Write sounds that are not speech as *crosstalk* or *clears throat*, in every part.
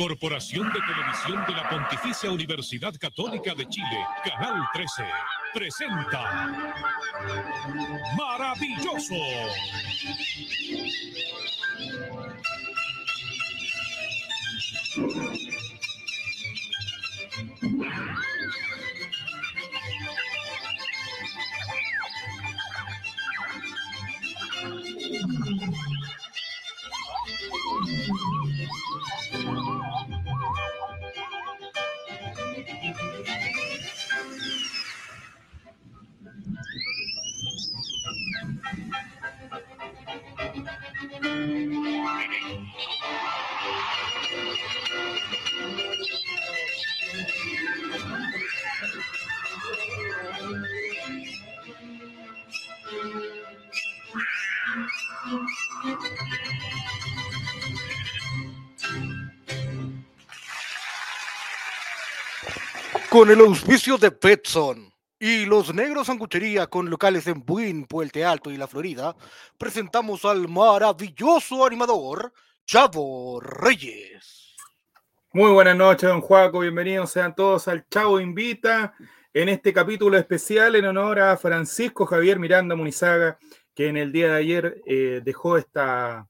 Corporación de Televisión de la Pontificia Universidad Católica de Chile, Canal 13, presenta Maravilloso. Con el auspicio de Petson y Los Negros Sanguchería con locales en Buin, Puente Alto y La Florida, presentamos al maravilloso animador Chavo Reyes. Muy buenas noches, don Juaco. Bienvenidos sean todos al Chavo Invita en este capítulo especial en honor a Francisco Javier Miranda Munizaga, que en el día de ayer eh, dejó esta,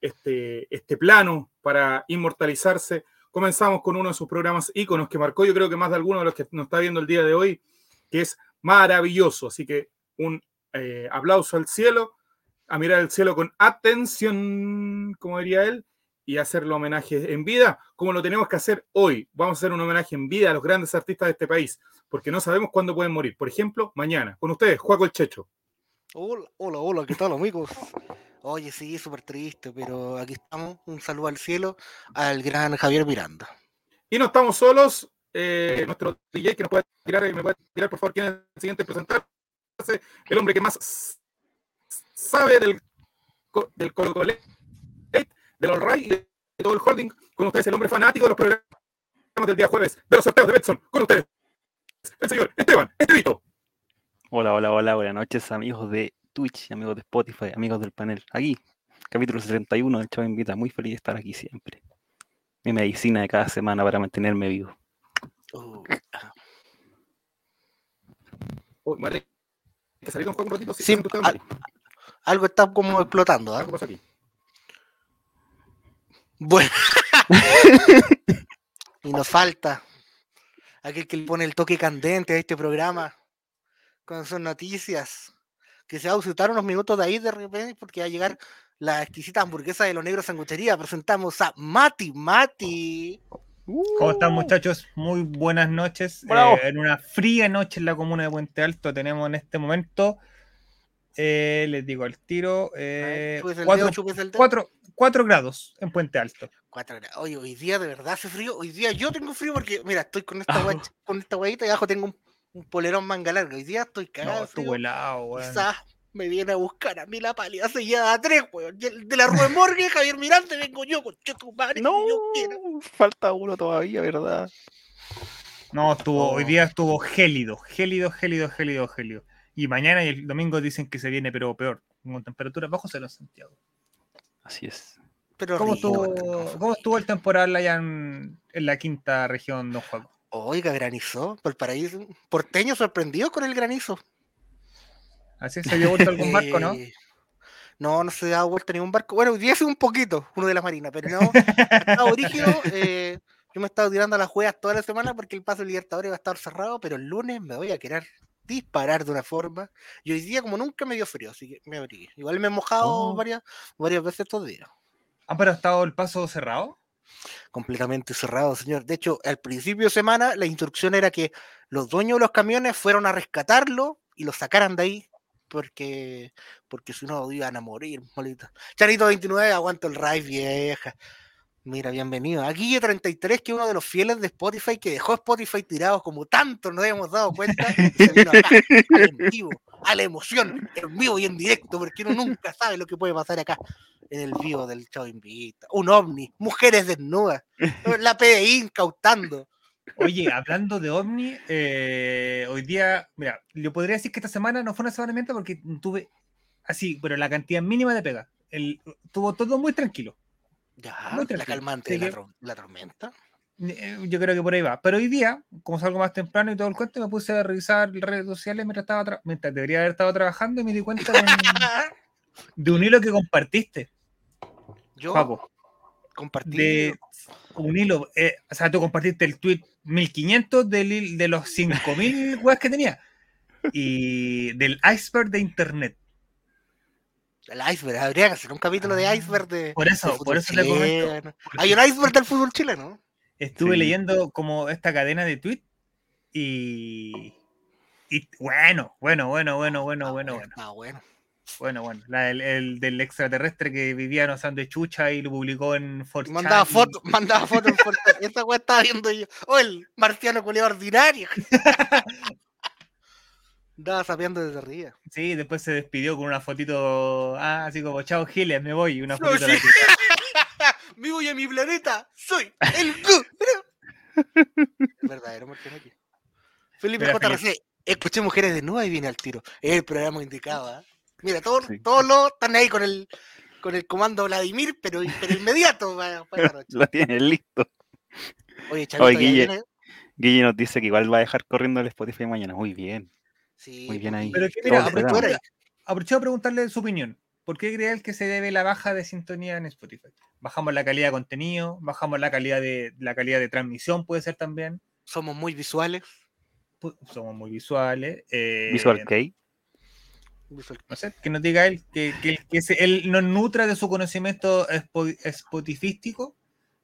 este, este plano para inmortalizarse comenzamos con uno de sus programas íconos que marcó, yo creo que más de alguno de los que nos está viendo el día de hoy, que es maravilloso. Así que un eh, aplauso al cielo, a mirar el cielo con atención, como diría él, y hacerle homenaje en vida, como lo tenemos que hacer hoy. Vamos a hacer un homenaje en vida a los grandes artistas de este país, porque no sabemos cuándo pueden morir. Por ejemplo, mañana. Con ustedes, Juaco el Checho. Hola, hola, hola, ¿qué tal amigos? Oye, sí, súper triste, pero aquí estamos. Un saludo al cielo al gran Javier Miranda. Y no estamos solos. Eh, nuestro DJ que nos puede tirar, me puede tirar por favor quién es el siguiente presentarse. El hombre que más sabe del, del Colo Colo del All Right y de todo el holding. Con ustedes, el hombre fanático de los programas del día jueves, de los sorteos de Betson. Con ustedes, el señor Esteban Estevito. Hola, hola, hola, buenas noches, amigos de Twitch, amigos de Spotify, amigos del panel. Aquí, capítulo 71 del Chavo Invita. Muy feliz de estar aquí siempre. Mi medicina de cada semana para mantenerme vivo. Uh, Oh, vale. ¿Te salieron un ratito? Sí, tú estás, al- algo está como explotando, ¿ah? Algo pasa aquí. Bueno. *laughs* y nos falta aquel que le pone el toque candente a este programa con sus noticias. Que se va a ausentar unos minutos de ahí de repente porque va a llegar la exquisita hamburguesa de los negros sanguchería. Presentamos a Mati Mati. ¿Cómo están muchachos? Muy buenas noches. Eh, en una fría noche en la comuna de Puente Alto tenemos en este momento, eh, les digo al tiro, eh, cuatro, dedo, cuatro- cuatro grados en Puente Alto. Cuatro grados. Oye, hoy día de verdad hace frío. Hoy día yo tengo frío porque, mira, estoy con esta, *laughs* guach- con esta guayita y abajo tengo un, un polerón manga larga. Hoy día estoy cagado. No, estuvo helado, weón. Quizás me viene a buscar a mí la pálida sellada a tres, weón. De la Rue Morgue, *laughs* Javier Mirante, vengo yo con tu madre. No, yo falta uno todavía, ¿verdad? No, estuvo, hoy Oh. día estuvo gélido, gélido, gélido, gélido, gélido. Y mañana y el domingo dicen que se viene, pero peor, con temperaturas bajas en Santiago. Así es. Pero ¿Cómo rico, estuvo, cómo estuvo el temporal allá en, en la quinta región, don Juan? Oiga, granizó. Por paraíso. Porteño sorprendido con el granizo. Así se había vuelto algún barco, ¿no? Eh, No, no se da vuelta ningún barco. Bueno, hoy día un poquito, uno de la Marina, pero no. estado rígido. *laughs* eh, yo me he estado tirando a las juegas toda la semana porque el paso Libertadores va a estar cerrado, pero el lunes me voy a querer disparar de una forma. Y hoy día, como nunca, me dio frío, así que me abrigué. Igual me he mojado Oh. varias, varias veces estos días. Ah, pero ha estado el paso cerrado. Completamente cerrado, señor. De hecho, al principio de semana, la instrucción era que los dueños de los camiones fueron a rescatarlo y lo sacaran de ahí. Porque, porque si no iban a morir, molita. Chanito 29, aguanto el ride, vieja. Mira, bienvenido. A Guille 33, que es uno de los fieles de Spotify, que dejó Spotify tirado como tanto nos habíamos dado cuenta. y se vino acá, *laughs* al en vivo, a la emoción, en vivo y en directo, porque uno nunca sabe lo que puede pasar acá en el vivo del show Invita. Un ovni, mujeres desnudas, *laughs* la PDI incautando. Oye, hablando de ovni, eh, hoy día, mira, yo podría decir que esta semana no fue una semana de mierda porque tuve así, pero la cantidad mínima de pega. El, tuvo todo muy tranquilo. Ya, Muy la calmante de la tormenta. Eh, Yo creo que por ahí va. Pero hoy día, como salgo más temprano y todo el cuento, me puse a revisar redes sociales mientras estaba tra- mientras debería haber estado trabajando y me di cuenta de un, *laughs* de un hilo que compartiste, Yo Paco. compartí. De un hilo. eh, o sea, tú compartiste el tweet 1500 del de los 5000 *laughs* weas que tenía. Y del iceberg de internet. El iceberg, habría que hacer un capítulo de Ah, iceberg de. por eso, por eso te comento, chileno. Hay un iceberg del fútbol chileno. Estuve Sí. leyendo como esta cadena de tweets y. Y bueno, bueno, bueno, bueno, bueno, bueno, bueno. Ah, bueno. Bueno, bueno, la- el, el del extraterrestre que vivía en Osan de Chucha y lo publicó en 4 Mandaba fotos, mandaba fotos en Fortnite. Esa weá estaba viendo yo. Oh, el marciano culiado ordinario. *laughs* Andaba sapeando desde arriba. Sí, después se despidió con una fotito, ah, así como, chao Giles, me voy, una No, fotito de la sí. teta. Me voy a mi planeta. Soy el *laughs* verdadero aquí. Felipe Mira, JRC. Escuché mujeres de nueva y viene al tiro. Es el programa indicado, ¿ah? Mira, todos, Sí. todos los están ahí con el con el comando Vladimir, pero, pero inmediato para, para la noche. *laughs* Lo tienes listo. Oye, Chavito, Oye, ya Guille. viene. Guille nos dice que igual va a dejar corriendo el Spotify mañana. Muy bien. Sí, Muy bien ahí. Pero que Todo mira, aprovecho, aprovecho a preguntarle su opinión. ¿Por qué cree él que se debe la baja de sintonía en Spotify? Bajamos la calidad de contenido, bajamos la calidad de la calidad de transmisión, puede ser también. Somos muy visuales. Somos muy visuales. eh, Visual Key. Visual- no sé, que nos diga él que, que, que se- él nos nutra de su conocimiento spo- spotifístico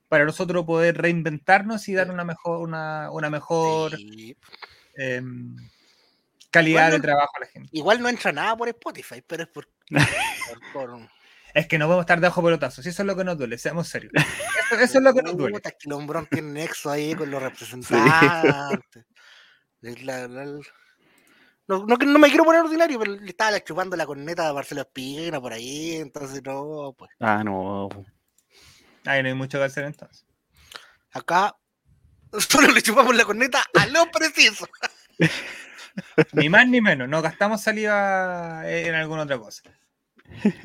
para nosotros poder reinventarnos y dar una mejor, una, una mejor Sí. em, calidad Bueno, de trabajo a la gente. Igual no entra nada por Spotify, pero es por. *laughs* por- por- Es que no podemos estar de ojo pelotazo, si eso es lo que nos duele, seamos serios. Eso, eso es lo que nos duele. Que el hombrón tiene nexo ahí con los *laughs* representantes. Es la- la- la- No, no, me quiero poner ordinario, pero le estaba chupando la corneta a Marcelo Espina por ahí, entonces no, pues. Ah, no. Ahí no hay mucho que hacer entonces. Acá *laughs* solo le chupamos la corneta a lo preciso. *laughs* Ni más ni menos, no gastamos saliva en alguna otra cosa.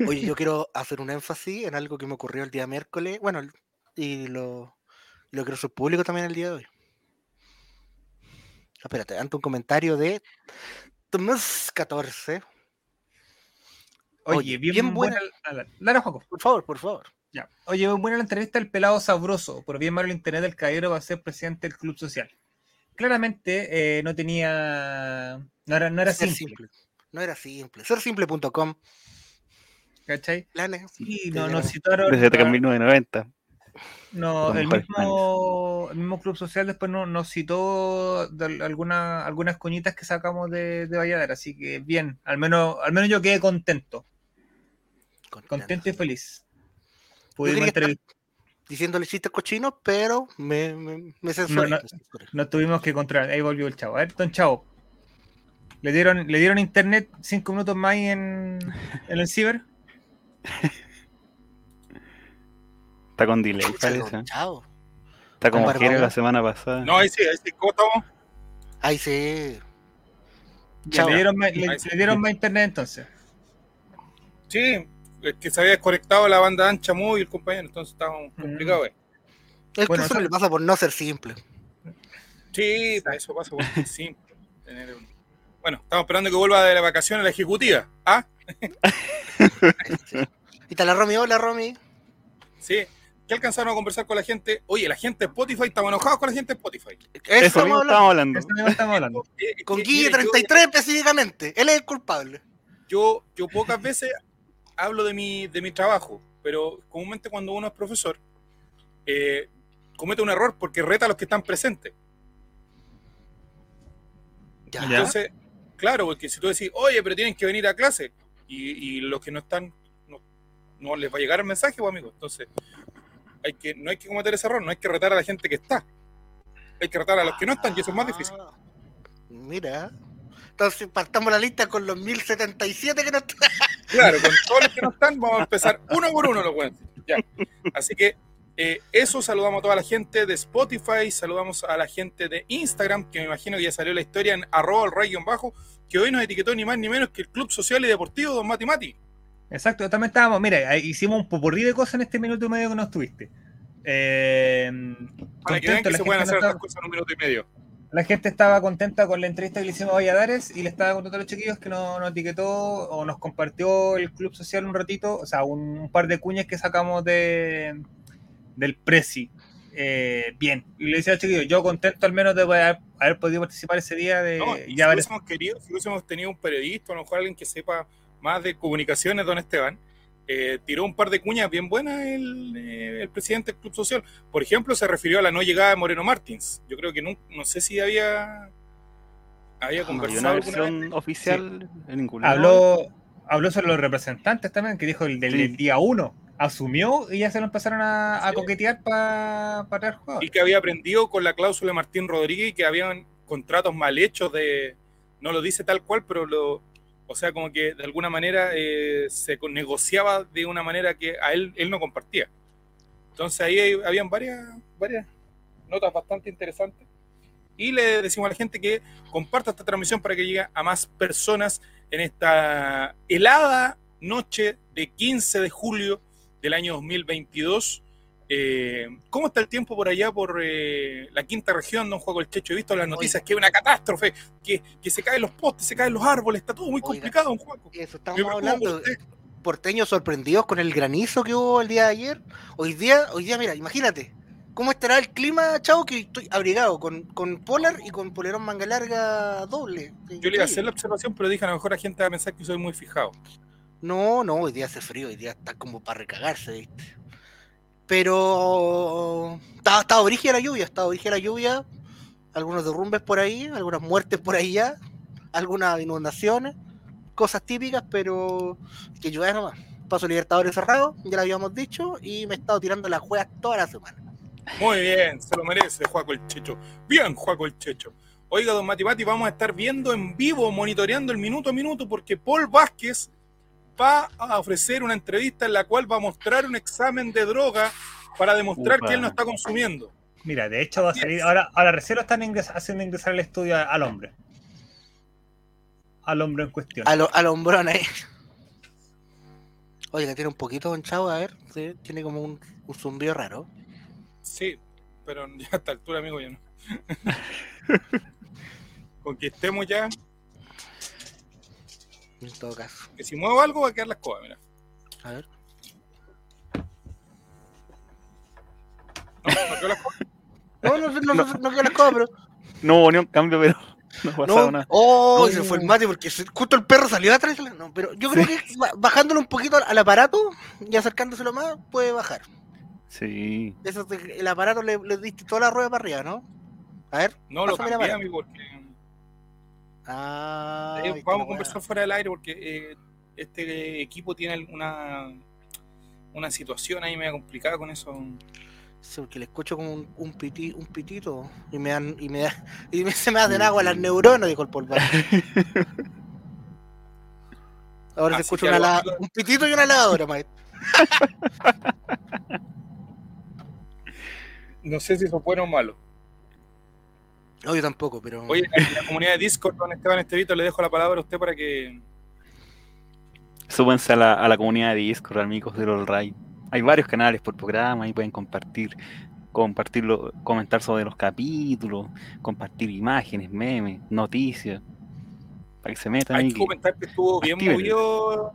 Oye, yo quiero hacer un énfasis en algo que me ocurrió el día miércoles, bueno, y lo, lo quiero hacer público también el día de hoy. Espérate, ante un comentario de Tomás 14. Oye, Oye, bien, bien buena. la- Joaco. Por favor, por favor. Ya. Oye, buena la entrevista del pelado sabroso. Por bien malo el internet del caballero va a ser presidente del club social. Claramente eh, no tenía. No era, no era Ser simple, No era simple. Sersimple.com. ¿cachai? Planes. Te no, nos citaron. Desde a- 1990. no, el mismo, el mismo club social después no- nos citó de al- alguna, algunas coñitas que sacamos de, de Valladar. Así que bien, al menos, al menos yo quedé contento. Contento y feliz. Pudimos entrevistar. Diciéndole chistes cochinos, pero me, me, me censuré, No, tuvimos que controlar. Ahí volvió el chavo. A ver, don Chavo. ¿Le dieron, ¿Le dieron internet cinco minutos más en, en el ciber? *laughs* Está con delay, Chucha, parece. don Chavo. Está como barbón. la semana pasada. No, ahí sí, ahí sí, ¿cómo estamos? Ahí sí. ¿Le dieron, más, le- Ahí sí. le dieron más internet entonces? Sí, es que se había desconectado la banda ancha móvil, compañero, entonces estaba complicado. eh. Es Bueno, que eso eso- le pasa por no ser simple. Sí, eso pasa por ser simple. Tener un- Bueno, estamos esperando que vuelva de la vacación a la ejecutiva. ¿Ah? *laughs* Y está la Romy, hola Romy. Sí. ¿Qué alcanzaron a conversar con la gente? Oye, la gente de Spotify, estamos enojados con la gente de Spotify. Eso Eso estamos mismo hablando. estábamos hablando. Eso mismo estamos hablando. Eh, Con que- Guille mire, yo- 33 específicamente. Él es el culpable. yo, yo pocas veces hablo de mi, de mi trabajo, pero comúnmente cuando uno es profesor, eh, comete un error porque reta a los que están presentes. Ya. Entonces, claro, porque si tú decís, oye, pero tienen que venir a clase, y, y los que no están, no, no les va a llegar el mensaje, pues, amigo. Entonces, hay que, no hay que cometer ese error, no hay que retar a la gente que está. Hay que retar a los que no están, y eso es más difícil. Ah, Mira. Entonces partamos la lista con los 1077 que no están. *laughs* Claro, con todos los que no están, vamos a empezar uno por uno, los buenos. Ya. Así que eh, eso, saludamos a toda la gente de Spotify, saludamos a la gente de Instagram, que me imagino que ya salió la historia en arroba el rayo bajo, que hoy nos etiquetó ni más ni menos que el Club Social y Deportivo Don Mati Mati. Exacto, también estábamos, mira, hicimos un popurrí de cosas en este minuto y medio que no estuviste. Eh, Para que vean que se pueden hacer estas cosas en un minuto y medio. La gente estaba contenta con la entrevista que le hicimos a Valladares y le estaba contando a los chiquillos que nos, nos, etiquetó o nos compartió el club social un ratito, o sea, un, par de cuñas que sacamos de del Prezi. Eh, bien, y le decía al chiquillo, yo contento al menos de haber, haber podido participar ese día. De, no, ya si, hubiésemos querido, si hubiésemos tenido un periodista, a lo mejor alguien que sepa más de comunicaciones, don Esteban, eh, tiró un par de cuñas bien buenas el, eh, el, presidente del Club Social. Por ejemplo, se refirió a la no llegada de Moreno Martins. Yo creo que no, no sé si había, había conversado. una versión oficial sí. en ningún habló, habló sobre los representantes también, que dijo el del, sí. día 1. Asumió y ya se lo empezaron a, a coquetear para pa traer jugadores. Y que había aprendido con la cláusula de Martín Rodríguez y que habían contratos mal hechos de. No lo dice tal cual, pero lo, o sea, como que de alguna manera eh, se negociaba de una manera que a él, él no compartía. Entonces ahí hay, habían varias, varias notas bastante interesantes. Y le decimos a la gente que comparta esta transmisión para que llegue a más personas en esta helada noche de 15 de julio del año 2022. Eh, ¿Cómo está el tiempo por allá, por eh, la quinta región, don Juego el Checho? He visto las noticias Oiga. que es una catástrofe, que, que, se caen los postes, se caen los árboles, está todo muy Oiga, complicado, don Juego. Eso estamos hablando. Porteños sorprendidos con el granizo que hubo el día de ayer. Hoy día, hoy día, mira, imagínate, ¿cómo estará el clima, chavo? Que estoy abrigado con, con polar y con polerón manga larga doble. Yo le iba a hacer la observación, pero dije a lo mejor la gente va a pensar que soy muy fijado. No, no, hoy día hace frío, hoy día está como para recagarse, ¿viste? Pero estaba, estaba origen la lluvia, estaba origen la lluvia, algunos derrumbes por ahí, algunas muertes por ya, algunas inundaciones, cosas típicas, pero que llueve nomás. Paso Libertadores cerrado, ya lo habíamos dicho, y me he estado tirando las juegas toda la semana. Muy bien, se lo merece Juaco el Checho. Bien, Juaco el Checho. Oiga, don Mati Mati, vamos a estar viendo en vivo, monitoreando el minuto a minuto, porque Paul Vázquez va a ofrecer una entrevista en la cual va a mostrar un examen de droga para demostrar Upa. que él no está consumiendo. Mira, de hecho va a salir, ahora, ahora recién lo están ingres, haciendo ingresar al estudio al hombre. Al hombre en cuestión. Al, al hombrón ahí. Oye, que tiene un poquito don Chavo, a ver, ¿sí? tiene como un, un zumbido raro. Sí, pero *laughs* ya a esta altura, amigo, ya no. *laughs* Con que estemos ya, en todo caso. Que si muevo algo va a quedar la escoba, mira. A ver. ¿No? ¿No quedó la escoba? *laughs* No, no, no, no, no quedó la escoba, pero. No, ni un cambio, pero *laughs* no ha pasado No, nada. oh, No. se fue el mate porque se- justo el perro salió atrás. No, pero yo creo que ba- bajándolo un poquito al aparato y acercándoselo más, puede bajar. Sí. Eso el aparato le, le diste toda la rueda para arriba, ¿no? A ver. No lo cambié, amigo, porque Ah, eh, vamos la a conversar fuera del aire porque eh, este equipo tiene una, una situación ahí media complicada con eso. Sí, porque le escucho como un, un, piti- un pitito y me dan, y me da, *laughs* y me- se me hacen agua las neuronas, dijo el polvo. *laughs* Ahora se escucha una lava- un pitito y una lavadora, maestro. *laughs* No sé si eso es bueno o malo. No, yo tampoco, pero. Oye, en la comunidad de Discord, don Esteban Estevito, le dejo la palabra a usted para que Súbanse a la, a la comunidad de Discord, amigos del All Right. Hay varios canales por programa, ahí pueden compartir, compartirlo, comentar sobre los capítulos, compartir imágenes, memes, noticias. Para que se metan Hay ahí. que comentar que estuvo bien movido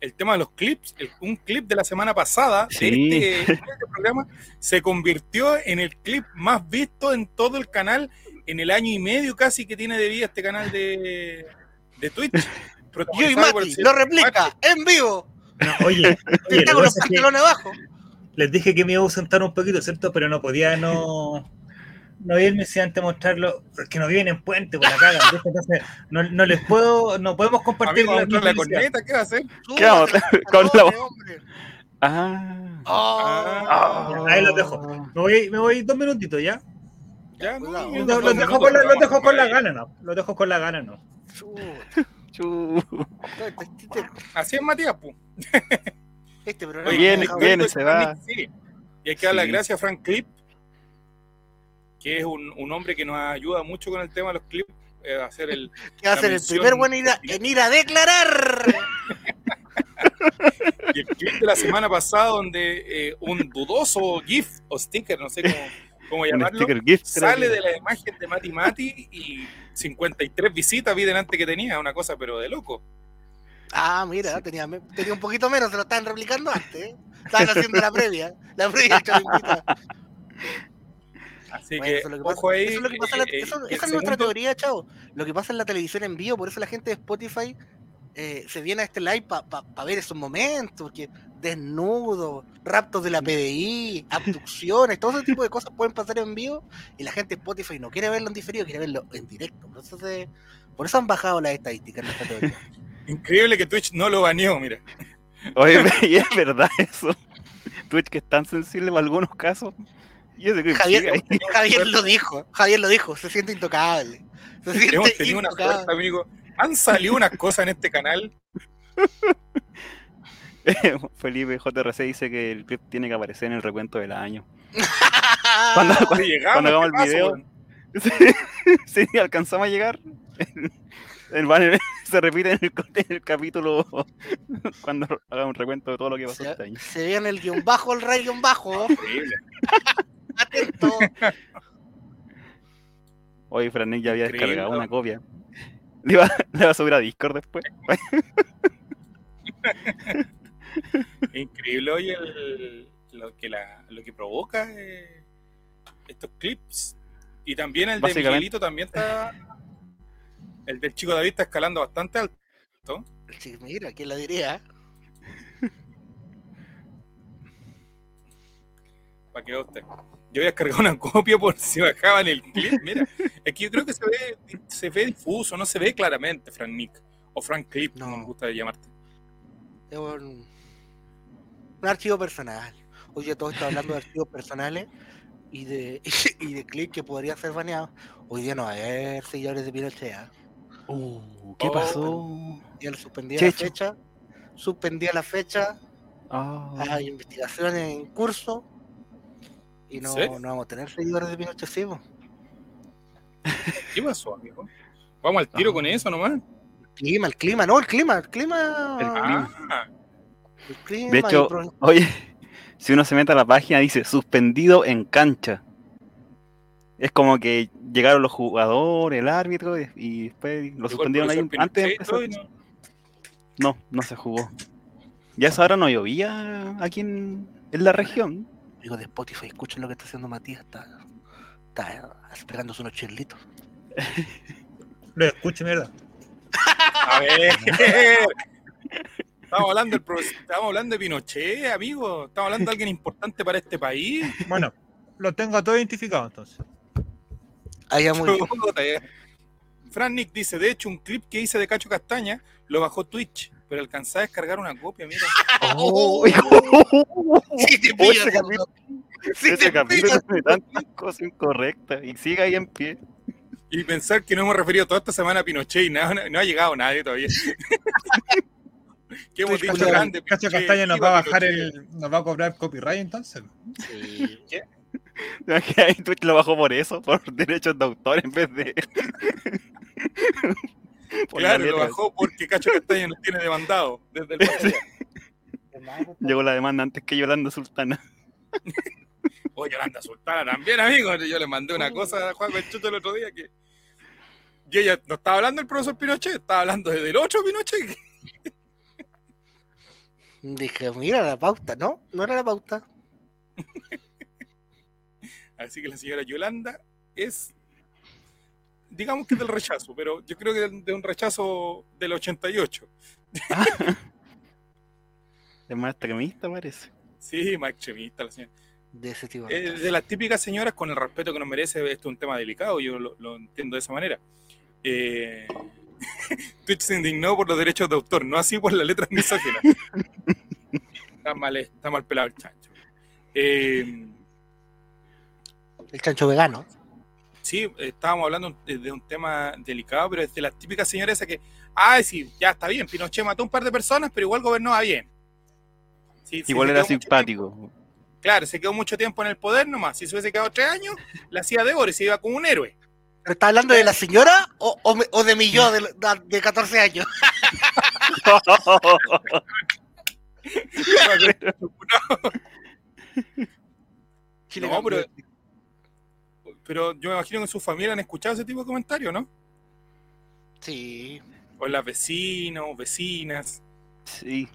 el tema de los clips. El- un clip de la semana pasada Sí. de este, este programa se convirtió en el clip más visto en todo el canal en el año y medio casi que tiene de vida este canal de, de Twitch. *laughs* Yo y Mati lo replica en vivo. No, oye, *laughs* oye, los pantalones abajo. les dije que me iba a ausentar un poquito, ¿cierto? Pero no podía no, no irme sin antes mostrarlo, porque no viven en puente por la caga. Entonces, no, no les puedo, no podemos compartir entrar la felicidad. corneta, ¿qué va a hacer? ¿Qué vamos a Súbase, hacer con la hombre. Ah. Ah. Ahí los dejo. Me voy, me voy dos minutitos ya. Ya, no, no, Los, no, los dejo, con la, los dejo con la gana, no. Los dejo con la gana, no. Chu. Así es Matías, pu. Este programa Viene, viene, se es va. Y hay que darle las gracias a Frank Clip, que es un, un hombre que nos ayuda mucho con el tema de los clips, eh, hacer el, *laughs* que va a ser el primer bueno en ir a, en ir a declarar. *laughs* Y el clip de la semana pasada, donde eh, un dudoso GIF o sticker, no sé cómo, cómo *laughs* llamarlo, sticker gift. creo sale de la imagen de Mati Mati y 53 visitas vi delante que tenía, una cosa pero de loco. Ah, mira, tenía, me- tenía un poquito menos, se lo estaban replicando antes. ¿eh? Estaban haciendo la previa. La previa. Así Bueno, que, eso es lo que pasa- ojo ahí. eso es lo que pasa en la- eso- el esa es nuestra teoría, chavo. Lo que pasa en la televisión en vivo, por eso la gente de Spotify eh, se viene a este live para ver esos momentos, porque desnudos, raptos de la PDI, abducciones, todo ese tipo de cosas pueden pasar en vivo y la gente de Spotify no quiere verlo en diferido, quiere verlo en directo. Por eso, se- por eso han bajado las estadísticas en nuestra teoría. *laughs* Increíble que Twitch no lo baneó, mira. Oye, *laughs* y es verdad eso. Twitch que es tan sensible para algunos casos. *laughs* Javier, lo dijo, Javier lo dijo, se siente intocable. Se siente Hemos tenido una suerte, amigo. Han salido unas cosas en este canal. *laughs* Felipe JRC dice que el clip tiene que aparecer en el recuento del año. *laughs* Cuando, ¿Dónde cuando, llegamos? cuando hagamos el ¿Qué pasó, video, si, si alcanzamos a llegar, el banner se repite en el, en el capítulo cuando hagamos un recuento de todo lo que pasó este Se, año. se viene el guion bajo, el rey guion bajo. Increíble. Atento. Hoy *laughs* Franek ya había Increíble. descargado una copia. Le iba *laughs* a subir a Discord después. *laughs* Increíble hoy el- lo, que la, lo que provoca eh, estos clips. Y también el de Miguelito también está. El del chico David está escalando bastante alto. Sí, mira, ¿quién lo diría? Para que usted. Yo voy a descargar una *laughs* copia por si bajaban el clip. Mira, es que yo creo que se ve, se ve difuso, no se ve claramente, Frank Nick. O Frank Clip, No. como me gusta llamarte. Es un, un archivo personal. Oye, todo está hablando de archivos personales y de, *laughs* y de clips que podrían ser baneados. Hoy día no va a haber seguidores de Pinochet. ¿ah? Uh, ¿Qué Oh. pasó? Ya lo suspendía la fecha. Suspendía la fecha. Ah, Hay investigaciones en curso. Y ¿En no, vamos a tener seguidores de Pinochet, sí, po. *laughs* ¿Qué pasó, amigo? Vamos al tiro con eso nomás. El clima, el clima, no, el clima, el clima. El clima. Ah, el clima De hecho, pro- oye, *laughs* si uno se mete a la página dice suspendido en cancha. Es como que llegaron los jugadores, el árbitro y, y después lo el suspendieron ahí antes de empezar. no- No, no se jugó. Ya a esa hora no llovía aquí en, en la región. Digo de Spotify, escuchen lo que está haciendo Matías, está, está pegándose unos chirlitos. *laughs* Lo escucho, mierda. A ver. *laughs* Estamos hablando, del profe- estamos hablando de Pinochet, amigo. Estamos hablando de alguien importante para este país. Bueno, lo tengo todo identificado entonces. Ah, ya, muy *laughs* bien. Fran Nick dice, de hecho, un clip que hice de Cacho Castaña lo bajó Twitch, pero alcanzé a descargar una copia, mira. Oh, *laughs* Sí te Oh, pillas, ese amigo. Sí Ese te capítulo tiene tantas cosas incorrectas y sigue ahí en pie. Y pensar que no hemos referido toda esta semana a Pinochet y nada, no, no ha llegado nadie todavía. ¿Qué hemos dicho grande? Cacho Castaña nos va a bajar Pinochet. el. nos va a cobrar copyright entonces. Sí. Ahí Twitch lo bajó por eso, por derechos de autor en vez de. *laughs* Claro, lo bajó porque Cacho Castaña nos tiene demandado desde el *laughs* pasado. Llegó la demanda antes que Yolanda Sultana. *laughs* Oye, Yolanda Sultana también, amigo. Yo le mandé una cosa a Juan Chuto el otro día que. Y ella no estaba hablando del profesor Pinochet, estaba hablando del otro Pinochet. Dije, mira la pauta, ¿no? No era la pauta. Así que la señora Yolanda es. Digamos que del rechazo, pero yo creo que de un rechazo del 88. Es *laughs* más extremista, parece. Sí, más extremista la señora. De ese tipo. de Eh, de las típicas señoras, con el respeto que nos merece, esto es un tema delicado, yo lo, lo entiendo de esa manera. Eh, *laughs* Twitch se indignó por los derechos de autor, no así por las letras *laughs* misóginas. está, mal, está mal pelado el chancho. Eh, El chancho vegano. Sí, estábamos hablando de, de un tema delicado, pero es de las típicas señoras esas que, ay, sí, ya está bien, Pinochet mató a un par de personas, pero igual gobernaba bien. Sí, Igual era simpático. Claro, se quedó mucho tiempo en el poder nomás. Si se hubiese quedado tres años, la hacía de oro y se iba como un héroe. ¿Pero está hablando de la señora o, o, me- o de mi yo de, de 14 años? Chile *laughs* *laughs* No, pero- Pero yo me imagino que en su familia han escuchado ese tipo de comentarios, ¿no? Sí. O en las vecinos, vecinas. Sí.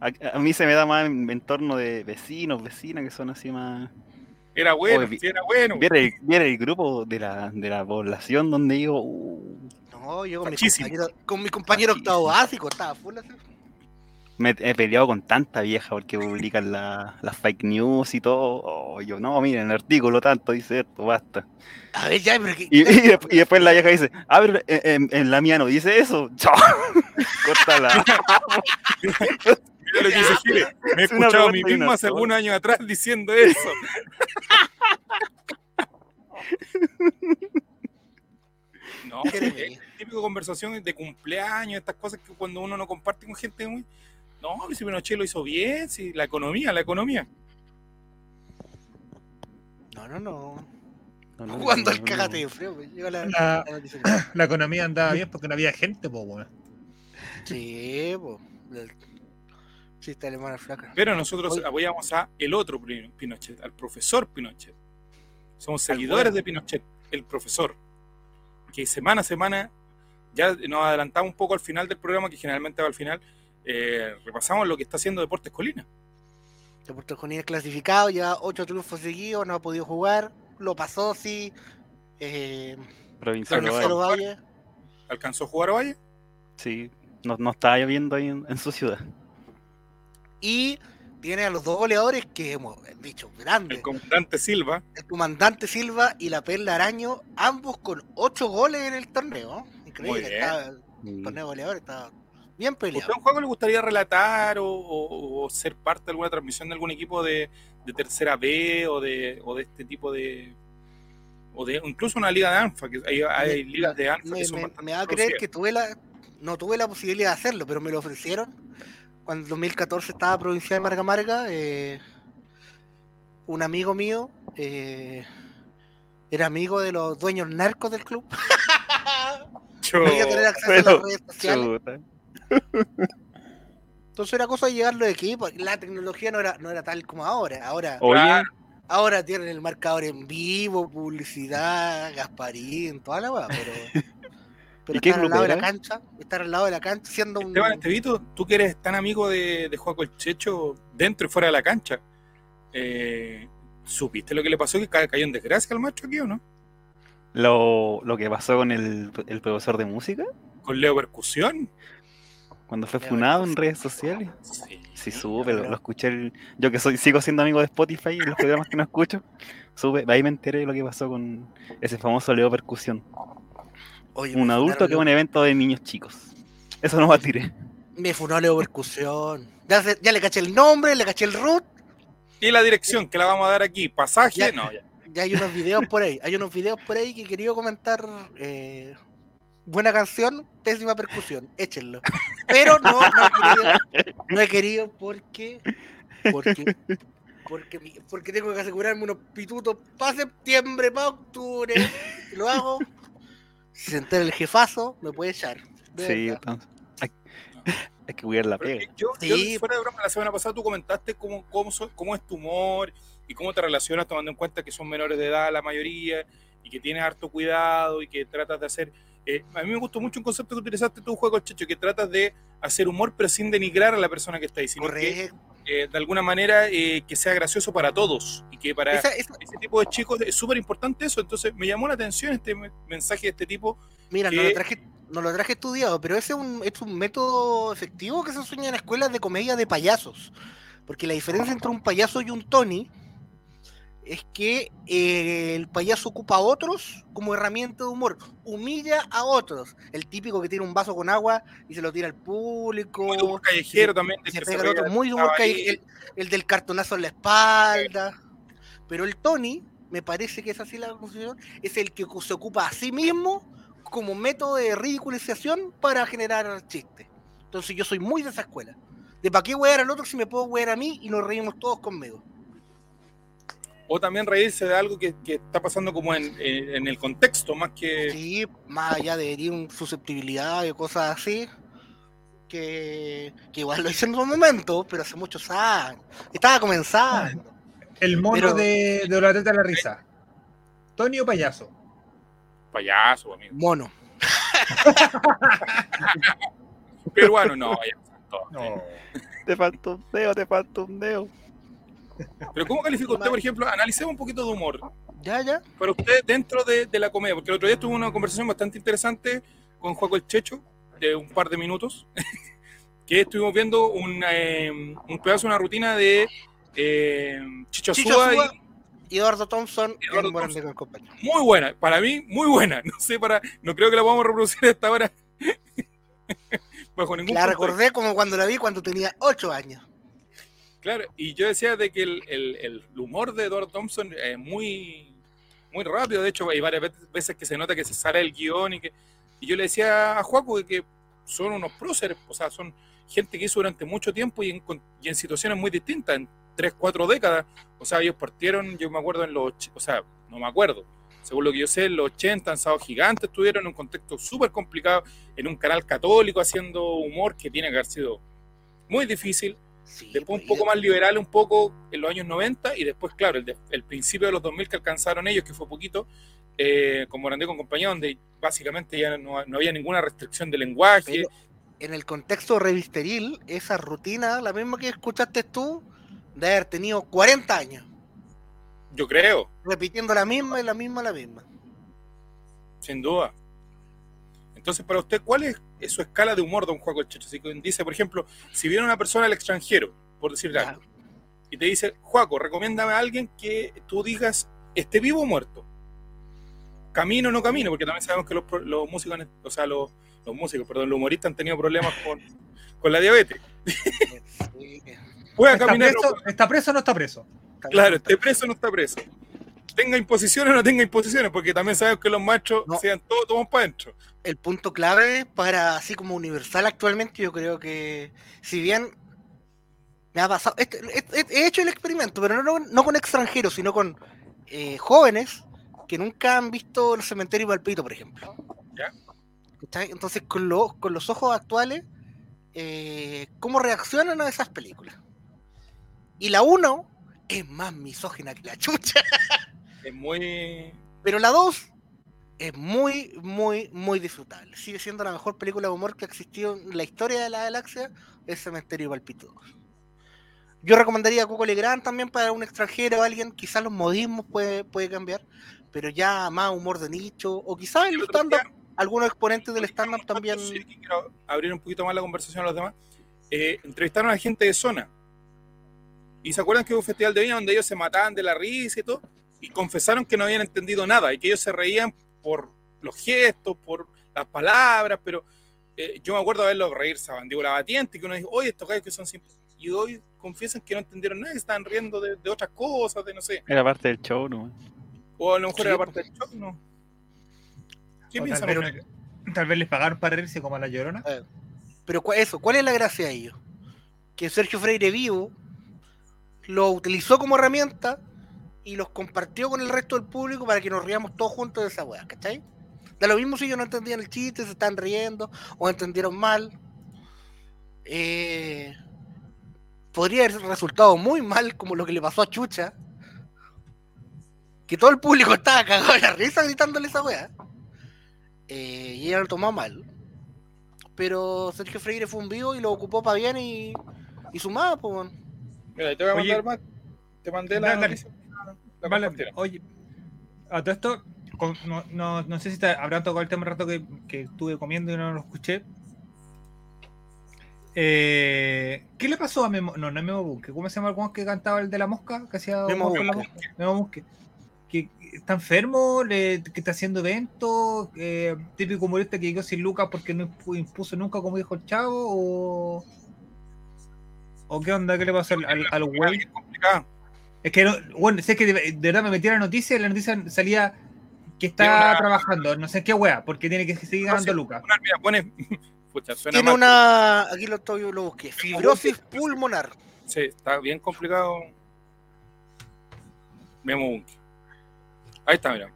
A, a mí se me da más en entorno de vecinos, vecinas que son así más. Era bueno, Oye, vi- sí, era bueno. Viera el, viera el grupo de la, de la población donde digo, uh, No, yo con mi compañero, con mi compañero octavo básico estaba full así. Me he peleado con tanta vieja porque publican la- las fake news y todo. Oh, yo, no, miren, el artículo tanto dice esto, basta. A ver, ya, pero que. Y, *laughs* y desp- y después la vieja dice, ah, pero en, en- en la mía no dice eso. *laughs* Chao. Córtala. Mira lo que dice Chile. Me he Es escuchado a mí mismo hace algunos años atrás diciendo eso. No, ¿Qué eres, es típico conversación de cumpleaños, estas cosas que cuando uno no comparte con gente muy. No, si Pinochet lo hizo bien, si la economía, la economía. No, no, no. No, no, Jugando al no, cagate de frío, pues, la, La, la *clears throat* la economía andaba bien porque no había gente, pues, weón. Sí, pues. el Chiste alemán flaca. Pero nosotros apoyamos a el otro Pin- Pinochet, al profesor Pinochet. Somos seguidores bueno. de Pinochet, el profesor. Que semana a semana, ya nos adelantamos un poco al final del programa, que generalmente va al final, eh, repasamos lo que está haciendo Deportes Colina. Deportes Unidos clasificado, ya ocho triunfos seguidos, no ha podido jugar. Lo pasó, sí. Eh, Provincial Marcelo Valle. Valle. ¿Alcanzó a jugar a Valle? Sí, no, no estaba lloviendo ahí en, en su ciudad. Y tiene a los dos goleadores que hemos dicho grandes. El comandante Silva. El comandante Silva y la Perla Araño, ambos con ocho goles en el torneo. Increíble. Muy bien. estaba- el torneo goleador estaba bien ¿Usted peleado. a un juego le gustaría relatar o, o- o ser parte de alguna transmisión de algún equipo de, de tercera B o de, o de este tipo de. o de incluso una liga de ANFA, que hay, hay Me- ligas de ANFA Me, que son me- bastante me va a creer que tuve la, no tuve la posibilidad de hacerlo, pero me lo ofrecieron. Cuando en 2014 estaba provincial de Marga Marga, eh, un amigo mío eh, era amigo de los dueños narcos del club. *laughs* Podía tener acceso a las redes sociales. Entonces era cosa de llegar los equipos. La tecnología no era, no era tal como ahora. Ahora, Oye, ahora tienen el marcador en vivo, publicidad, Gasparín, toda la weá, pero. *laughs* Pero ¿Y qué estar al lado de la cancha, estar al lado de la cancha siendo un. Esteban Estevito, tú que eres tan amigo de, de Juaco el Checho dentro y fuera de la cancha, eh, ¿supiste lo que le pasó? ¿Que ca- cayó en desgracia al macho aquí o no? lo, lo que pasó con el, el profesor de música, Con Leo Percusión. Cuando fue funado en redes sociales. Sí. Sí, supe, lo, pero- lo escuché. el- yo que soy, sigo siendo amigo de Spotify y los programas que no escucho, supe, de ahí me enteré de lo que pasó con ese famoso Leo Percusión. Oye, Un adulto que es un evento de niños chicos. Eso no va a tirar. Me funó Leo Percusión. Ya, se- ya le caché el nombre, le caché el root. Y la dirección que la vamos a dar aquí, pasaje, Ya. no, ya. Ya hay unos videos por ahí. Hay unos videos por ahí que he querido comentar. eh, buena canción, pésima percusión. Échenlo. Pero no, no he querido, no he querido porque. Porque. Porque, porque tengo que asegurarme unos pitutos para septiembre, para octubre. Si lo hago, si se entera el jefazo, me puede echar. Sí, entonces, hay, hay que cuidar la pega. yo, yo, fuera de broma, la semana pasada tú comentaste cómo, cómo, so- cómo es tu humor y cómo te relacionas tomando en cuenta que son menores de edad la mayoría y que tienes harto cuidado y que tratas de hacer... eh, a mí me gustó mucho un concepto que utilizaste tú, Juego Checho, que tratas de hacer humor pero sin denigrar a la persona que está ahí, sino que Correcto. eh, de alguna manera eh, que sea gracioso para todos y que para Esa- esa- ese tipo de chicos es súper importante eso. Entonces me llamó la atención este me- mensaje de este tipo. Mira, no lo, traje, no lo traje estudiado, pero ese es un, es un método efectivo que se enseña en escuelas de comedia de payasos. Porque la diferencia entre un payaso y un Tony es que eh, el payaso ocupa a otros como herramienta de humor, humilla a otros. El típico que tiene un vaso con agua y se lo tira al público. Muy humor callejero también. se pega se otro, muy de humor estaba calle- ahí. el, el del cartonazo en la espalda. Pero el Tony, me parece que es así la conclusión, es el que se ocupa a sí mismo como método de ridiculización para generar chistes. Entonces yo soy muy de esa escuela. De para qué wear al otro si me puedo wear a mí y nos reímos todos conmigo. O también reírse de algo que, que está pasando como en, en- el contexto, más que... Sí, más allá de herir un susceptibilidad y cosas así. que, que igual lo hice en un momento, pero hace muchos años. Estaba comenzando. El mono Pero- de, de la teta de la risa. Tony o payaso. Payaso, amigo. Mono. *laughs* Peruano, no, ya. No. Te falta un dedo, te falta un dedo. Pero ¿cómo califica usted, por ejemplo? Analicemos un poquito de humor. Ya, ya. Para usted, dentro de, de la comedia, porque el otro día tuve una conversación bastante interesante con Juaco el Checho, de un par de minutos, *laughs* que estuvimos viendo un, eh, un pedazo, una rutina de eh, Chicho Chicho Azúa Azúa. y Eduardo Thompson Eduardo en Thompson. con compañía. muy buena, para mí muy buena. *laughs* No sé, para, no creo que la podamos reproducir hasta ahora. *laughs* Bajo ningún La punto recordé como cuando la vi cuando tenía 8 años. Claro, y yo decía de que el, humor de Edward Thompson es muy, muy rápido. De hecho, hay varias ve- veces que se nota que se sale el guion y que. Y yo le decía a Juaco que son unos próceres, o sea, son gente que hizo durante mucho tiempo y en, situaciones muy distintas, en tres, cuatro décadas. O sea, ellos partieron, yo me acuerdo en los. O sea, no me acuerdo. Según lo que yo sé, en los 80, en Sábado Gigante, estuvieron en un contexto súper complicado, en un canal católico haciendo humor que tiene que haber sido muy difícil Sí, después un pues, poco más liberal, un poco en los años 90, y después, claro, el, de- el principio de los 2000 que alcanzaron ellos, que fue poquito, eh, con Morandé con compañía, donde básicamente ya no, no había ninguna restricción de lenguaje. Pero en el contexto revisteril, esa rutina, la misma que escuchaste tú, de haber tenido 40 años, Yo creo, repitiendo la misma y la misma la misma. sin duda. Entonces, para usted, ¿cuál es, es su escala de humor, don Juan el Checho? Si dice, por ejemplo, si viene una persona al extranjero, por decirle Ya. algo, y te dice, Juaco, recomiéndame a alguien que tú digas, esté vivo o muerto. Camino o no camino, porque también sabemos que los, pro- los músicos, o sea, los, los músicos, perdón, los humoristas han tenido problemas con, con la diabetes. Pueda ¿Está caminar. preso, ¿Está preso o no está preso? está Claro, esté preso o no está preso. Tenga imposiciones o no tenga imposiciones, porque también sabemos que los machos No. sean todos, todos para adentro. el punto clave para así como universal actualmente, yo creo que si bien me ha pasado, este- este- he hecho el experimento, pero no, no con extranjeros, sino con eh, jóvenes que nunca han visto el cementerio Palpito, por ejemplo. Ya. Entonces, con, los con los ojos actuales, eh, ¿cómo reaccionan a esas películas? Y la uno es más misógina que la chucha. *laughs* Es muy. Pero la 2 es muy, muy, muy disfrutable. Sigue siendo la mejor película de humor que ha existido en la historia de la galaxia, es Cementerio Palpito 2. Yo recomendaría a Coco Legrand también para un extranjero o alguien, quizás los modismos puede, puede cambiar, pero ya más humor de nicho, o quizás el algunos exponentes del stand-up también. Sí, quiero abrir un poquito más la conversación a los demás. Eh, entrevistaron a gente de zona. Y se acuerdan que hubo un festival de viña donde ellos se mataban de la risa y todo. Y confesaron que no habían entendido nada y que ellos se reían por los gestos, por las palabras. Pero eh, yo me acuerdo de verlos reírse a mandíbula batiente. Que uno dice, oye, estos gallos que son simples. Y hoy confiesan que no entendieron nada, que estaban riendo de, de otras cosas, de no sé. Era parte del show, ¿no? O a lo mejor Sí, era pues. parte del show, ¿no? ¿Qué O piensan tal, vez, ustedes? tal vez les pagaron para reírse como a la llorona. Pero eso, ¿cuál es la gracia de ellos? Que Sergio Freire vivo lo utilizó como herramienta y los compartió con el resto del público para que nos riamos todos juntos de esa weá, ¿cachai? Da lo mismo si ellos no entendían el chiste, se están riendo o entendieron mal. Eh, podría haber resultado muy mal como lo que le pasó a Chucha. Que todo el público estaba cagado de la risa gritándole esa weá. Eh, y ella lo tomó mal pero Sergio Freire fue un vivo y lo ocupó para bien y, y sumaba, pues. Mira, te voy a Oye. mandar más. Te mandé la. Noticia. Vale, oye, a todo esto, no, no, no sé si te habrán tocado el tema el rato que, que estuve comiendo y no lo escuché. Eh, ¿Qué le pasó a Memo? No, no es Memo Busque. ¿Cómo se llama el que cantaba el de la mosca? Que hacía Memo con la Busque. mosca? Memo Busque. Que está enfermo, le- que está haciendo eventos, eh, típico humorista que llegó sin lucas porque no impu- impuso nunca como dijo el chavo, o, o qué onda, qué le pasó al, al, al güey. Es que, no, bueno, sé que de, de verdad me metí a la noticia y la noticia salía que está una- trabajando, no sé qué wea, porque tiene que seguir ganando lucas. Pone. *laughs* Pucha, suena Tiene mal, una. Aquí lo estoy, lo busqué. Fibrosis pulmonar. Sí, está bien complicado. Memo Bunke. Ahí está, mira.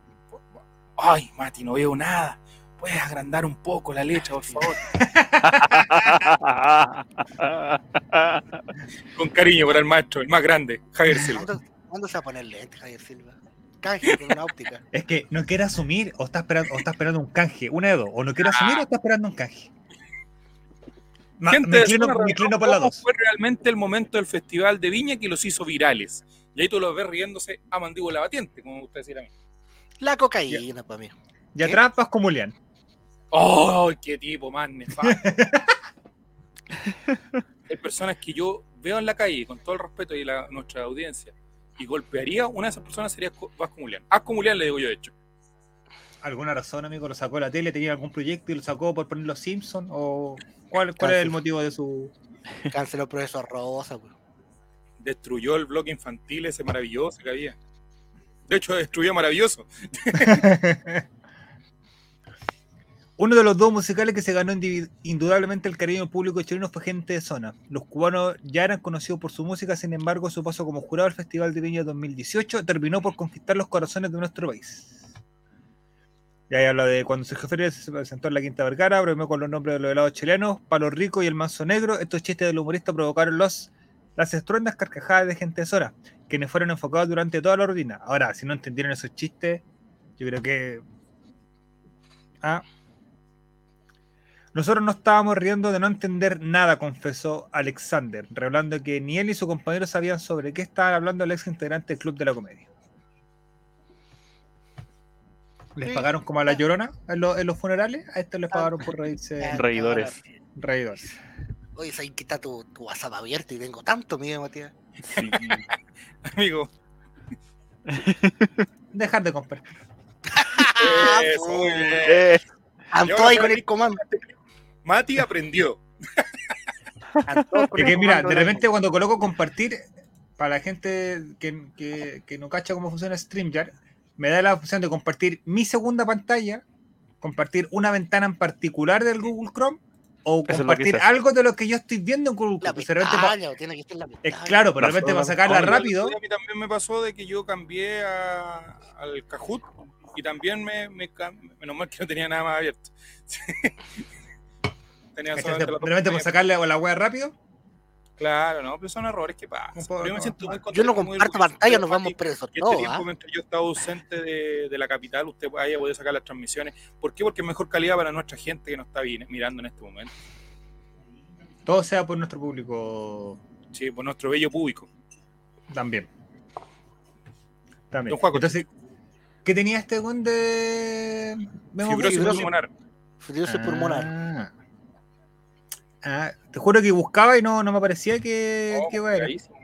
Ay, Mati, no veo nada. ¿Puedes agrandar un poco la letra, por favor? *laughs* Con cariño para el maestro, el más grande, Javier Silva. ¿Cuándo, cuándo se va a poner lente, Javier Silva? Canje con una óptica. Es que no quiere asumir o está esperando, o está esperando un canje, una de dos. O no quiere asumir o está esperando un canje. Ma- Gente me de inclino, me inclino por la ¿Cómo dos. fue realmente el momento del Festival de Viña que los hizo virales? Y ahí tú los ves riéndose a mandíbula batiente, como usted decía a mí. La cocaína, para mí. Y atrás vas como Julián. ¡Oh, qué tipo más nefasto! *laughs* Hay personas que yo veo en la calle, con todo el respeto y la, nuestra audiencia, y golpearía, una de esas personas sería Co- Vasco Mulián. Vasco Mulián le digo yo, de hecho. ¿Alguna razón, amigo? ¿Lo sacó de la tele? ¿Tenía algún proyecto y lo sacó por poner los Simpsons? ¿O cuál, cuál es el motivo de su...? Canceló el profesor Rosa, pues. Destruyó el blog infantil ese maravilloso que había. De hecho, destruyó maravilloso. *laughs* Uno de los dos musicales que se ganó indudablemente el cariño público chileno fue Gente de Zona. Los cubanos ya eran conocidos por su música, sin embargo, su paso como jurado al Festival de Viña 2018 terminó por conquistar los corazones de nuestro país. Y ahí habla de cuando Sergio Feria se presentó en la Quinta Vergara, bromeó con los nombres de los helados chilenos, Palo Rico y el Manso Negro. Estos chistes del humorista provocaron las estruendas carcajadas de Gente de Zona, quienes fueron enfocados durante toda la rutina. Ahora, si no entendieron esos chistes, yo creo que... Ah, nosotros no estábamos riendo de no entender nada, confesó Alexander, revelando que ni él ni su compañero sabían sobre qué estaban hablando el ex integrante del Club de la Comedia. ¿Les Sí. pagaron como a la llorona en, lo- en los funerales? A estos les pagaron por reírse *laughs* Reidores. reidores. Oye, ¿sabes que está tu, tu WhatsApp abierto y tengo tanto miedo, Matías? Sí. *laughs* Amigo. Dejar de comprar. *laughs* Ah, Eso, muy bien. Eh, con el comando. Mati aprendió. Que mira, de repente cuando coloco compartir, para la gente que, que- que no cacha cómo funciona StreamYard, me da la opción de compartir mi segunda pantalla, compartir una ventana en particular del Google Chrome, o Eso compartir algo de lo que yo estoy viendo en Google Chrome. Pues, pa- pestaña, o tiene que ser la es pestaña. claro, pero repente para la sacarla rápido, A mí también me pasó de que yo cambié a- al Kahoot y también me, me menos mal que no tenía nada más abierto. *laughs* tenía para pantallas. sacarle la web rápido, Claro, no, pero son errores que pasan. Pero yo me no, siento muy Yo no comparto pantalla, nos vamos presos este tiempo, ¿ah? mientras yo estaba ausente de, de la capital, usted haya podido sacar las transmisiones. ¿Por qué? Porque es mejor calidad para nuestra gente que nos está mirando en este momento. todo sea por nuestro público Sí, por nuestro bello público. también. También. Don Juaco. Entonces, ¿qué tenía este buen de Fibrosis pulmonar. Fibrosis pulmonar. Ah. Ah, te juro que buscaba y no, no me parecía que, Oh, que bueno. cagadísimo.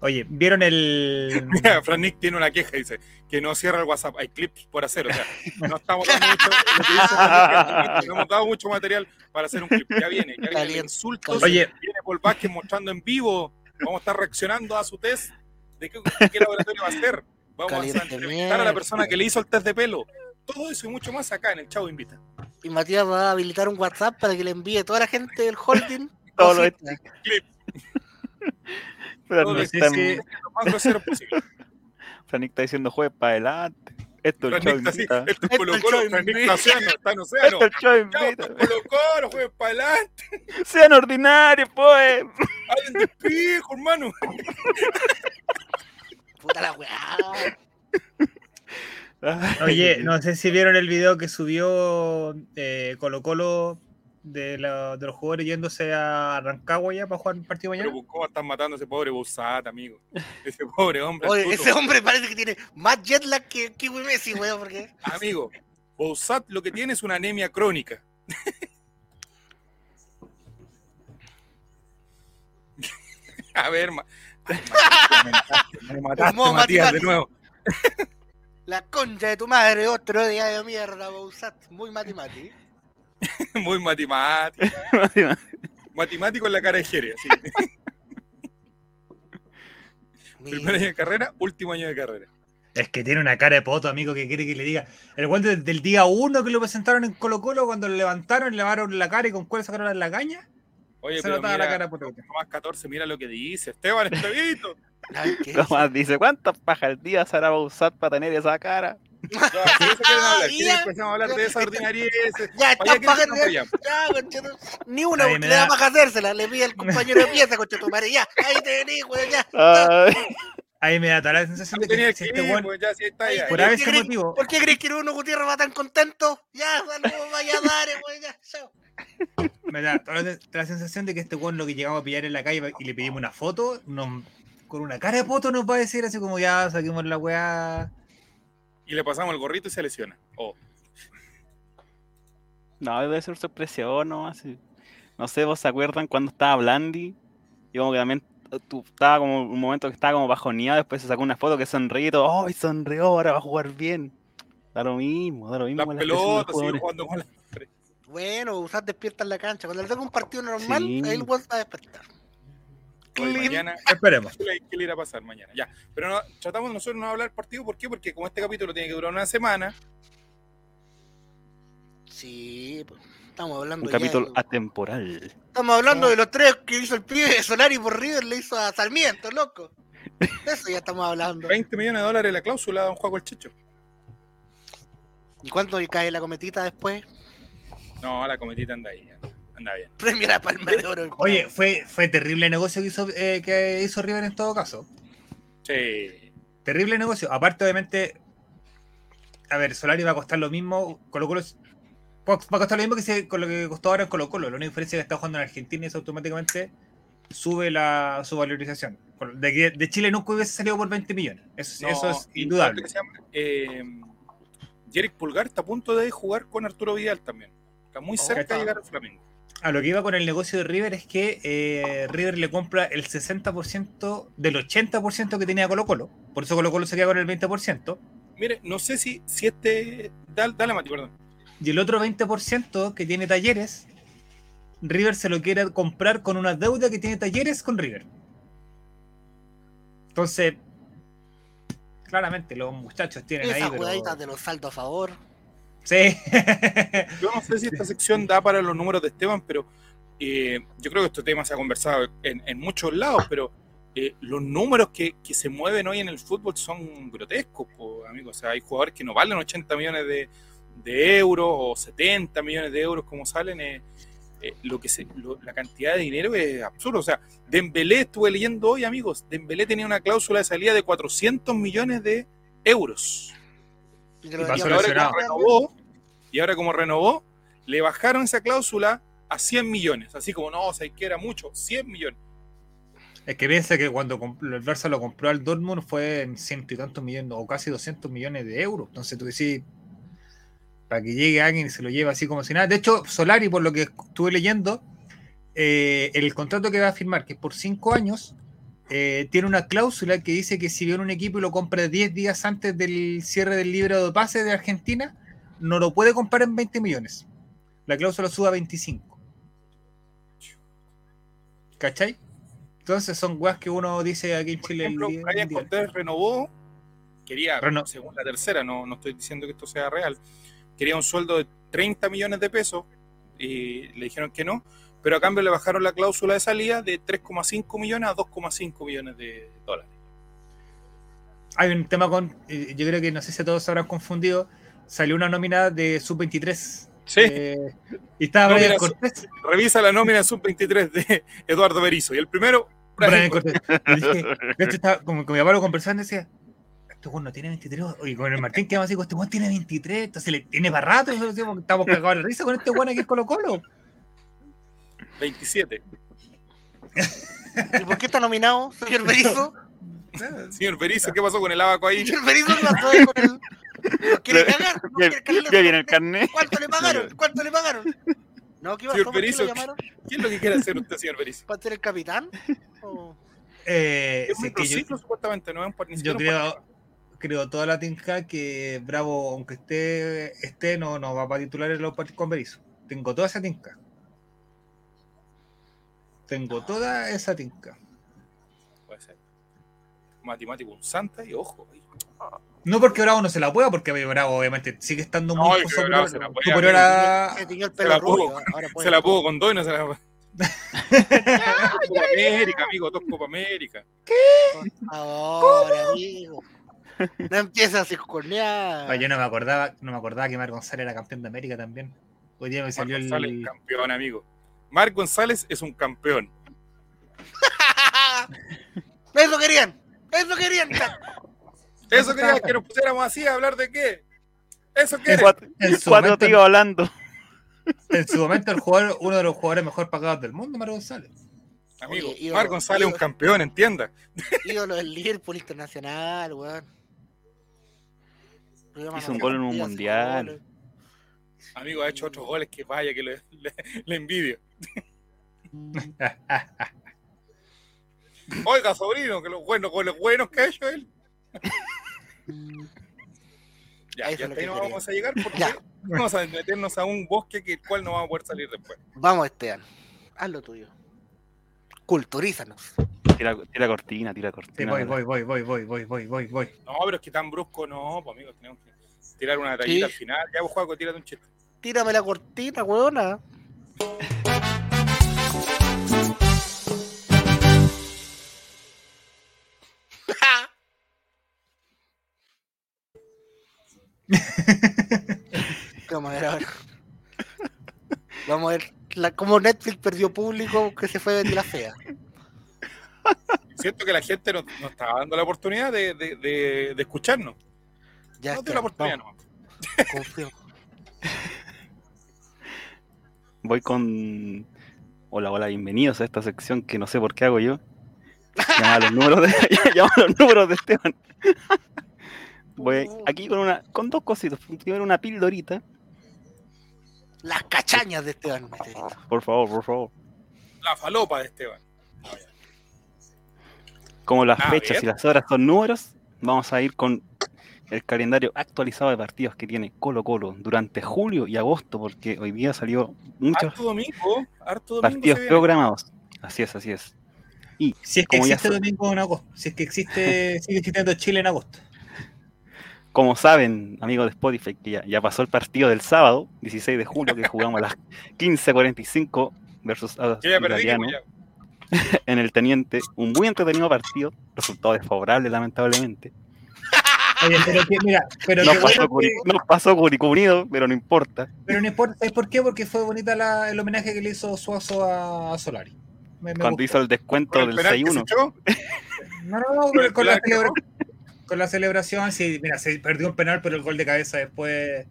Oye, ¿vieron el. *laughs* Mira, Fran Nick tiene una queja, dice, que no cierra el WhatsApp, hay clips por hacer, o sea, no estamos dando mucho, lo que dice Fran Nick, no hemos dado mucho material para hacer un clip, ya viene, ya viene el Caliente. insulto, Oye, viene Paul Vázquez mostrando en vivo, vamos a estar reaccionando a su test, de qué, laboratorio va a ser, vamos Caliente a entrevistar a la persona que le hizo el test de pelo, todo eso y mucho más acá en el Chavo Invita. Y Matías va a habilitar un WhatsApp para que le envíe a toda la gente del holding. *laughs* Todo lo. Pero Todo no lo sé está, si- Lo más grosero posible. *laughs* Franik está diciendo jueves para adelante. Esto es el show esto es Colo es Colo, Chavo Fran Nick Invita. está océano, está en océano. Esto es el show invita. Colo Colo, jueves para adelante, *laughs* Sean ordinarios, pues. hablen de pijo, hermano. Puta la weá. *laughs* oye, no sé si vieron el video que subió eh, Colo Colo de, la- de los jugadores yéndose a Rancagua ya para jugar el partido mañana. ¿cómo están matando a ese pobre Boussat, amigo? *laughs* Ese pobre hombre. Oye, ese hombre parece que tiene más jet lag que Kiwi Messi, weón, porque. *laughs* Amigo, Boussat lo que tiene es una anemia crónica. a ver, ma... me mataste, Matías, de nuevo. La concha de tu madre, otro día de mierda, Bousat. Muy matemático. *laughs* Muy matemático. *laughs* Matemático en la cara de Jerez. sí. *laughs* Primer año de carrera, último año de carrera. Es que tiene una cara de poto, amigo, que quiere que le diga. El guante del día uno que lo presentaron en Colo Colo, cuando lo levantaron, le lavaron la cara y con cuál sacaron la caña, Oye, se pero notaba mira, la cara de poto. Tomás 14, mira lo que dice. Esteban Estevito. Tomás dice, ¿cuántas pajas al día se hará usar para tener esa cara? *laughs* Ya, Ya, empezamos a hablar de esa ordinariedad. Ya, Para allá está. Ya, conchetum- Ni una, le da para hacérsela. Le pide el *laughs* compañero de pieza, conchetumare. Ya, ahí te venís, güey, ya. Ahí me da toda la sensación de que si este weón, pues, por ¿Por ese qué crees- motivo, ¿Por qué crees que uno Gutiérrez va tan contento? Ya, saludos, vaya a dar, güey, ya, chao. me da toda la, la sensación de que este weón lo que llegamos a pillar en la calle y le pedimos una foto, nos- con una cara de foto nos va a decir así como ya saquemos la weá. Y le pasamos el gorrito y se lesiona. Oh. No, debe ser sorpresión, no así. No sé, ¿vos se acuerdan cuando estaba Blandi? Y como que también eh, tú, estaba como un momento que estaba como bajoneado, después se sacó una foto que sonreí y todo, ¡ay, sonrió! Ahora va a jugar bien. Da lo mismo, da lo mismo. La los pelotas, sigue jugando con la. Bueno, usar despierta en la cancha. Cuando le toca un partido normal, Sí. ahí el weón va a despertar. Mañana, Esperemos. *laughs* ¿qué le, irá a pasar mañana? Ya. Pero no, tratamos nosotros no hablar del partido, ¿por qué? Porque como este capítulo tiene que durar una semana, Sí, pues, estamos hablando Un ya capítulo de- atemporal. Estamos hablando No. de los tres que hizo el pibe de Solari por River, le hizo a Sarmiento, loco. De eso ya estamos hablando. 20 millones de dólares la cláusula de un juego el Checho. ¿Y cuánto cae la cometita después? No, la cometita anda ahí. Anda bien. *laughs* Premio la palma de oro. Oye, fue, fue terrible negocio que hizo, eh, que hizo River en todo caso. Sí. Terrible negocio. Aparte, obviamente, a ver, Solari va a costar lo mismo. Colo Colo va a costar lo mismo que se- con lo que costó ahora en Colo Colo. La única diferencia es que está jugando en Argentina y eso automáticamente sube la, su valorización. De, que- de Chile nunca hubiese salido por 20 millones. Eso, No, eso es indudable. eh, Jerick Pulgar está a punto de jugar con Arturo Vidal también. Está muy Oh, cerca de llegar al Flamengo. A lo que iba con el negocio de River es que eh, River le compra el 60% del 80% que tenía Colo Colo. Por eso Colo Colo se queda con el 20%. Mire, no sé si, si este. Dale, dale, Mati, perdón. Y el otro 20% que tiene talleres, River se lo quiere comprar con una deuda que tiene talleres con River. Entonces, claramente los muchachos tienen ahí. Esas pero- jugaditas de los saltos a favor. Sí. Yo no sé si esta sección da para los números de Esteban, pero eh, yo creo que este tema se ha conversado en, en muchos lados, pero eh, los números que, que se mueven hoy en el fútbol son grotescos, amigos. O sea, hay jugadores que no valen 80 millones de, de euros o 70 millones de euros como salen. eh, eh, lo que se, lo- la cantidad de dinero es absurdo. O sea, Dembélé, estuve leyendo hoy, amigos, Dembélé tenía una cláusula de salida de 400 millones de euros. Y Y pasó lesionado. renovó, y ahora como renovó, le bajaron esa cláusula a 100 millones. Así como, no, o sea, que era mucho, 100 millones. es que piensa que cuando el Barça lo compró al Dortmund fue en ciento y tantos millones o casi 200 millones de euros. Entonces tú decís, para que llegue alguien y se lo lleve así como si nada. De hecho, Solari, por lo que estuve leyendo, eh, el contrato que va a firmar, que es por 5 años, eh, tiene una cláusula que dice que si viene un equipo y lo compra 10 días antes del cierre del libro de pase de Argentina, no lo puede comprar en 20 millones. La cláusula sube a 25. ¿Cachai? Entonces son weas que uno dice aquí en Por Chile. ejemplo, Brian el día- Cortés renovó, quería, Reno- según la tercera, no, no estoy diciendo que esto sea real, quería un sueldo de 30 millones de pesos y le dijeron que no, pero a cambio le bajaron la cláusula de salida de 3,5 millones a 2,5 millones de dólares. Hay un tema con. eh, Yo creo que no sé si todos se habrán confundido. Salió una nómina de sub-23. Sí, eh, y estaba Brian Cortés. revisa la nómina sub-23 de Eduardo Berizzo. Y el primero, Brian Cortés. Y dije, de hecho, estaba como con mi papá lo conversando y decía. Este no tiene 23. Y con el Martín quedamos así, este weón tiene 23. Entonces le tiene para rato. y nosotros decíamos, Estamos cagados de risa con este weón aquí en Colo Colo. 27. ¿Y por qué está nominado, señor Berizzo? Señor Berizzo, ¿qué pasó con el abaco ahí? Señor Berizzo ¿qué pasó ahí con el. *laughs* ¿Lo quiere cagar? ¿No Ya, quiere ya viene el carnet. ¿Cuánto le pagaron? *laughs* ¿Cuánto le pagaron? No, ¿qué pasó? Señor ¿Por qué lo llamaron? ¿Qué es lo que quiere hacer usted, señor Berizzo? ¿Para ser el capitán? ¿O- Eh, Es un yo- supuestamente, no es un Yo creo, creo toda la tinca que Bravo, aunque esté, esté no, no va para titular en los partidos con Berizzo. Tengo toda esa tinca. Tengo toda esa tinca. Puede ser. Matemático, un santa y ojo. ahí. No porque Bravo no se la pueda, porque Bravo obviamente sigue estando No, muy superior, se la puede, superior a... Se tiñó el Se pelo la rubio, pudo- ahora puede Se la pudo con dos y no se la *laughs* Copa América, amigo, dos Copa América. Ahora, amigo. No empieza a cisconear. Ay, yo no me acordaba, no me acordaba que Mar González era campeón de América también. Hoy día me Mar salió el. González, campeón, amigo. Marc González es un campeón. *laughs* Eso querían. Eso querían. Eso quería que nos pusiéramos así a hablar de qué. Eso su- Cuatro, en su cuatro momento- tíos hablando. En su momento, el jugador, uno de los jugadores mejor pagados del mundo, Mar González. Amigo, Oye, ídolo, Marc González es un campeón, entienda. Ídolo del Liverpool internacional, weón. Hizo un gol en un mundial. Amigo, ha hecho otros goles que vaya que le, le- le envidio. *laughs* Oiga, sobrino, que los buenos goles buenos que ha hecho él. *laughs* Ya, ya que ahí no quería. vamos a llegar porque Ya. vamos a meternos a un bosque que el cual no vamos a poder salir después. Vamos, Esteban. Haz lo tuyo. Culturízanos. Tira, tira cortina, tira Sí, cortina. voy, voy, voy, voy, voy, voy, voy, voy, voy. No, pero es que tan brusco no, pues amigos, tenemos que tirar una rayita Sí. al final. Ya vos juego, tírate un chiste. Tírame la cortina, weona. *laughs* Vamos a ver ahora. Vamos a ver la- cómo Netflix perdió público que se fue Betty la Fea. Siento que la gente nos, nos está dando la oportunidad de, de, de- de escucharnos. Ya no está, la oportunidad, no. confío. Voy con. Hola, hola, bienvenidos a esta sección que no sé por qué hago yo. Llama a los números de, *laughs* llama los números de Esteban. Voy aquí con una, con dos cositas. Primero una pildorita, Las cachañas de Esteban por favor, por favor. La falopa de Esteban. Como las Ah, fechas bien. y las horas son números, vamos a ir con el calendario actualizado de partidos que tiene Colo Colo durante julio y agosto, porque hoy día salió muchos Harto domingo, harto domingo. partidos programados. Así es, así es. Y Si es que Como ya existe fue- domingo en agosto. Si es que existe, sigue existiendo Chile en agosto. Como saben, amigos de Spotify, que ya, ya pasó el partido del sábado, 16 de julio, que jugamos a las 15.45 versus Italiano *laughs* en el Teniente. Un muy entretenido partido, resultado desfavorable, lamentablemente. Oye, pero que, mira, pero, Nos qué pasó, bueno Curi- que- nos pasó Curicó Unido, pero no importa. pero no importa. ¿Sabes por qué? Porque fue bonita la- el homenaje que le hizo Suazo a, a Solari. Me- me Cuando gustó. hizo el descuento Con el del penal que se 6-1. echó, No, no, no, con con, la penal que celebra- con la celebración, sí, mira, se perdió un penal, pero el gol de cabeza después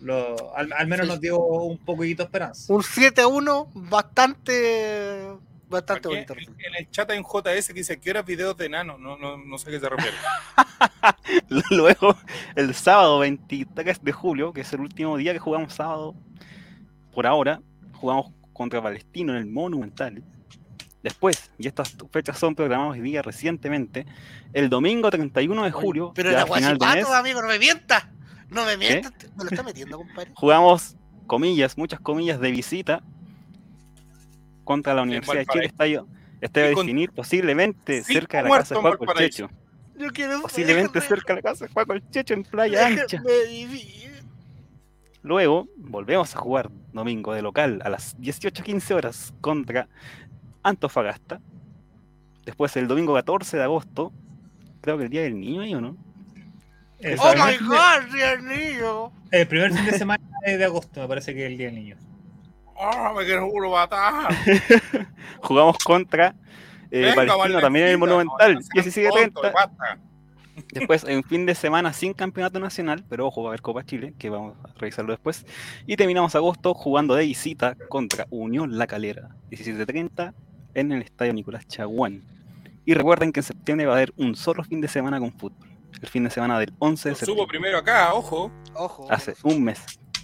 lo, al, al menos Sí. nos dio un poquito de esperanza. Un 7 a 1 bastante, bastante aquí bonito. en, en el chat hay un JS que dice que eran videos de enano. No, no, no sé a qué se refiere. *laughs* Luego, el sábado 23 de julio, que es el último día que jugamos sábado, por ahora, jugamos contra Palestino en el Monumental. Después, y estas fechas son programadas hoy día recientemente, el domingo 31 de julio, Pero ya era a final de mes, guachipato, amigo, no me mientas. No me mientas. Me lo está metiendo, compadre. jugamos, comillas, muchas comillas, de visita contra la Universidad de Chile. Estadio, estadio con- definir posiblemente cerca de la casa de en Juaco el Valparaíso. Checho. Yo quiero Posiblemente cerca de la casa de Juaco el Checho en Playa Ancha. Luego volvemos a jugar domingo de local a las 18.15 horas contra Antofagasta. Después el domingo 14 de agosto, creo que el día del niño ahí o no. El, Oh my de- god, Dios mío. el primer fin de semana de agosto, me parece que es el Día del Niño. ¡Ah, me quiero uno matar! *laughs* Jugamos contra eh, Venga, Palestino también en el Monumental, no seas tonto, 17.30. basta. Después en fin de semana sin campeonato nacional, pero ojo, va a haber Copa Chile, que vamos a revisarlo después. Y terminamos agosto jugando de visita contra Unión La Calera, 17.30 en el Estadio Nicolás Chaguán. Y recuerden que en septiembre va a haber un solo fin de semana con fútbol. El fin de semana del 11 de Lo subo septiembre. primero acá, ojo. Ojo. Hace un mes.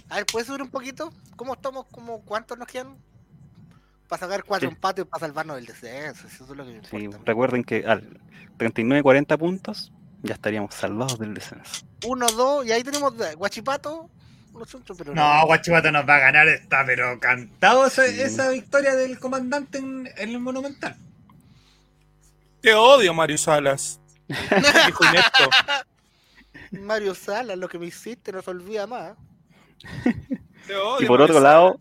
A ver, ¿puedes subir un poquito? ¿Cómo estamos? ¿Cómo, ¿Cuántos nos quedan? Para sacar cuatro Sí. empates y para salvarnos del descenso. Eso es lo que me Sí, importa. recuerden que al 39-40 puntos ya estaríamos salvados del descenso. Uno, dos, y ahí tenemos Guachipato. Los chunchos, pero No, Guachipato nos va a ganar, está pero cantado esa, Sí. esa victoria del comandante en, en el Monumental. Te odio, Mario Salas. *laughs* Dijo. Mario Salas, lo que me hiciste no se olvida más. Te odio, Y por Mario otro lado,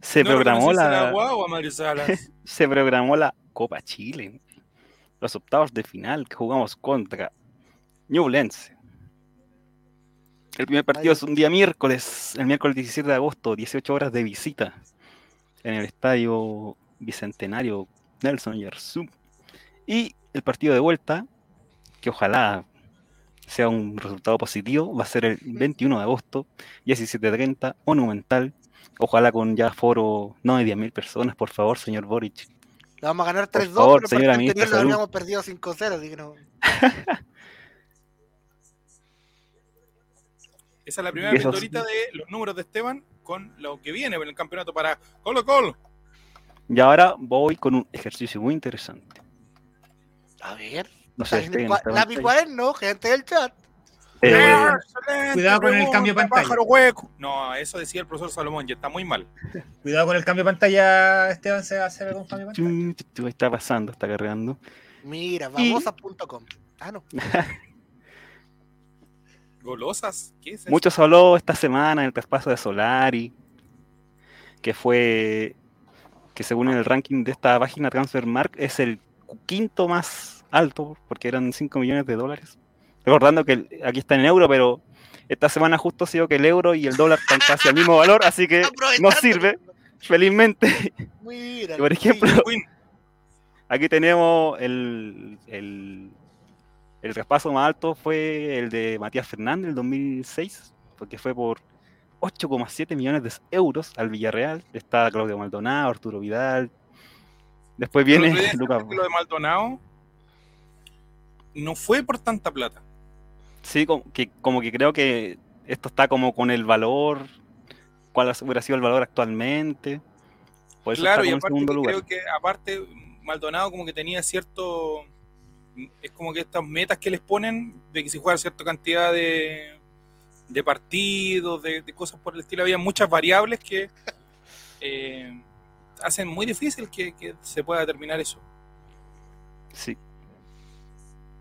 se No programó la, la guagua, Mario Salas. *laughs* se programó la Copa Chile. Los octavos de final que jugamos contra Ñublense. El primer partido es un día miércoles, el miércoles 17 de agosto, 18 horas de visita en el estadio Bicentenario Nelson Yersum. Y el partido de vuelta, que ojalá sea un resultado positivo, va a ser el 21 de agosto, 17.30, Monumental. Ojalá con ya foro no de 10.000 personas, por favor, señor Boric. Le vamos a ganar Por 3-2, favor, pero el anterior lo habíamos perdido 5-0, así que no. *laughs* Esa es la primera eso de los números de Esteban con lo que viene en el campeonato para Colo Colo. Y ahora voy con un ejercicio muy interesante. A ver. No sé, en lápiz cuaderno, gente del chat. Eh, cuidado con el cambio de pantalla. hueco. No, eso decía el profesor Salomón, ya está muy mal. *laughs* Cuidado con el cambio de pantalla, Esteban, se va a hacer con cambio de pantalla. está pasando, está cargando. Mira, Y- babosa.com. Ah, no. *laughs* ¿Golosas? ¿Qué es eso? Mucho se habló esta semana del traspaso de Solari, que fue, que según el ranking de esta página Transfermark es el quinto más alto, porque eran 5 millones de dólares. Recordando que el- aquí está en euro, pero esta semana justo ha sido que el euro y el dólar están casi al mismo valor, así que no sirve, felizmente. Mira. Por ejemplo. Aquí tenemos el, el, el traspaso más alto fue el de Matías Fernández el 2006, porque fue por 8,7 millones de euros al Villarreal. Está Claudio Maldonado, Arturo Vidal. Después viene Lucas. Lo de Maldonado no fue por tanta plata. Sí, como que, como que creo que esto está como con el valor, cuál hubiera sido el valor actualmente. Por eso claro, y aparte lugar. creo que aparte Maldonado como que tenía cierto es como que estas metas que les ponen de que si juega cierta cantidad de, de partidos, de, de cosas por el estilo, había muchas variables que eh, hacen muy difícil que, que se pueda determinar eso. Sí.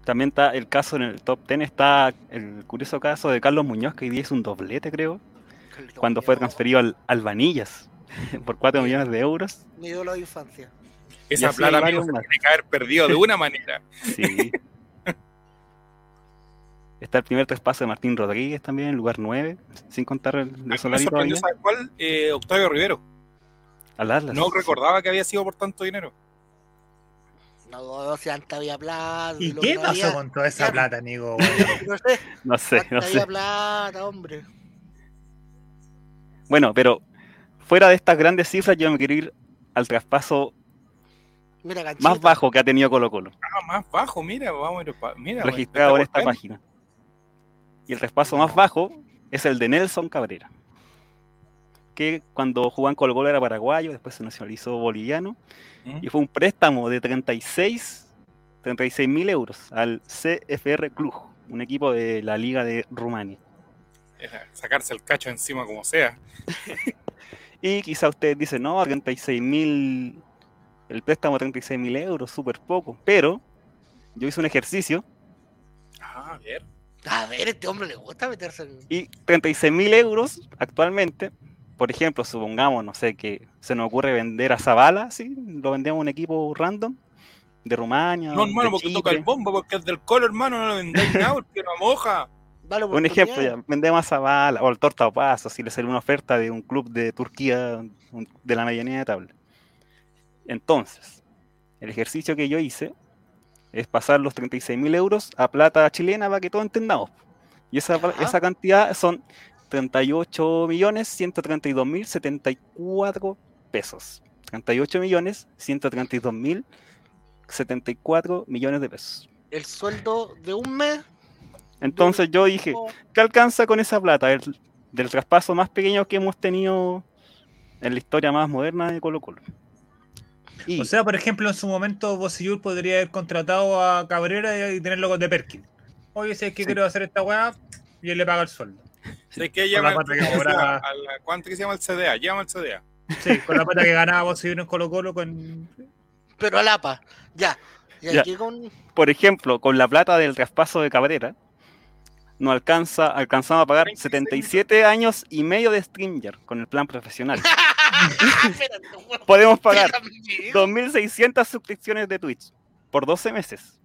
También está el caso en el top 10, está el curioso caso de Carlos Muñoz, que hoy día es un doblete, creo, cuando fue transferido al, al Vanillas *laughs* por 4 millones de euros. Mi ídolo de infancia. Esa plata amigo, se tiene que haber perdido de una manera. *laughs* Sí. Está el primer traspaso de Martín Rodríguez también, en lugar 9, sin contar el de A mí me Solari sorprendió, todavía. ¿sabes cuál? Eh, Octavio Rivero. Al Atlas. No recordaba que había sido por tanto dinero. No, si antes había plata. ¿Y qué no pasó había- con toda esa plata, amigo? *laughs* No sé, No sé, no había sé. plata, hombre. Bueno, pero fuera de estas grandes cifras, yo me quiero ir al traspaso Mira, más bajo que ha tenido Colo Colo. Ah, más bajo, mira, vamos a mira, registrado en esta página. Y el traspaso más bajo es el de Nelson Cabrera, que cuando jugó en Colo Colo era paraguayo, después se nacionalizó boliviano, ¿Mm? y fue un préstamo de 36 mil euros al CFR Cluj, un equipo de la Liga de Rumania. Era Sacarse el cacho encima como sea. *laughs* Y quizá usted dice, no, 36 mil, el préstamo de 36 mil euros, súper poco, pero yo hice un ejercicio Ah, a ver. A ver, este hombre le gusta meterse en. Y 36 mil euros actualmente, por ejemplo, supongamos, no sé, que se nos ocurre vender a Zavala, ¿sí? Lo vendemos a un equipo random de Rumania. No, hermano, porque Chipre. toca el bombo, porque es del colo, hermano, no lo vendáis nada, porque no moja. Dale Un ejemplo, ya, vendemos a Zavala o al Torta Paso, si le sale una oferta de un club de Turquía de la medianía de tabla. Entonces, el ejercicio que yo hice es pasar los 36 mil euros a plata chilena para que todos entendamos. Y esa, esa cantidad son 38 millones 132 mil 74 pesos. 38 millones 132 mil 74 millones de pesos. El sueldo de un mes. Entonces yo dije, ¿qué alcanza con esa plata? El- del traspaso más pequeño que hemos tenido en la historia más moderna de Colo Colo. Y O sea, por ejemplo, en su momento Bosillur podría haber contratado a Cabrera y tenerlo con de Perkin. Oye, si es que Sí. quiero hacer esta weá, y él le paga el sueldo. La pata que ¿cómo se cobra- llama? A la- ¿Cuánto que se llama el CDA? Llama al CDA. Sí, con la plata que ganaba Bosillur en Colo Colo con... Pero al APA. Ya. Y Ya. con. por ejemplo, con la plata del traspaso de Cabrera, nos alcanza, alcanzamos a pagar 36 77 años y medio de Stringer con el plan profesional. *laughs* *laughs* Weón. Podemos pagar Amigo. 2.600 suscripciones de Twitch por 12 meses.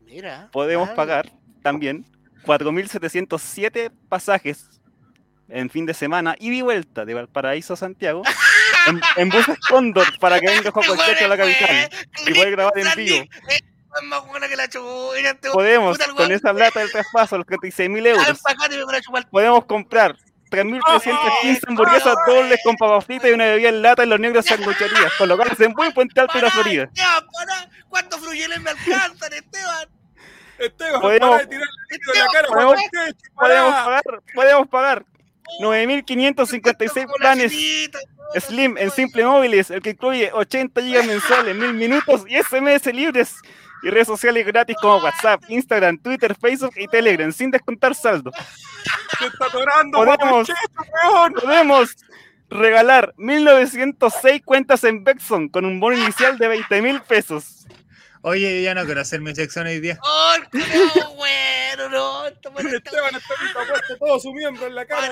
Mira. Podemos ah, pagar también 4.707 pasajes en fin de semana y de vuelta de Valparaíso a Santiago *laughs* en, en buses Cóndor para que venga Juan Checho a la capital y poder grabar en vivo. Es más buena que la chubuina, este Podemos, con esa plata del traspaso, los 36.000 Ah, euros, podemos comprar 3.315 hamburguesas dobles con papas fritas y una bebida en lata en los negros sangucherías, con locales en buen Puente Alto y la Florida. Esteban, pará. ¿Cuántos fruyeles me alcanzan, Esteban? Esteban, Podemos- para de tirarle líquido en la cara, Podemos- Podemos pagar, podemos pagar 9.556 Como la planes Slim en. Simple Móviles, el que incluye 80 GB mensuales, 1000 minutos y SMS libres. Y redes sociales gratis como WhatsApp, Instagram, Twitter, Facebook y Telegram, sin descontar saldo. Se está atorando, Podemos. Podemos regalar 1906 cuentas en Bexon con un bono inicial de 20 mil pesos. Oye, yo ya no quiero hacer mi sección hoy día. ¡Oh, culiao, bueno, no! *laughs* Esteban está puesto todo su miembro en la cara.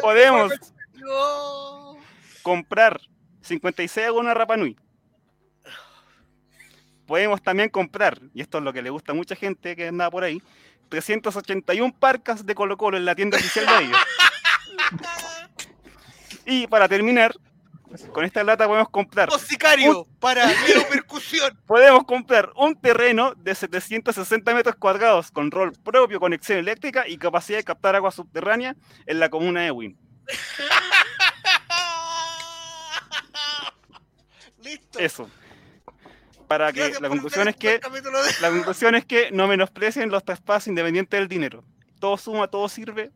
Podemos No. comprar 56 alguna Rapanui. Podemos también comprar, y esto es lo que le gusta a mucha gente que anda por ahí, 381 parcas de Colo Colo en la tienda oficial de ellos. Y para terminar, con esta lata podemos comprar, Dos sicarios para percusión. *laughs* podemos comprar un terreno de 760 metros cuadrados con rol propio, conexión eléctrica y capacidad de captar agua subterránea en la comuna de Win. *laughs* Listo. Eso. Para que Gracias la conclusión es que La conclusión es que no menosprecien los traspasos independientes del dinero. Todo suma, todo sirve.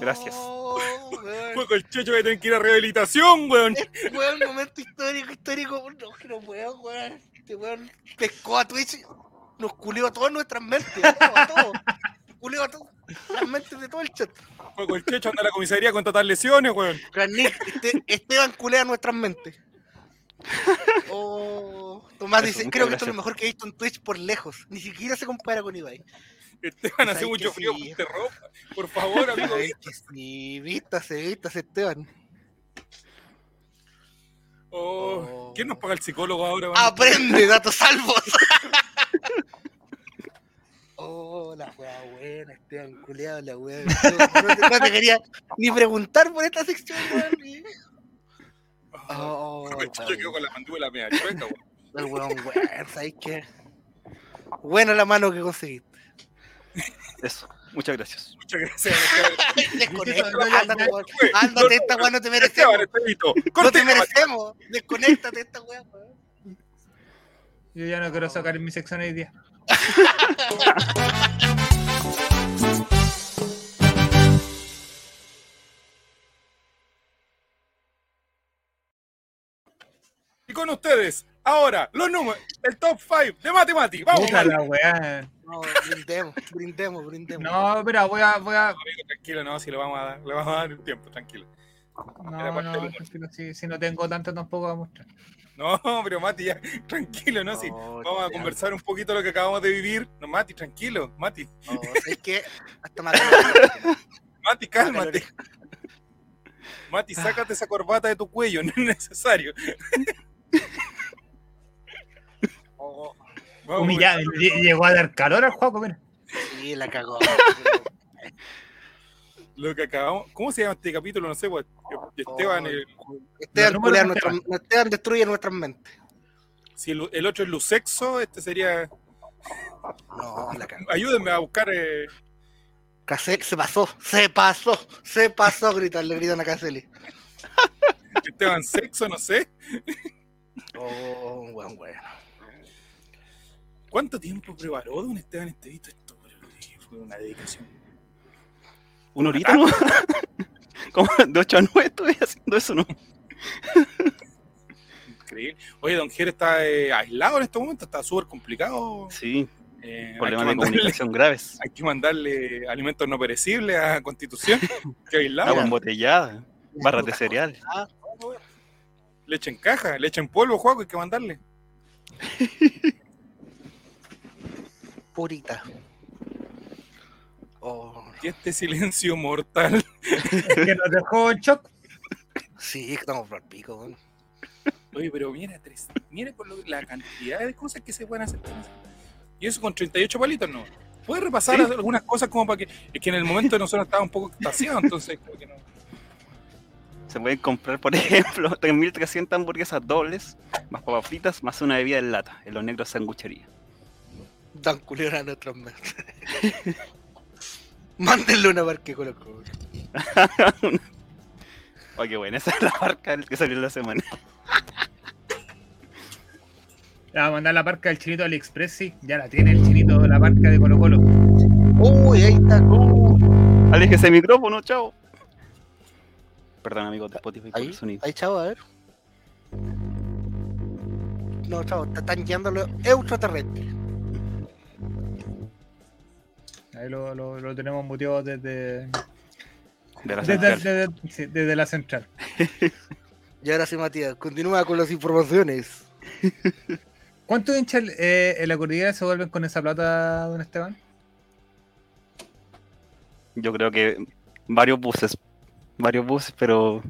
Gracias. Oh, weón. Fue con el Checho que tienen que ir a rehabilitación, weón. Weón, momento histórico, histórico. No, que no puedo, weón. Este weón pescó a Twitch. Nos culió a todas nuestras mentes. A todos, a todos. Culió a todas las mentes de todo el chat. Fue con el Checho anda a la comisaría con todas lesiones, weón. Este- Esteban culea nuestras mentes. Oh, Tomás dice, creo que esto es lo mejor que he visto en Twitch por lejos. Ni siquiera se compara con Ibai. Esteban hace mucho frío, sí. ponte ropa. Por favor, *laughs* amigo. Ay, que sí, vístase, vístase, Esteban. Oh, ¿Quién nos paga el psicólogo ahora? weón? Aprende, *laughs* datos salvos. *laughs* Oh, la wea buena, Esteban culeado, la wea. No te, no te quería ni preguntar por esta sección, weón. Oh, el Checho quedó con la mandíbula media chueca, weón. El weón, weón, ¿sabes qué? Buena la mano que conseguiste. Eso. Muchas gracias. Muchas gracias. *laughs* Desconecta, ándate, ya. weón. Ándate, esta weá no te merecemos. No te merecemos. Desconéctate esta weá, weón. Yo ya no quiero sacar mi sección hoy día. Y con ustedes, ahora, los números, el top 5 de Matemati. Vamos, Puta Mati. la weá. No, brindemos, brindemos, brindemos. No, mira, voy a, voy a. Amigo, tranquilo, no, si le vamos a dar, le vamos a dar un tiempo, tranquilo. No, no, tranquilo, si, si no tengo tanto tampoco voy a mostrar. No, pero Mati, ya, *laughs* tranquilo, ¿no? Si vamos a ya. conversar un poquito lo que acabamos de vivir. No, Mati, tranquilo, Mati, No, ¿sabes qué? Hasta más. *laughs* Mati, cálmate. Mati, sácate esa corbata de tu cuello, *laughs* no es necesario. Humillado, lle- llegó a dar calor al juego, mira. sí, la cagó. Lo que acabamos. ¿Cómo se llama este capítulo? No sé, pues. Esteban, el- Esteban, nuestra, Esteban destruye nuestras mentes. si el, el otro es Lucexo, este sería. No, la cagó. Ayúdenme a buscar. eh, Casel, se pasó, se pasó, se pasó, gritan, le gritan a Caseli. Esteban Sexo, no sé. Oh, weón, weón. ¿Cuánto tiempo preparó don Esteban Estevito esto? Fue una dedicación. ¿Una horita no? Como *laughs* de 8 a 9 estoy haciendo eso, ¿no? Increíble. Oye, don Jere está eh, aislado en este momento, está súper complicado. Sí, Eh, problemas de comunicación graves. *laughs* hay que mandarle alimentos no perecibles a Constitución. *laughs* que aislado. Agua embotellada, barras de cereal. Ah, Leche en caja, leche en polvo, juego, hay que mandarle. Purita. Oh, Y este silencio mortal. *laughs* que nos dejó en shock. sí, estamos por el pico. Oye, pero mira, tres, mira por lo- la cantidad de cosas que se pueden hacer. Y eso con 38 palitos, no. ¿Puedes repasar Sí. algunas cosas como para que. Es que en el momento nosotros estábamos un poco extasiados, entonces creo que no. Se pueden comprar, por *laughs* ejemplo, 3.300 hamburguesas dobles, más papas fritas, más una bebida en lata, en los negros sanguchería. Dan culero a nuestros mesas. Mándenle una barca con los cobros. Oh, qué buena, esa es la marca que salió en la semana. Le vamos a mandar la parca del chinito AliExpress, sí. Ya la tiene el chinito, la parca de Colo Colo. Uy, ahí está. Aléjese el micrófono, chao. Perdón, amigos de Spotify, por Ahí, el sonido. ahí, chavo, a ver. No, chavo, te están guiando los extraterrestres. Ahí lo, lo, lo tenemos muteado desde, De la desde, central. desde- sí, desde la central. *laughs* Y ahora sí, Matías, continúa con las informaciones. *laughs* ¿Cuántos hinchas eh, en la cordillera se vuelven con esa plata, don Esteban? Yo creo que varios buses, varios buses, pero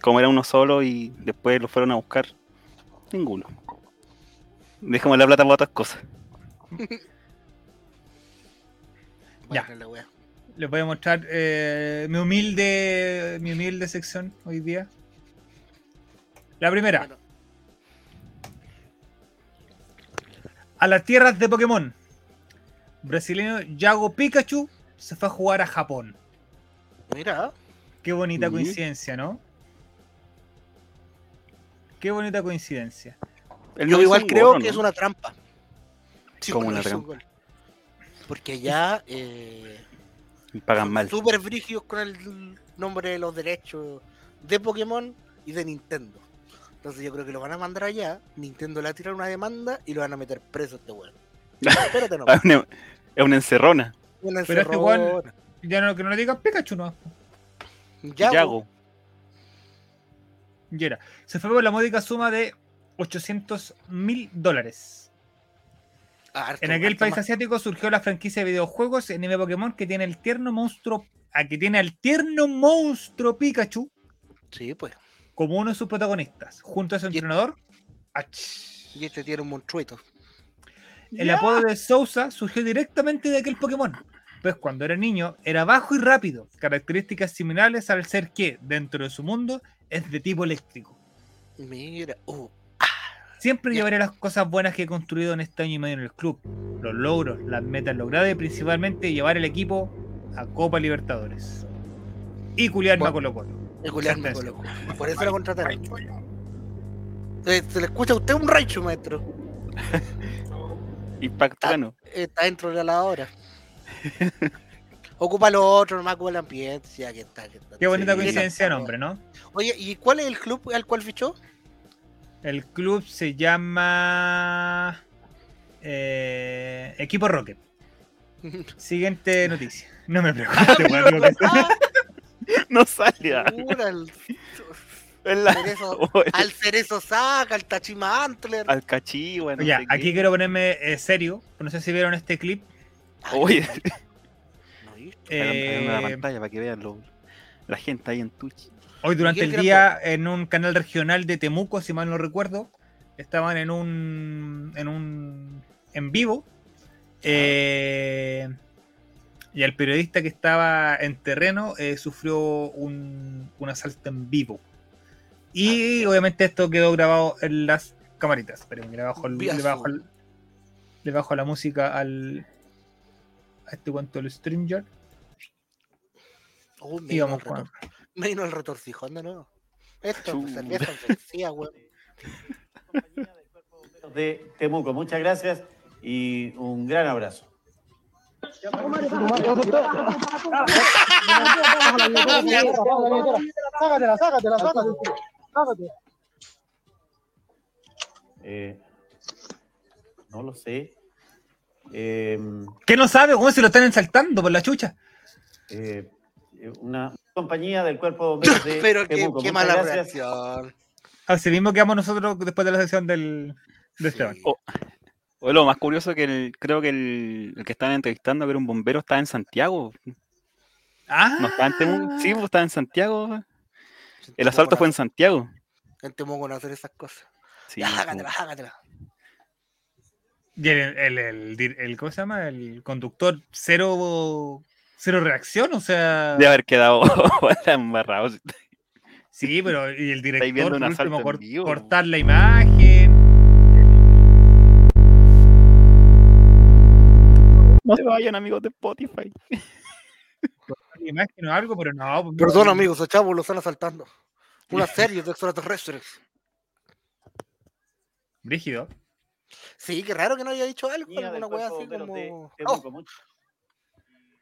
como era uno solo y después lo fueron a buscar, ninguno. Dejamos la plata para otras cosas. *laughs* Ya. Bueno, la wea. Les voy a mostrar eh, mi humilde mi humilde sección hoy día. La primera. Bueno. A las tierras de Pokémon. Brasileño Yago Pikachu se fue a jugar a Japón. Mira, Qué bonita Sí. coincidencia, ¿no? Qué bonita coincidencia. Él yo igual creo que ¿no? es una trampa. Sí, ¿Cómo bueno, una trampa? Porque ya eh, Pagan mal. súper brígidos con el nombre de los derechos de Pokémon y de Nintendo. Entonces yo creo que lo van a mandar allá, Nintendo le va a tirar una demanda y lo van a meter preso a este weón. *laughs* Espérate no. Una- Es una encerrona. Una Pero este weón- encerrona. Ya no, que no le digan Pikachu, no. Ya, Yago. Y era. Se fue por la módica suma de 800 mil dólares. Harto, En aquel país más. asiático surgió la franquicia de videojuegos Anime Pokémon que tiene el tierno monstruo. a que tiene al tierno monstruo Pikachu Sí, pues. como uno de sus protagonistas, junto a su Y- entrenador. Y este tiene un monstruito. El apodo de Sousa surgió directamente de aquel Pokémon, pues cuando era niño era bajo y rápido, características similares al ser que, dentro de su mundo, es de tipo eléctrico. Mira, uh, Siempre Ya. llevaré las cosas buenas que he construido en este año y medio en el club, los logros, las metas logradas y principalmente llevar el equipo a Copa Libertadores. Y culiarme a Colo Colo. el Julián me Sentencia. colocó. Por eso lo contrataron. Se, se le escucha a usted un Raichu, maestro. Impacto, bueno. Está dentro de la lavadora. Ocupa lo otro, nomás ocupa el ambiente. Sí, aquí está, aquí está. Qué bonita Sí. coincidencia de nombre, ¿no? Oye, ¿y cuál es el club al cual fichó? El club se llama eh, Equipo Rocket. *laughs* Siguiente noticia. No me pregunte, *laughs* weón, digo que sí. Ah, No sale. pura, el Es la- cerezo- *laughs* al cerezo saca, al Tachima Antler. al cachí, bueno. Ya, aquí quiero ponerme eh, serio. No sé si vieron este clip. Oye, no, ¿viste? en la Eh, pantalla para que vean lo- la gente ahí en Twitch. Hoy durante el día en un canal regional de Temuco, si mal no recuerdo, estaban en un en un en vivo eh, y el periodista que estaba en terreno eh, sufrió un, un asalto en vivo. Y obviamente esto quedó grabado en las camaritas. Esperen, le bajo, el- le bajo, el- le bajo la música al a este cuento el StreamYard Oh, y vamos con me vino el retorcijón de nuevo. Esto Chu. es cerveza vencida, weón. de Temuco. Muchas gracias y un gran abrazo. Sácatela, sácatela, sácatela. Sácatela. Eh, no lo sé. Eh, ¿Qué no sabe? ¿Cómo se lo están ensaltando por la chucha? eh, una compañía del cuerpo *laughs* de bomberos de Pero qué, qué mala gracias. reacción. Así mismo quedamos nosotros después de la sesión del, de Esteban. Sí. Oh, O lo más curioso que el, creo que el, el que estaban entrevistando, que era un bombero, estaba en Santiago. Ah, No estaba en Temuco. Sí, pues, estaba en Santiago. El asalto fue en Santiago. En Temuco no hacer esas cosas. Sí, como- hágatela, hágatela. Y el, el, el, dir- el- ¿cómo se llama? El conductor cero, cero reacción, o sea. De haber quedado *laughs* embarrado. Sí, pero y el director viendo por un último, cortar la imagen. No se vayan, amigos de Spotify. cortar la imagen o algo, pero no. pues, Perdón, no. amigos, a Chavo lo están asaltando. Una serie de extraterrestres. Brígido. Sí, qué raro que no haya dicho algo, alguna weá Cuerpo así de Bomberos de como. Temuco. Oh, Mucho-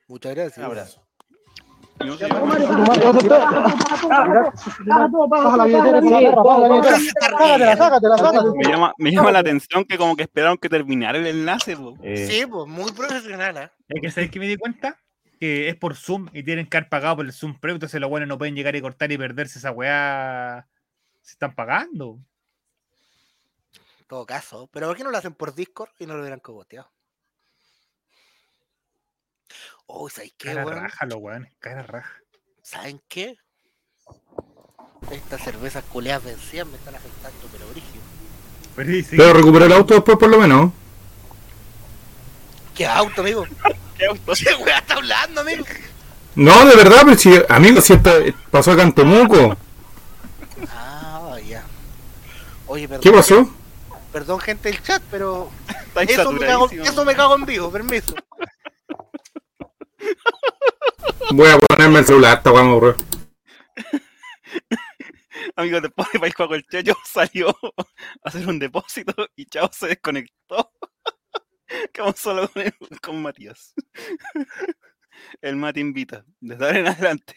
muchas gracias. Un abrazo. Me, llama, me llama la atención que como que esperaron que terminara el enlace. po. Eh, Sí, pues muy profesional, ¿eh? Es que sabes que me di cuenta que es por Zoom y tienen que haber pagado por el Zoom Premium, entonces los buenos no pueden llegar y cortar y perderse esa weá. Se están pagando. En todo caso. Pero ¿por qué no lo hacen por Discord y no lo hubieran cogoteado? Oh, ¿sabes qué, Cara weón? raja, los weones, cara raja. ¿Saben qué? Estas cervezas culeadas vencidas me están afectando, pero brígido. Pero sí, sí. Pero recuperó el auto después, por lo menos. ¿Qué auto, amigo? *laughs* ¿Qué auto? ¿Qué weá está hablando, amigo? No, de verdad, pero si, amigo, si esta, pasó acá en Temuco. Ah, ya. Oye, perdón. ¿Qué pasó? Perdón, gente del chat, pero *laughs* Está eso me, cago, eso me cago en vivo, permiso. Voy a ponerme el celular, esta weá me aburrió. *laughs* Amigos de Spotify, Juego el Checho *laughs* salió a hacer un depósito y Chao se desconectó. *laughs* Quedamos solo con, el- con Matías. El Mati invita, desde ahora en adelante.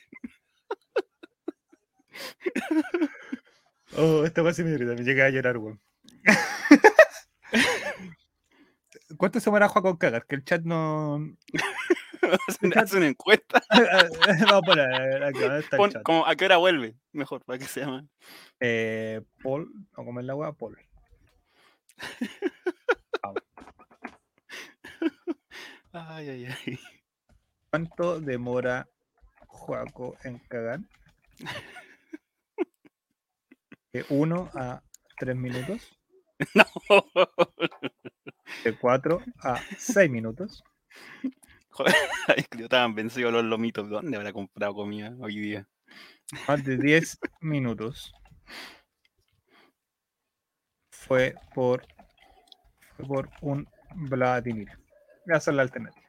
Oh, esta sí me me llega a llorar, weón. ¿Cuánto se Juan con cagar? Que el chat no. *laughs* Hacen- Hace una encuesta. Vamos a poner ¿dónde está el Pon chat? como, ¿A qué hora vuelve? Mejor, para que se llama. Eh, Paul, ¿o cómo es la weá? Paul. *laughs* Ay, ay, ay. ¿Cuánto demora Juaco en cagar? De 1 a 3 minutos. *laughs* No. De 4 a 6 minutos. *laughs* Yo estaban vencidos los lomitos. ¿Dónde habrá comprado comida hoy día? Más de 10 minutos. Fue por, fue por un Vladimir. Esa es la alternativa.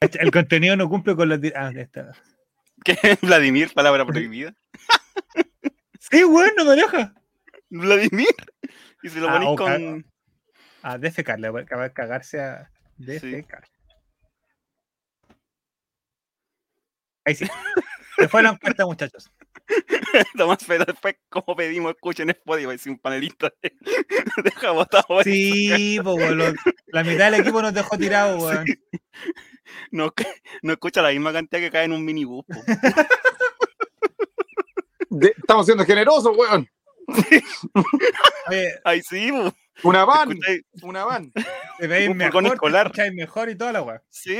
El contenido no cumple con las. di- Ah, está. ¿Qué? *laughs* ¿Vladimir? ¿Palabra prohibida? *laughs* Sí, bueno, deja. ¿Vladimir? Y si lo Ah, ponís con. A defecar, le voy a cagarse a defecar. Ahí sí. Se *laughs* fue la encuesta, muchachos. Tomás, pero después, como pedimos, escuchen Spotify si un panelista *laughs* de- deja botado. Sí, po, weón, lo- la mitad del equipo nos dejó tirado, weón. No, no escucha la misma cantidad que cae en un minibús. De- estamos siendo generosos, weón. Oye, Ay, sí, po. Una van, Escucháis- una van. te veis Un mejor, te escolar. mejor y toda la weón. Sí.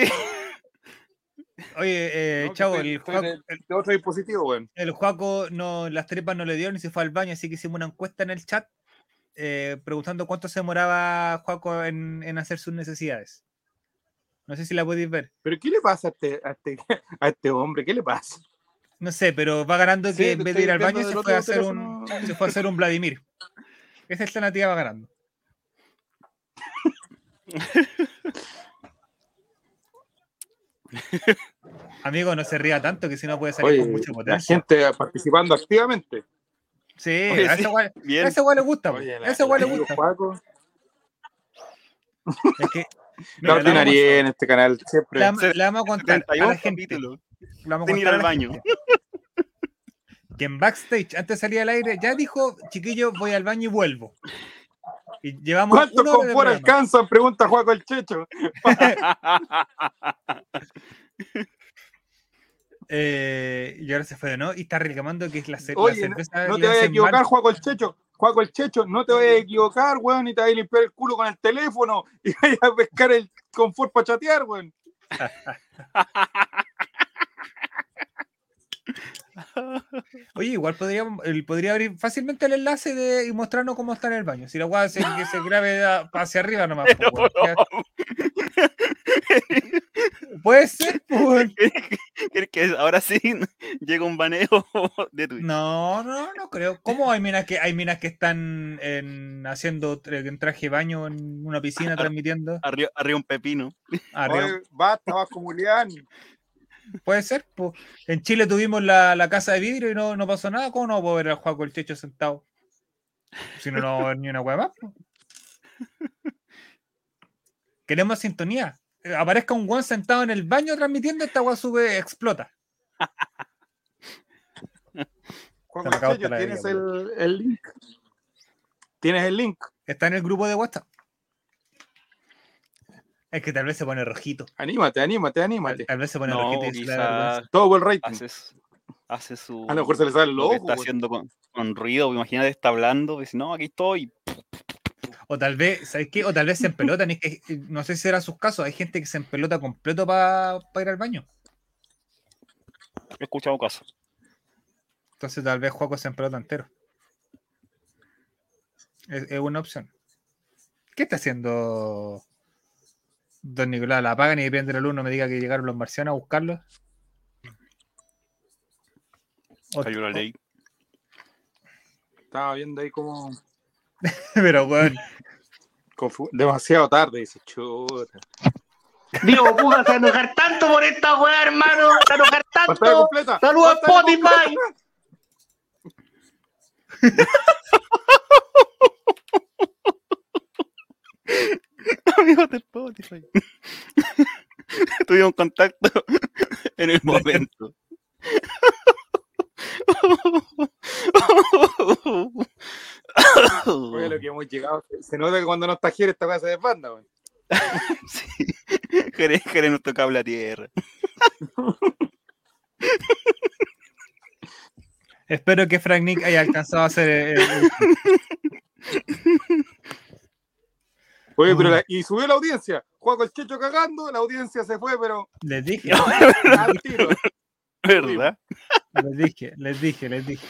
Oye, eh, No, chavo, estoy- el, de- de otro dispositivo, weón. el Juaco no, las tripas no le dio ni se fue al baño, así que hicimos una encuesta en el chat eh, preguntando cuánto se demoraba Juaco en, en hacer sus necesidades. No sé si la podéis ver. Pero ¿qué le pasa a este, a este, a este hombre? ¿Qué le pasa? No sé, pero va ganando Sí, que en vez de ir al baño se fue, a hacer un, se fue a hacer un Vladimir. Esa alternativa va ganando. *laughs* Amigo, no se ría tanto que si no puede salir Oye, con mucha la potencia. gente participando activamente. Sí, Oye, a sí, ese a Bien. ese guay le gusta. a ese guay le gusta. Es que, *laughs* La mira, le vamos, en este canal, siempre. le vamos- le vamos a contar a 71 la gente, vamos a ir al la baño. gente Que en backstage, antes de salir al aire, ya dijo, chiquillo, voy al baño y vuelvo. Y llevamos ¿Cuántos una hora de confort programa. alcanzan? Pregunta Juaco el Checho. *laughs* Eh, y ahora se fue, ¿no? Y está reclamando que es la, ce- la Oye, cerveza. No le te vayas a equivocar, mal. Juaco el Checho. Juaco el Checho, no te vayas a equivocar, weón, y te vayas a limpiar el culo con el teléfono y *laughs* vayas a pescar el confort para chatear, weón. *laughs* Oye, igual podría, podría abrir fácilmente el enlace de, y mostrarnos cómo está en el baño. Si la weá hace que se *laughs* grabe hacia arriba nomás. po, weón. *laughs* Puede ser, po, weón. *laughs* ¿Crees que ahora sí llega un baneo de Twitch? No, no, no creo. ¿Cómo hay minas que hay minas que están en, haciendo en traje de baño en una piscina transmitiendo? Arriba, arriba un pepino. Arriba. Oye, basta, Julián. Puede ser. En Chile tuvimos la, la casa de vidrio y no, no pasó nada. ¿Cómo no puedo ver al Juaco el Checho sentado? Si no, no va a ni una hueá más. *laughs* Queremos sintonía. Eh, Aparezca un guan sentado en el baño transmitiendo, esta hueá sube, explota. *laughs* Juan ¿tienes el link? ¿Tienes el link? Está en el grupo de WhatsApp. Es que tal vez se pone rojito. Anímate, anímate, anímate. tal vez se pone No, rojito y Todo el rating. hace, su- hace su. A lo mejor se le sale el ojo. está haciendo con, con ruido. Imagínate, está hablando. Dice, no, aquí estoy. O tal vez, ¿sabes qué? O tal vez se empelotan. es que, no sé si será sus casos. Hay gente que se empelota completo para ir al baño. He escuchado casos. Entonces tal vez Juaco se empelota entero. Es, es una opción. ¿Qué está haciendo Don Nicolás? ¿La apagan y prende la luz? No me diga que llegaron los marcianos a buscarlos. Hay una ley. Estaba viendo ahí como *laughs* Pero, weón, confu- demasiado tarde, dice, chuta. Diego Puga se va a enojar tanto por esta weá, hermano. Se va a enojar tanto. Saludos a Spotify. *laughs* Amigos de Spotify. *laughs* Tuvimos contacto *laughs* en el momento. Oye, lo que hemos llegado. Se nota que cuando no está Jere esta weá se desbanda, weón. *laughs* Sí. Jerez, Jerez nos toca la tierra. espero que Frank Nick haya alcanzado a hacer el- Oye, pero la- y subió la audiencia. Juego el Checho cagando, la audiencia se fue, pero Les dije, *laughs* al tiro. ¿Verdad? les dije, les dije, les dije.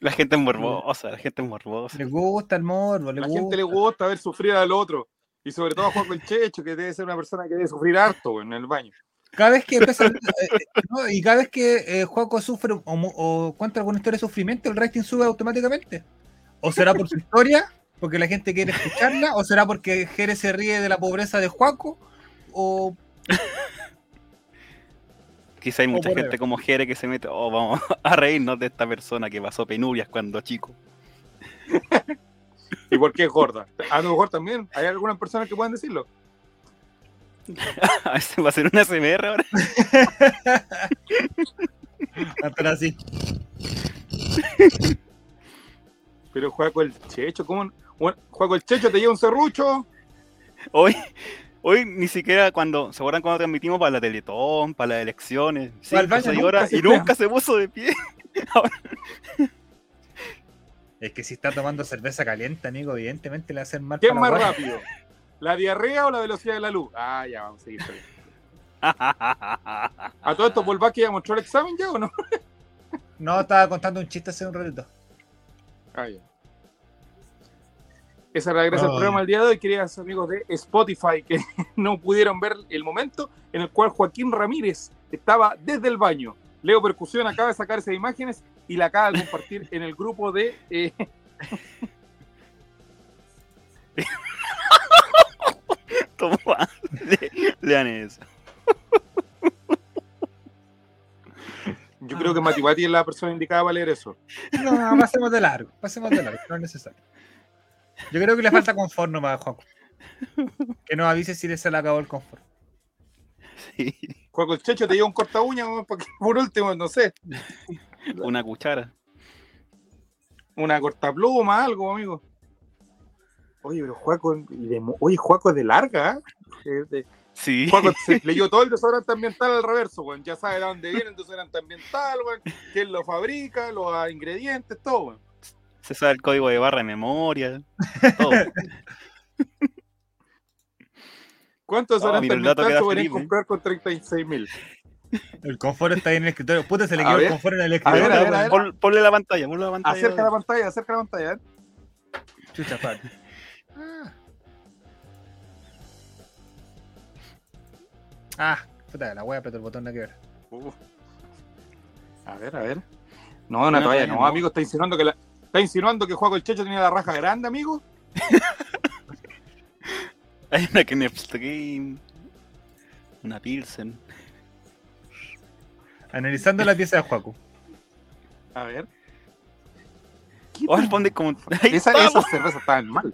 La gente es morbosa, la gente es morbosa. Les gusta el morbo, les La gusta. gente le gusta ver sufrir al otro. Y sobre todo a Juan el Checho, que debe ser una persona que debe sufrir harto en el baño. Cada vez que empieza, *laughs* eh, eh, no, y cada vez que eh, Juaco sufre o, o cuenta alguna historia de sufrimiento, el rating sube automáticamente. ¿O será por su historia? Porque la gente quiere escucharla, o será porque Jerez se ríe de la pobreza de Juaco, o Quizá hay mucha gente como Jere que se mete, oh, vamos *laughs* a reírnos de esta persona que pasó penurias cuando chico. ¿Y por qué es gorda? A lo mejor también hay algunas personas que pueden decirlo. *laughs* Va a ser una CMR ahora. *laughs* Hasta así. Pero Juaco el Checho, ¿cómo? Bueno, Juaco el Checho te lleva un serrucho. Hoy, hoy ni siquiera cuando, ¿se acuerdan cuando transmitimos para la Teletón, para las elecciones? Seis nunca horas y nunca se puso de pie. *laughs* Es que si está tomando cerveza caliente, amigo, evidentemente le va a hacer mal. ¿Qué es más rápido? ¿La diarrea o la velocidad de la luz? Ah, ya, vamos a seguir. *laughs* ¿A todo esto Volvaki ya mostró el examen ya o no? No, estaba contando un chiste hace un ratito. Ah, ya. Esa era la gracia del programa del día de hoy, queridos amigos de Spotify, que *laughs* no pudieron ver el momento en el cual Joaquín Ramírez estaba desde el baño. Leo Percusión acaba de sacar esas imágenes y la acaba de compartir en el grupo de... eh, *laughs* Toma, le- lean eso. yo creo que Matipati es la persona indicada para leer eso. No, pasemos de largo, pasemos de largo, no es necesario. Yo creo que le falta *laughs* confort nomás a Juaco. Que nos avise si se le acabó el confort. Sí, Juaco el Checho te lleva un corta uña, *laughs* por último, no sé, una cuchara. una cortapluma, algo, amigo. Oye, pero Juaco, de oye, Juaco es de larga, ¿eh? De- Sí, Juaco se *laughs* leyó todo el desodorante ambiental al reverso, weón. Ya sabe de dónde viene el desodorante ambiental, weón. Quién lo fabrica, los ingredientes, todo, weón. Se sabe el código de barra de memoria. Todo. *laughs* ¿Cuántos Oh, desodorante mira, el dato podrían Felipe. comprar con 36 mil? El confort está ahí en el escritorio. Puta, se le quedó el confort en el A escritorio. ver, a ver, a weón. ver. Pon- ponle la pantalla, ponle la pantalla. Acerca la pantalla, acerca la pantalla. ¿eh? Chucha, padre. Ah, puta, la wea apretó el botón de que ver. Uf. A ver, a ver. No, una toalla, toalla, no, no. amigo, está insinuando que la, está insinuando que Juaco el Checho tenía la raja grande, amigo. *laughs* Hay una Knepstein. Una Pilsen. Analizando la pieza de Juaco. A ver. O responde como. Esa, está, esas cervezas estaban mal.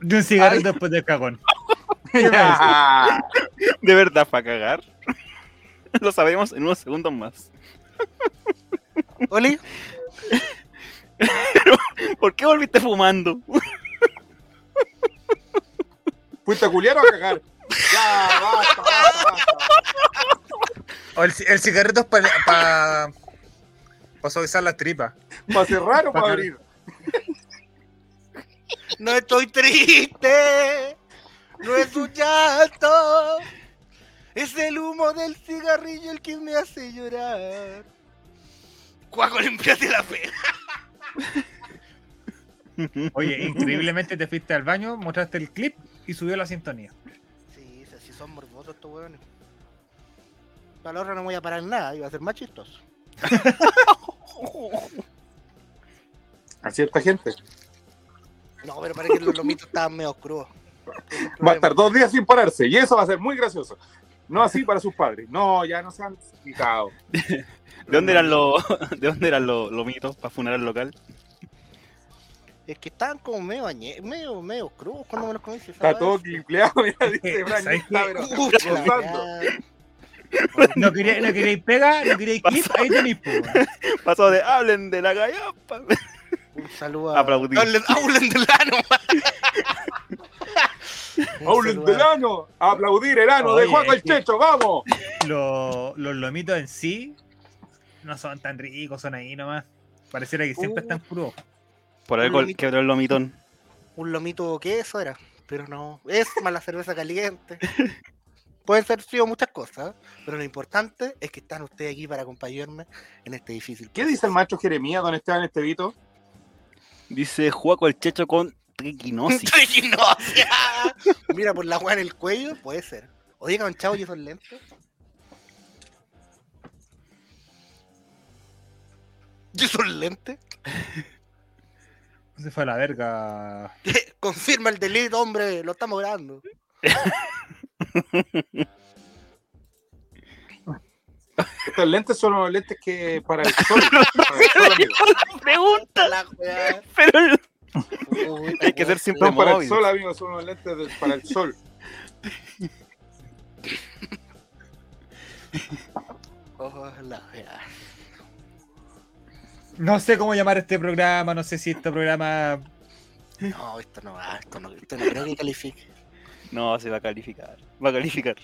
De un cigarrito después del cagón. *laughs* *laughs* De verdad, para cagar. Lo sabemos en unos segundos más. Oli, *laughs* ¿Por qué volviste fumando? ¿Fuiste a culiar o a cagar? Ya, basta, basta, basta. O el, el cigarrito es para pa, pa suavizar las tripas. ¿Para cerrar o para abrir? no estoy triste. No es un llanto. Es el humo del cigarrillo el que me hace llorar. Cuaco, limpiate la pena. Oye, increíblemente te fuiste al baño, mostraste el clip y subió la sintonía. Sí, sí, sí son morbosos estos hueones. Para la hora no voy a parar nada, iba a ser más chistoso. *laughs* A cierta gente. No, pero parece que los lomitos estaban medio crudos. Va a estar dos días sin pararse y eso va a ser muy gracioso. No así para sus padres. No, ya no se han picado. *laughs* ¿De dónde eran los, *laughs* de dónde eran los, los mitos para funar al local? Es que estaban como medio medio, medio crudos cuando me los comí. Está todo clipleado, mira, dice Frank. *laughs* ¿Sabes Está, pero. No quería, no queréis pega, no queréis clip, ahí tenéis. Pasó de hablen de la gallapa. Un saludo a. Aplaudir. Hablen, hablen del ano. A- del ano. A aplaudir el ano de Juaco el Checho, vamos. Los, los lomitos en sí no son tan ricos, son ahí nomás. Pareciera que siempre Uh. están puros. Por algo quebró el lomitón. Un lomito queso era, pero no. Es más la cerveza caliente. Pueden ser sido muchas cosas, pero lo importante es que están ustedes aquí para acompañarme en este difícil. ¿Qué dice el maestro Jeremías, don Esteban Estevito? Dice Juaco el Checho con triquinosis. *laughs* Triquinosia. *laughs* Mira, por la weá en el cuello, puede ser. Oye, chavo y esos lentes. ¿Y esos lentes? Se fue a la verga. *laughs* Confirma el delito, hombre, lo estamos grabando. Estos lentes son los lentes que para el sol. para el sol, amigo. Pregunta, La weá. pero hay que ser siempre para el sol, amigo, son los lentes de- para el sol. *laughs* Oh, la. No sé cómo llamar este programa, no sé si este programa. No, esto no va, esto no, esto no creo que califique. No, se va a calificar. Va a calificar.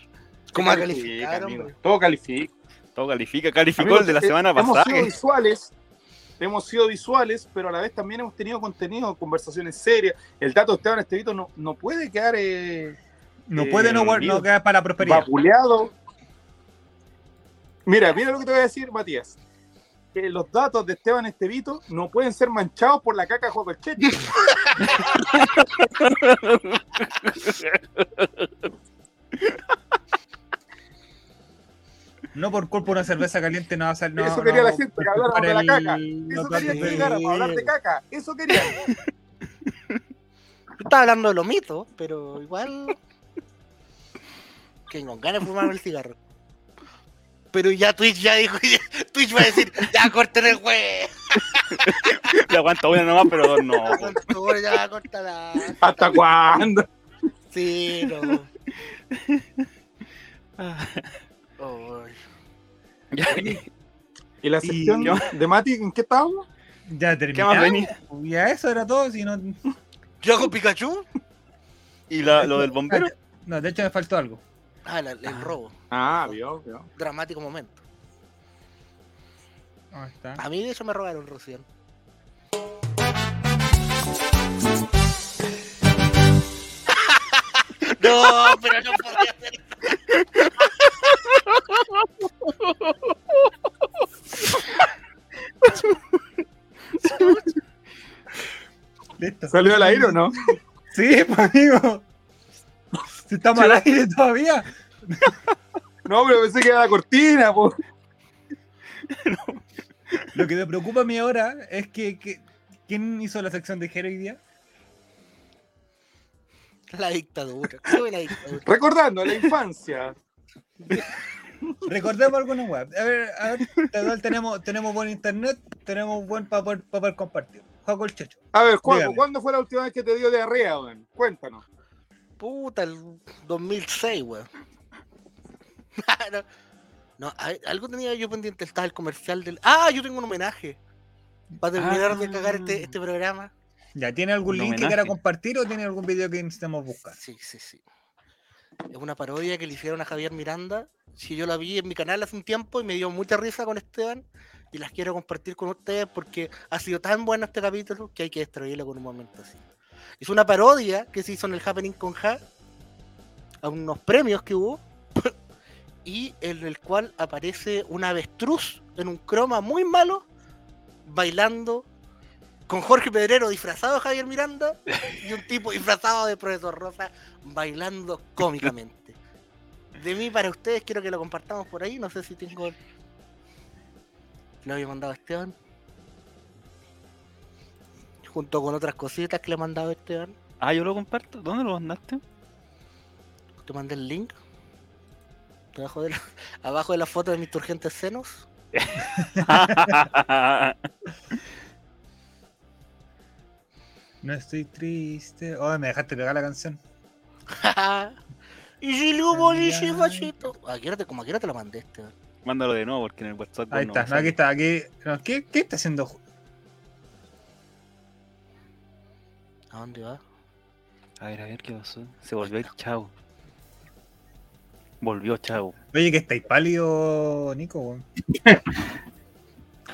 ¿Cómo va a Califica, calificar? Todo califica. Todo califica. Calificó Amigos, el de la semana Hemos pasada. sido visuales, hemos sido visuales, pero a la vez también hemos tenido contenido, conversaciones serias. El dato de Esteban Estevito no, no puede quedar eh, No Eh, puede no, no quedar para la prosperidad. vapuleado. Mira, mira lo que te voy a decir, Matías. Que los datos de Esteban Estevito no pueden ser manchados por la caca de Checho. *laughs* No por culpa de una cerveza caliente no va a salir. No, Eso quería no la gente, que habláramos de la caca. Eso quería que llegáramos a hablar de caca. Eso quería. Yo estaba hablando de los mitos, pero igual. Que con ganas de fumar el cigarro. Pero ya Twitch ya dijo, ya- Twitch va a decir, ya corten el güey. *laughs* Le aguanta una nomás, pero dos no. Ya cortala. ¿Hasta cuándo? Sí, no. *laughs* Ya, *laughs* ¿Y la ¿Y sección qué de Mati en qué estábamos? Ya ¿Qué más terminamos. venía? Ya eso era todo. Si no... *laughs* ¿Yo hago Pikachu? ¿Y la- lo del bombero? no, de hecho me faltó algo. Ah, la- el robo. Ah, vio, vio. Dramático momento. Ahí está. A mí de hecho me robaron Rocío. *laughs* no, pero no podía Listo. *laughs* ¿Salió al aire o no? Sí, amigo. ¿Se está mal aire todavía? No, pero pensé que era la cortina, Lo que me preocupa a mí ahora es que, ¿quién hizo la sección de Jero día? La dictadura. la dictadura. Recordando la infancia. *laughs* *laughs* Recordemos alguna web. A ver, a ver, tenemos, tenemos buen internet, tenemos buen para poder, pa poder compartir. Juego el checho. A ver, Juan, Dígame. ¿cuándo fue la última vez que te dio diarrea, weón? Cuéntanos. Puta, el 2006, weón. *laughs* no, no, algo tenía yo pendiente, estaba el comercial del... Ah, yo tengo un homenaje. Para terminar de cagar este, este programa. ¿Ya tiene algún link que homenaje. quiera compartir o tiene algún video que necesitemos buscar? Sí, sí, sí. Es una parodia que le hicieron a Javier Miranda. Si yo la vi en mi canal hace un tiempo y me dio mucha risa con Esteban. Y las quiero compartir con ustedes porque ha sido tan bueno este capítulo que hay que destruirlo con un momento así. Es una parodia que se hizo en el Happening con Ja a unos premios que hubo. *laughs* y en el cual aparece un avestruz en un croma muy malo bailando con Jorge Pedrero disfrazado de Javier Miranda y un tipo disfrazado de Profesor Rosa bailando cómicamente. De mí para ustedes quiero que lo compartamos por ahí. No sé si tengo. Lo había mandado a Esteban. Junto con otras cositas que le he mandado a Esteban. Ah, yo lo comparto. ¿Dónde lo mandaste? Te mandé el link. Abajo de la, *laughs* abajo de la foto de mis turgentes senos. *laughs* No estoy triste. Oh, me dejaste pegar la canción. *laughs* y si lo boliche, machito. ¿A qué hora te, como a qué hora te la mandé, Esteban? Mándalo de nuevo porque en el WhatsApp. Ahí no está, no, aquí está, aquí. no, ¿qué, ¿Qué está haciendo? ¿A dónde va? A ver, a ver qué pasó. Se volvió el chavo. Volvió chavo. Oye, que estáis pálido, Nico, weón. *laughs*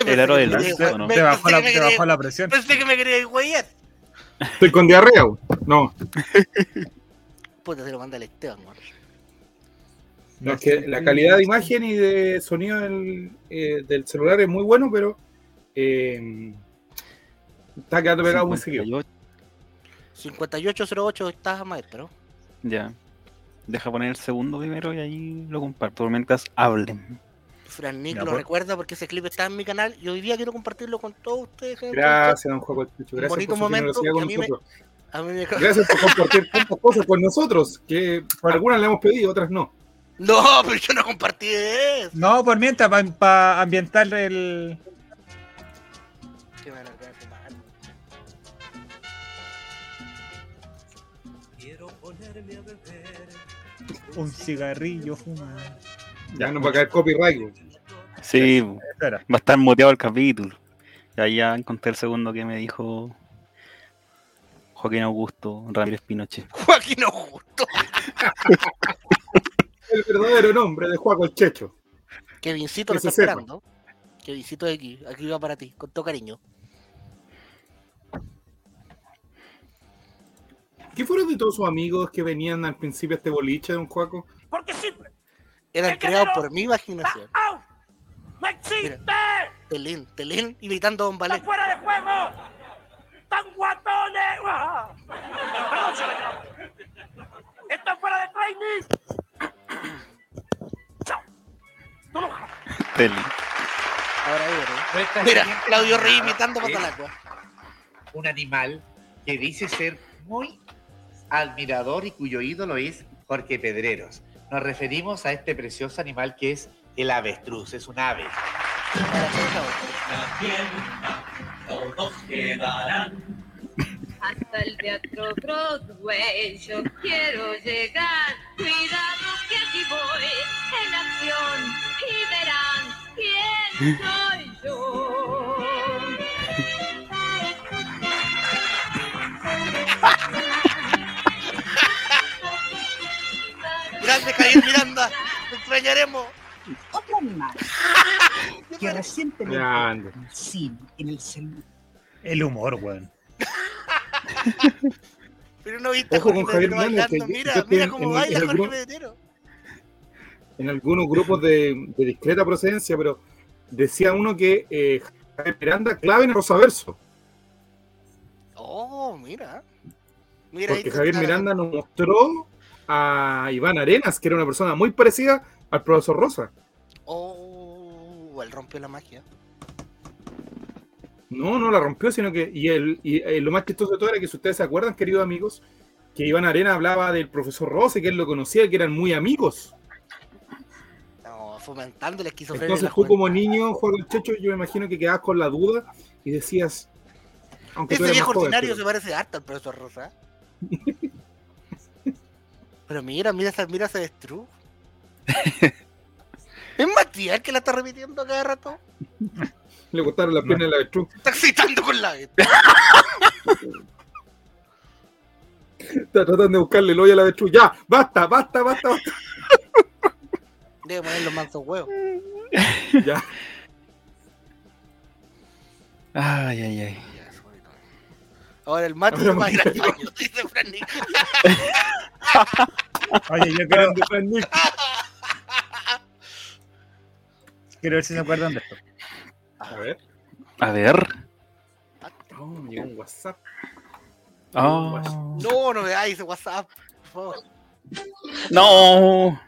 El aro de Pensé que luz, me quería- ¿o no? me- Te bajó, la, te bajó presión. Pensé que me quería ir, güeyet. Estoy con diarrea, weón. No, *laughs* Puta, se lo manda el Esteban, weón. No, es que la calidad de imagen y de sonido del, eh, del celular es muy bueno, pero eh, está quedando pegado muy seguido. 58. 5808 estás maestro. Ya. Deja poner el segundo primero y ahí lo comparto. Mientras hablen. Fran Nick lo pues. recuerda porque ese clip está en mi canal y hoy día quiero compartirlo con todos ustedes. gente. Gracias, don Juan. Gracias bonito por su momento a mí me-. A mí me- Gracias por compartir *laughs* tantas cosas con nosotros, que algunas le hemos pedido, otras no. No, pero yo no compartí eso. No, por mientras, para ambientar el. A cagar de mal. Un cigarrillo fumar. Ya no va a caer copyright. güey. Sí, Espera. va a estar muteado el capítulo. Y ahí ya encontré el segundo que me dijo Joaquín Augusto Ramírez Pinochet. *laughs* Joaquín Augusto. El verdadero nombre de Juaco el Checho. Kevincito lo está sepa. esperando. Kevincito de aquí. Aquí va para ti, con todo cariño. ¿Qué fueron de todos sus amigos que venían al principio a este boliche, don Juaco? Eran creados por mi imaginación. Mira, Telín, Telín imitando a Don Ballet. fuera de juego! ¡Tan guatones! ¡Ah! Perdón, señor. ¡Están fuera de training! ¡Chao! ¡No lo Teli. Ahora. Nuestra Mira, Claudio Rey imitando a es Patalacua. Un animal que dice ser muy admirador y cuyo ídolo es Jorge Pedreros. Nos referimos a este precioso animal que es el avestruz, es un ave. Todos quedarán. Hasta el teatro Broadway yo quiero llegar. Cuidado que aquí voy en acción y verán quién soy yo. Grande Javier Miranda. Te extrañaremos. Otro animal *laughs* que recientemente Grande. en el cine, en el celular. El humor, weón. *laughs* Pero no viste a Ojo con Javier Mira, mira en- cómo en- baila en Jorge grupo- Pedrero. En algunos grupos de, de discreta procedencia, pero decía uno que eh, Javier Miranda clave en el Rosaverso. Oh, mira. Mira, ahí Porque Javier Miranda nos mostró a Iván Arenas, que era una persona muy parecida al profesor Rosa. Oh, él rompió la magia. No, no la rompió, sino que. Y, el, y eh, lo más chistoso de todo era que, si ustedes se acuerdan, queridos amigos, que Iván Arena hablaba del profesor Rosa y que él lo conocía, que eran muy amigos. No, fomentando la esquizofrenia. en Entonces tú, como niño, Juan del Checho, yo me imagino que quedabas con la duda y decías. Aunque Ese viejo ordinario pero- se parece harto al profesor Rosa. *laughs* Pero mira, mira mira ese avestruz. *laughs* ¿Es Matías que la está repitiendo cada rato? *laughs* Le gustaron las piernas de la avestruz. Está excitando con la Está tratando de buscarle el hoyo a la avestruz. Ya, basta, basta, basta, basta. Debe poner los mansos huevos. Ya. Ay, ay, ay. Ahora el mate Ahora se va a ir al baño, dice Fran Nick. Oye, yo quiero, quiero ver si se acuerdan de esto. A ver. A ver. Oh, me llegó un WhatsApp. Oh. No, no me ese WhatsApp, por favor. No.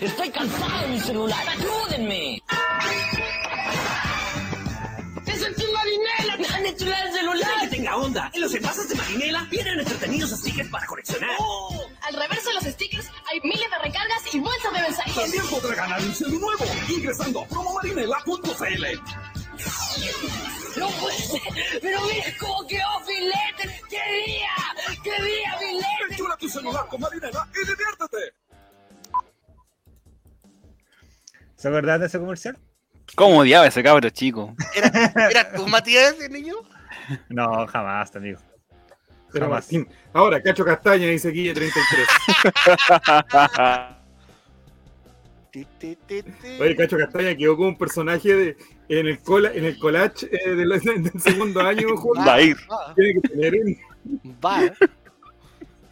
Estoy cansado de mi celular. ¡Ayúdenme! ¡Que tenga onda! En los envases de Marinela vienen entretenidos stickers para coleccionar. Al reverso de los stickers hay miles de recargas y bolsas de mensajes. También podrá ganar un celu nuevo ingresando a promomarinela.cl. No puede ser, pero mira cómo quedó filete. ¡Qué día! ¡Qué día, filete! Enchula tu celular con Marinela y diviértete. ¿Se acuerdan de ese comercial? ¿Cómo odiaba ese cabro chico? ¿Era tú, Matías, ese niño? No, jamás, amigo. Pero Jamás. Martín. Ahora, Cacho Castaña dice Guille 33. *laughs* Ti, ti, ti, ti. Oye, Cacho Castaña quedó como un personaje de, en el cola, en el collage eh, del, *laughs* del segundo año, *laughs* Juan. Va a ir. Va, Tiene que tener un, va.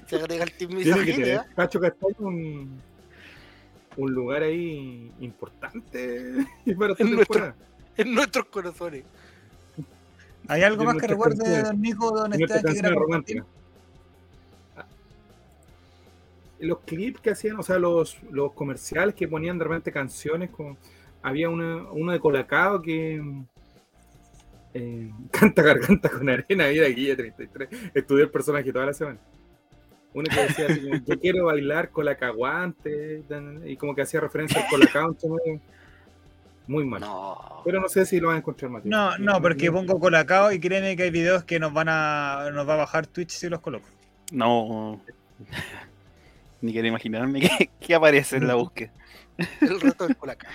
Se agrega el team tiene que tener Cacho Castaña un, un lugar ahí importante para En nuestro- en nuestros corazones. ¿Hay algo más que recuerde, don Nico, don Esteban, que romántica. Los clips que hacían, o sea, los, los comerciales que ponían de repente canciones, con, había una, uno de Colacao que eh, *laughs* canta garganta con arena, mira Guilla 33, estudié el personaje toda la semana. Uno que decía así como, yo quiero bailar colacaguante, y como que hacía referencia al colacao, entonces, muy mal. No. Pero no sé si lo van a encontrar más. No, no, porque pongo colacao y créeme que hay videos que nos van a nos va a bajar Twitch si los coloco. No. *laughs* Ni quiero imaginarme qué, qué aparece en la búsqueda. El reto del colacao.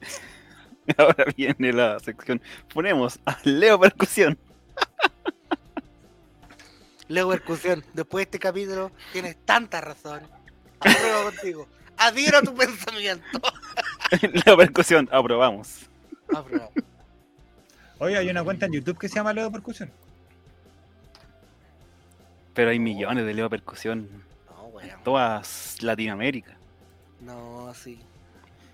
*laughs* Ahora viene la sección. Ponemos a Leo Percusión. Leo Percusión, después de este capítulo tienes tanta razón. Apruebo contigo. Adhiero a tu *laughs* pensamiento. *laughs* Leo Percusión, aprobamos. Apruebo. Oye, hay una cuenta en YouTube que se llama Leo Percusión. Pero hay millones de Leo Percusión No, weón. en toda Latinoamérica. No, sí.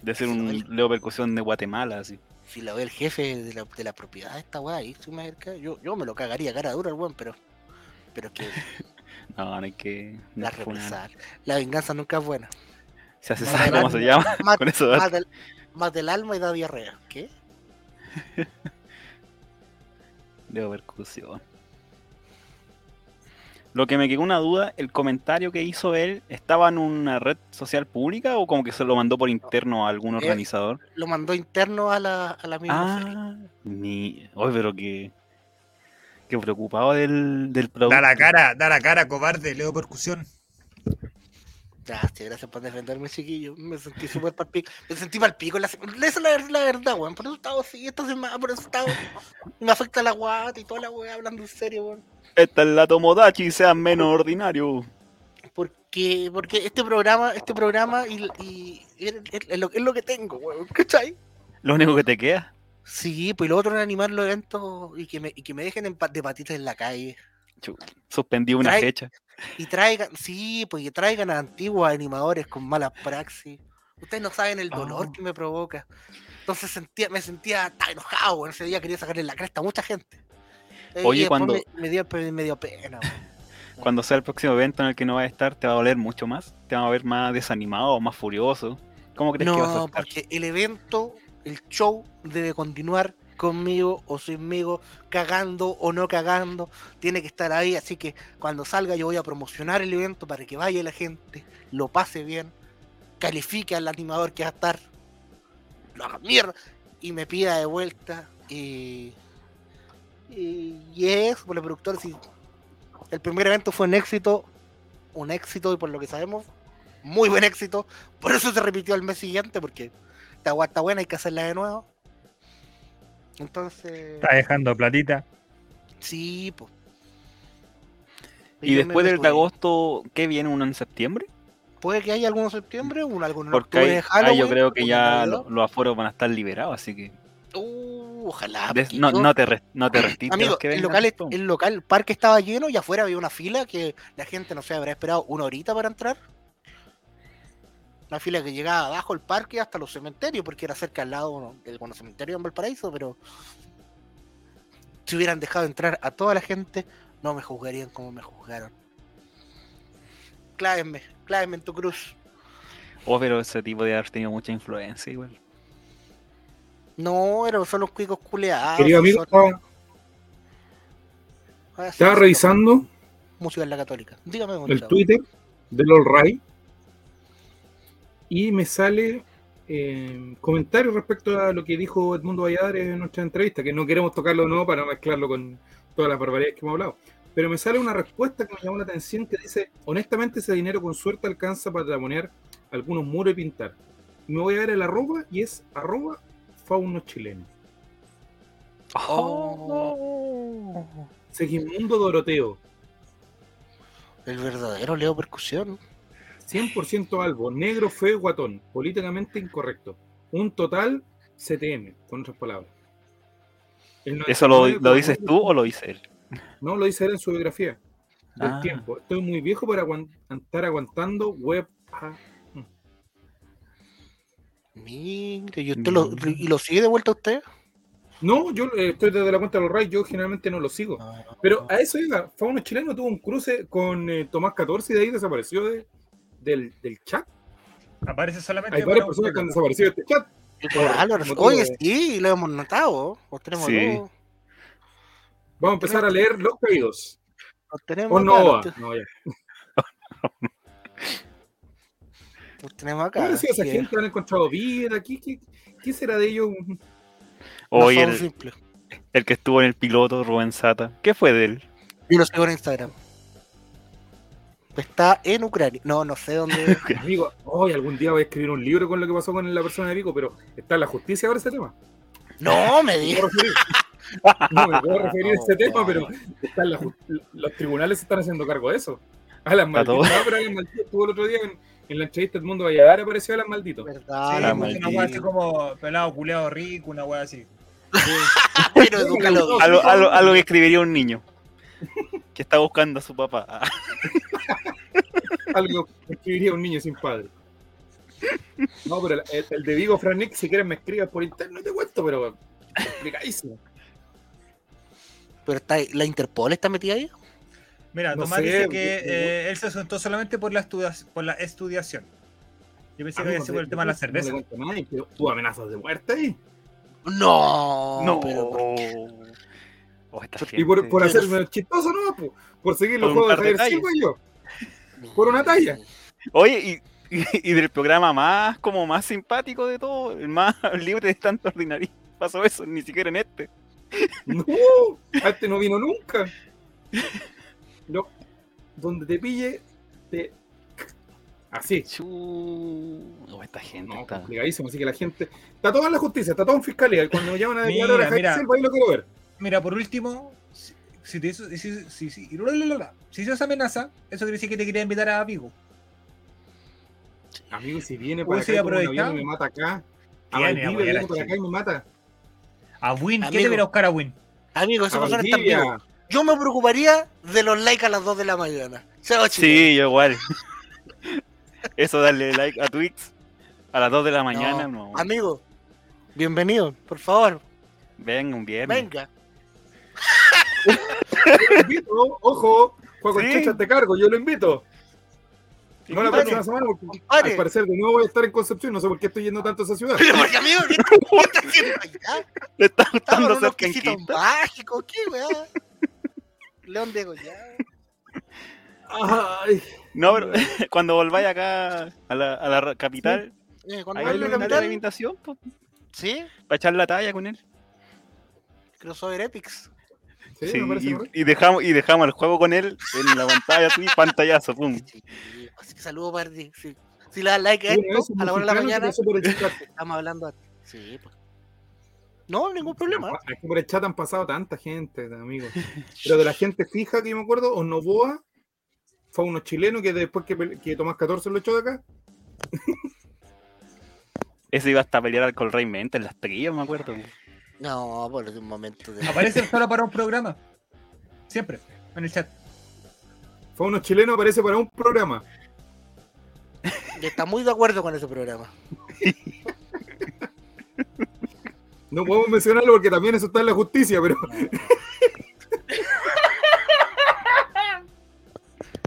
De ser un. Leo Percusión de Guatemala, así. Si lo ve el jefe de la, de la propiedad de esta weá ahí, si me acerca, yo, yo me lo cagaría cara dura el weón, pero. Pero es que *laughs* No, no hay que. no la represar. La venganza nunca es buena. Ya se sabe cómo alma- se llama. *laughs* mata- Con eso da- mata el- mata el alma y da diarrea. ¿Qué? *laughs* Leo Percusión. Lo que me quedó una duda, el comentario que hizo él, ¿estaba en una red social pública o como que se lo mandó por interno a algún Eh, organizador? Lo mandó interno a la, a la misma. Ah. Oye, pero que... Que preocupado del, del producto. Da la cara, da la cara, cobarde, Leo Percusión. Gracias, gracias por defenderme, chiquillo. Me sentí súper palpico. Me sentí palpico. La... Esa es la, la verdad, weón. Por eso estaba así esta semana, por eso estaba. Me afecta la guata y toda la weá hablando en serio, weón. Esta es la Tomodachi, sean menos ordinario. Porque, porque este programa, este programa y, y- es, es- es lo, es lo que tengo, weón. ¿Cachai? Lo único que te queda. Sí, pues lo otro es animar los eventos y que me, y que me dejen en de patitas en la calle. Suspendí una fecha. Y traigan, sí, pues que traigan a antiguos animadores con malas praxis. Ustedes no saben el dolor Oh. que me provoca. Entonces sentía, me sentía tan enojado, ese día quería sacarle la cresta a mucha gente. Eh, Oye, y cuando- Me, me dio, me dio pena. Cuando sea el próximo evento en el que no vas a estar, ¿te va a doler mucho más? ¿Te va a ver más desanimado, más furioso? ¿Cómo crees que vas a No, estar? porque el evento, el show debe continuar conmigo o sinmigo, cagando o no cagando, tiene que estar ahí, así que cuando salga yo voy a promocionar el evento para que vaya la gente, lo pase bien, califique al animador que va a estar, lo haga mierda y me pida de vuelta. Y y, y eso, por el productor, el primer evento fue un éxito, un éxito y por lo que sabemos, muy buen éxito, por eso se repitió el mes siguiente, porque esta agua está buena, hay que hacerla de nuevo. Entonces, Está dejando platita. sí, pues. Y después del de agosto, ¿qué viene uno en septiembre? Puede que haya alguno en septiembre, un algún en Porque octubre ahí, de Halloween. yo creo que uno ya los aforos van a estar liberados, así que Uh, ojalá. des- no, yo- no te, no te *clears throat* restites Amigo, que el local, el local, el parque estaba lleno y afuera había una fila que la gente, no sé, habrá esperado una horita para entrar. Una fila que llegaba abajo el parque hasta los cementerios, porque era cerca al lado del bueno, cementerio en Valparaíso, pero si hubieran dejado entrar a toda la gente, no me juzgarían como me juzgaron. Clávenme, clávenme en tu cruz. Oh, pero ese tipo de haber tenido mucha influencia igual. No, eran son los cuicos culeados. Querido amigo, son- estaba, Ah, revisando Música en la católica. Dígame, el. Twitter del All Right y me sale eh, comentarios respecto a lo que dijo Edmundo Valladares en nuestra entrevista, que no queremos tocarlo de nuevo para no mezclarlo con todas las barbaridades que hemos hablado. Pero me sale una respuesta que me llamó la atención que dice, honestamente ese dinero con suerte alcanza para poner algunos muros y pintar. Y me voy a ver el arroba y es arroba fauno chileno. Oh, Segismundo Doroteo. el verdadero Leo Percusión. 100% algo, negro, feo, guatón, políticamente incorrecto. Un total CTM, con otras palabras. ¿Eso lo, 99,9% lo dices tú o lo dice él? No, lo dice él en su biografía. Del Ah. tiempo. Estoy muy viejo para aguan- estar aguantando web. ah. Mire, ¿y, usted lo, ¿y lo sigue de vuelta usted? No, yo eh, estoy desde la cuenta de los Ray, yo generalmente no lo sigo. Ah. Pero a eso iba, Fauno Chileno tuvo un cruce con eh, Tomás 14 y de ahí desapareció de- del, del chat. Aparece solamente. Hay varias personas que han desaparecido de este chat. Álvaro, motivo oye, de- sí, lo hemos notado. Los tenemos Sí. Vamos a empezar a leer los caídos. Los tenemos O acá. no, los, va. te- no, ya. los tenemos ¿Cómo acá. ha sido esa que- gente? ¿Han encontrado vida? ¿Qué, qué, qué será de ellos? Oye, el, el que estuvo en el piloto, Rubén Sata. ¿Qué fue de él? Yo lo sigo en Instagram. Está en Ucrania. No, no sé dónde. *laughs* Amigo, hoy algún día voy a escribir un libro con lo que pasó con la persona de Vico, pero está en la justicia ahora ese tema. no, me No dijo. me puedo referir, no me puedo referir a *laughs* ese tema, pero está en la los tribunales se están haciendo cargo de eso. Alan. Maldito. No, pero Alan Maldito estuvo el otro día en, en la entrevista del Mundo Valladares, apareció Alan Maldito. Sí, ¿Verdad? Ah, maldito. una wea así como pelado, culeado rico, una wea así. *laughs* Pero edúcalo. Algo, algo, algo que escribiría un niño *laughs* que está buscando a su papá. Ah, *laughs* Algo que escribiría un niño sin padre. No, pero el, el de Vigo Franik, si quieres me escribas por internet, te cuento, pero complicadísimo. Pero está, la Interpol está metida ahí. Mira, No Tomás sé, dice que eh, él se asustó solamente por la, estudia- por la estudiación. Yo pensé que había sido por el tema de la no cerveza. ¿Tú amenazas de muerte ahí? No, no. pero Oh, esta Y por, por hacerme chistoso, ¿no? Por, por seguir los Por juegos de Javier Silva y yo. Por una talla. Oye, y, y- y del programa más como más simpático de todo, el más *laughs* libre de tanto ordinario. Pasó eso, ni siquiera en este. No, este no vino nunca. No, donde te pille, te. Así. Oh, esta gente No, está. complicadísimo. Así que la gente. Está todo en la justicia, está todo en fiscalía. Cuando me llaman a declarar a Javier. Silva, ahí lo quiero ver. Mira, por último, si, si te hizo, si, si, si, si, si hizo esa amenaza, eso quiere decir que te quería invitar a. Amigo, y si viene para acá avión y me mata acá. A Viene, Valdivia viene por acá y me mata. A Win, ¿qué Amigo. debería buscar a Win? Amigo, esa A persona está vivo. Yo me preocuparía de los likes a las 2 de la mañana. Chao, chicos. Sí, yo igual. *laughs* Eso, darle like a Twix a las 2 de la mañana, no. Amigo, bienvenido, por favor, Venga, un viernes. venga. Lo invito, ojo, Juego Sí. Checha te cargo, yo lo invito. No la próxima semana, porque al parecer de nuevo voy a estar en Concepción, no sé por qué estoy yendo tanto a esa ciudad. Pero porque amigo, ¿qué qué está haciendo allá? Le está Estamos gustando quesitos mágicos, ¿qué weá? León de Goya. Ay, No, pero *laughs* cuando volváis acá a la, a la ra- capital, Eh, vuelve le a mandé la capital, invitación, po, sí, para echar la talla con él. crossover Epics. Sí, Sí, me parece y, dejamos, y dejamos el juego con él en la pantalla, así, *laughs* pantallazo, pum. Sí, Así que saludos, Pardi. Si, si le das like a esto, a la hora de la que mañana, *laughs* estamos hablando. a- Sí, pues. No, ningún problema. Aquí por el chat han pasado tanta gente, amigo. Pero de la gente fija que yo me acuerdo, Osnoboa fue uno chileno que después que, que Tomás 14 lo echó de acá. Ese iba hasta a pelear con el Rey Mente en las trillas, me acuerdo. No, por un momento de. Aparece *laughs* solo para un programa. Siempre, en el chat. Fue uno chileno, aparece para un programa. Está muy de acuerdo con ese programa. No podemos mencionarlo porque también eso está en la justicia, pero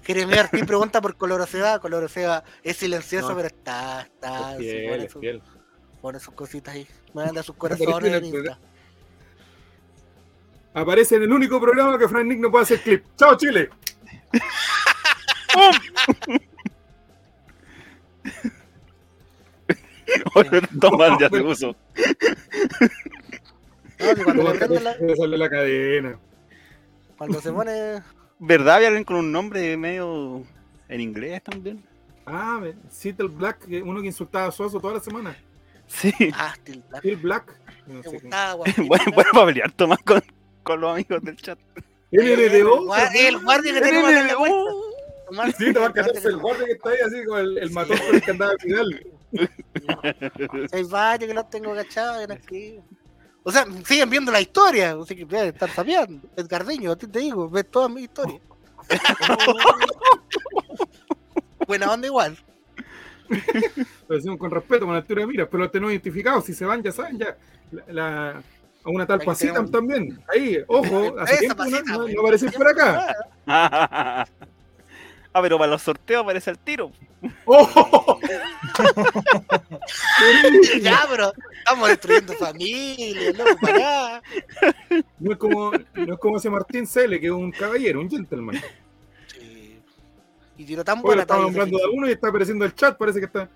Jeremy Martín pregunta por Coloroseba. Coloroseba es silencioso, No. pero está, está. es sí, fiel, es su- fiel. Pone sus cositas ahí. Manda sus corazones en Insta. aparece en el único programa que Frank Nick no puede hacer clip. ¡Chao, Chile! Tomás *laughs* ya se puso. No, si cuando, No, le prende la- se sale la cadena. cuando se pone. ¿Verdad? Había alguien con un nombre medio en inglés también. Ah, Seattle Black, uno que insultaba a Suazo toda la semana. Sí. Ah, Steel Black. Steel Black. No Me sé gustaba. Bueno, bueno para pelear Tomás con, con los amigos del chat. El guar- el guardia que tenemos en la puerta. Tomás, Sí, el guardia 14, que el guardia que está ahí así con el, el matón con el que andaba al final. *laughs* Hay varios que los tengo cachados en aquí. O sea, siguen viendo la historia. Así que deben estar sabiendo. Edgardeño, a ti te digo, ves toda mi historia. *laughs* Buena onda igual. Lo decimos con respeto, con altura de miras, pero los tenemos identificados. Si se van, ya saben, ya. La, la- a una tal tenemos- también. Ahí, ojo, hace tiempo no, Pasita, no, apareces por acá. *laughs* ah, pero para los sorteos aparece el tiro. ¡Oh! *laughs* ya, pero estamos destruyendo familias, loco, para. No es como, no es como ese Martín Cele, que es un caballero, un gentleman. Y tiró tan buena estamos nombrando de uno y está apareciendo el chat, parece que está.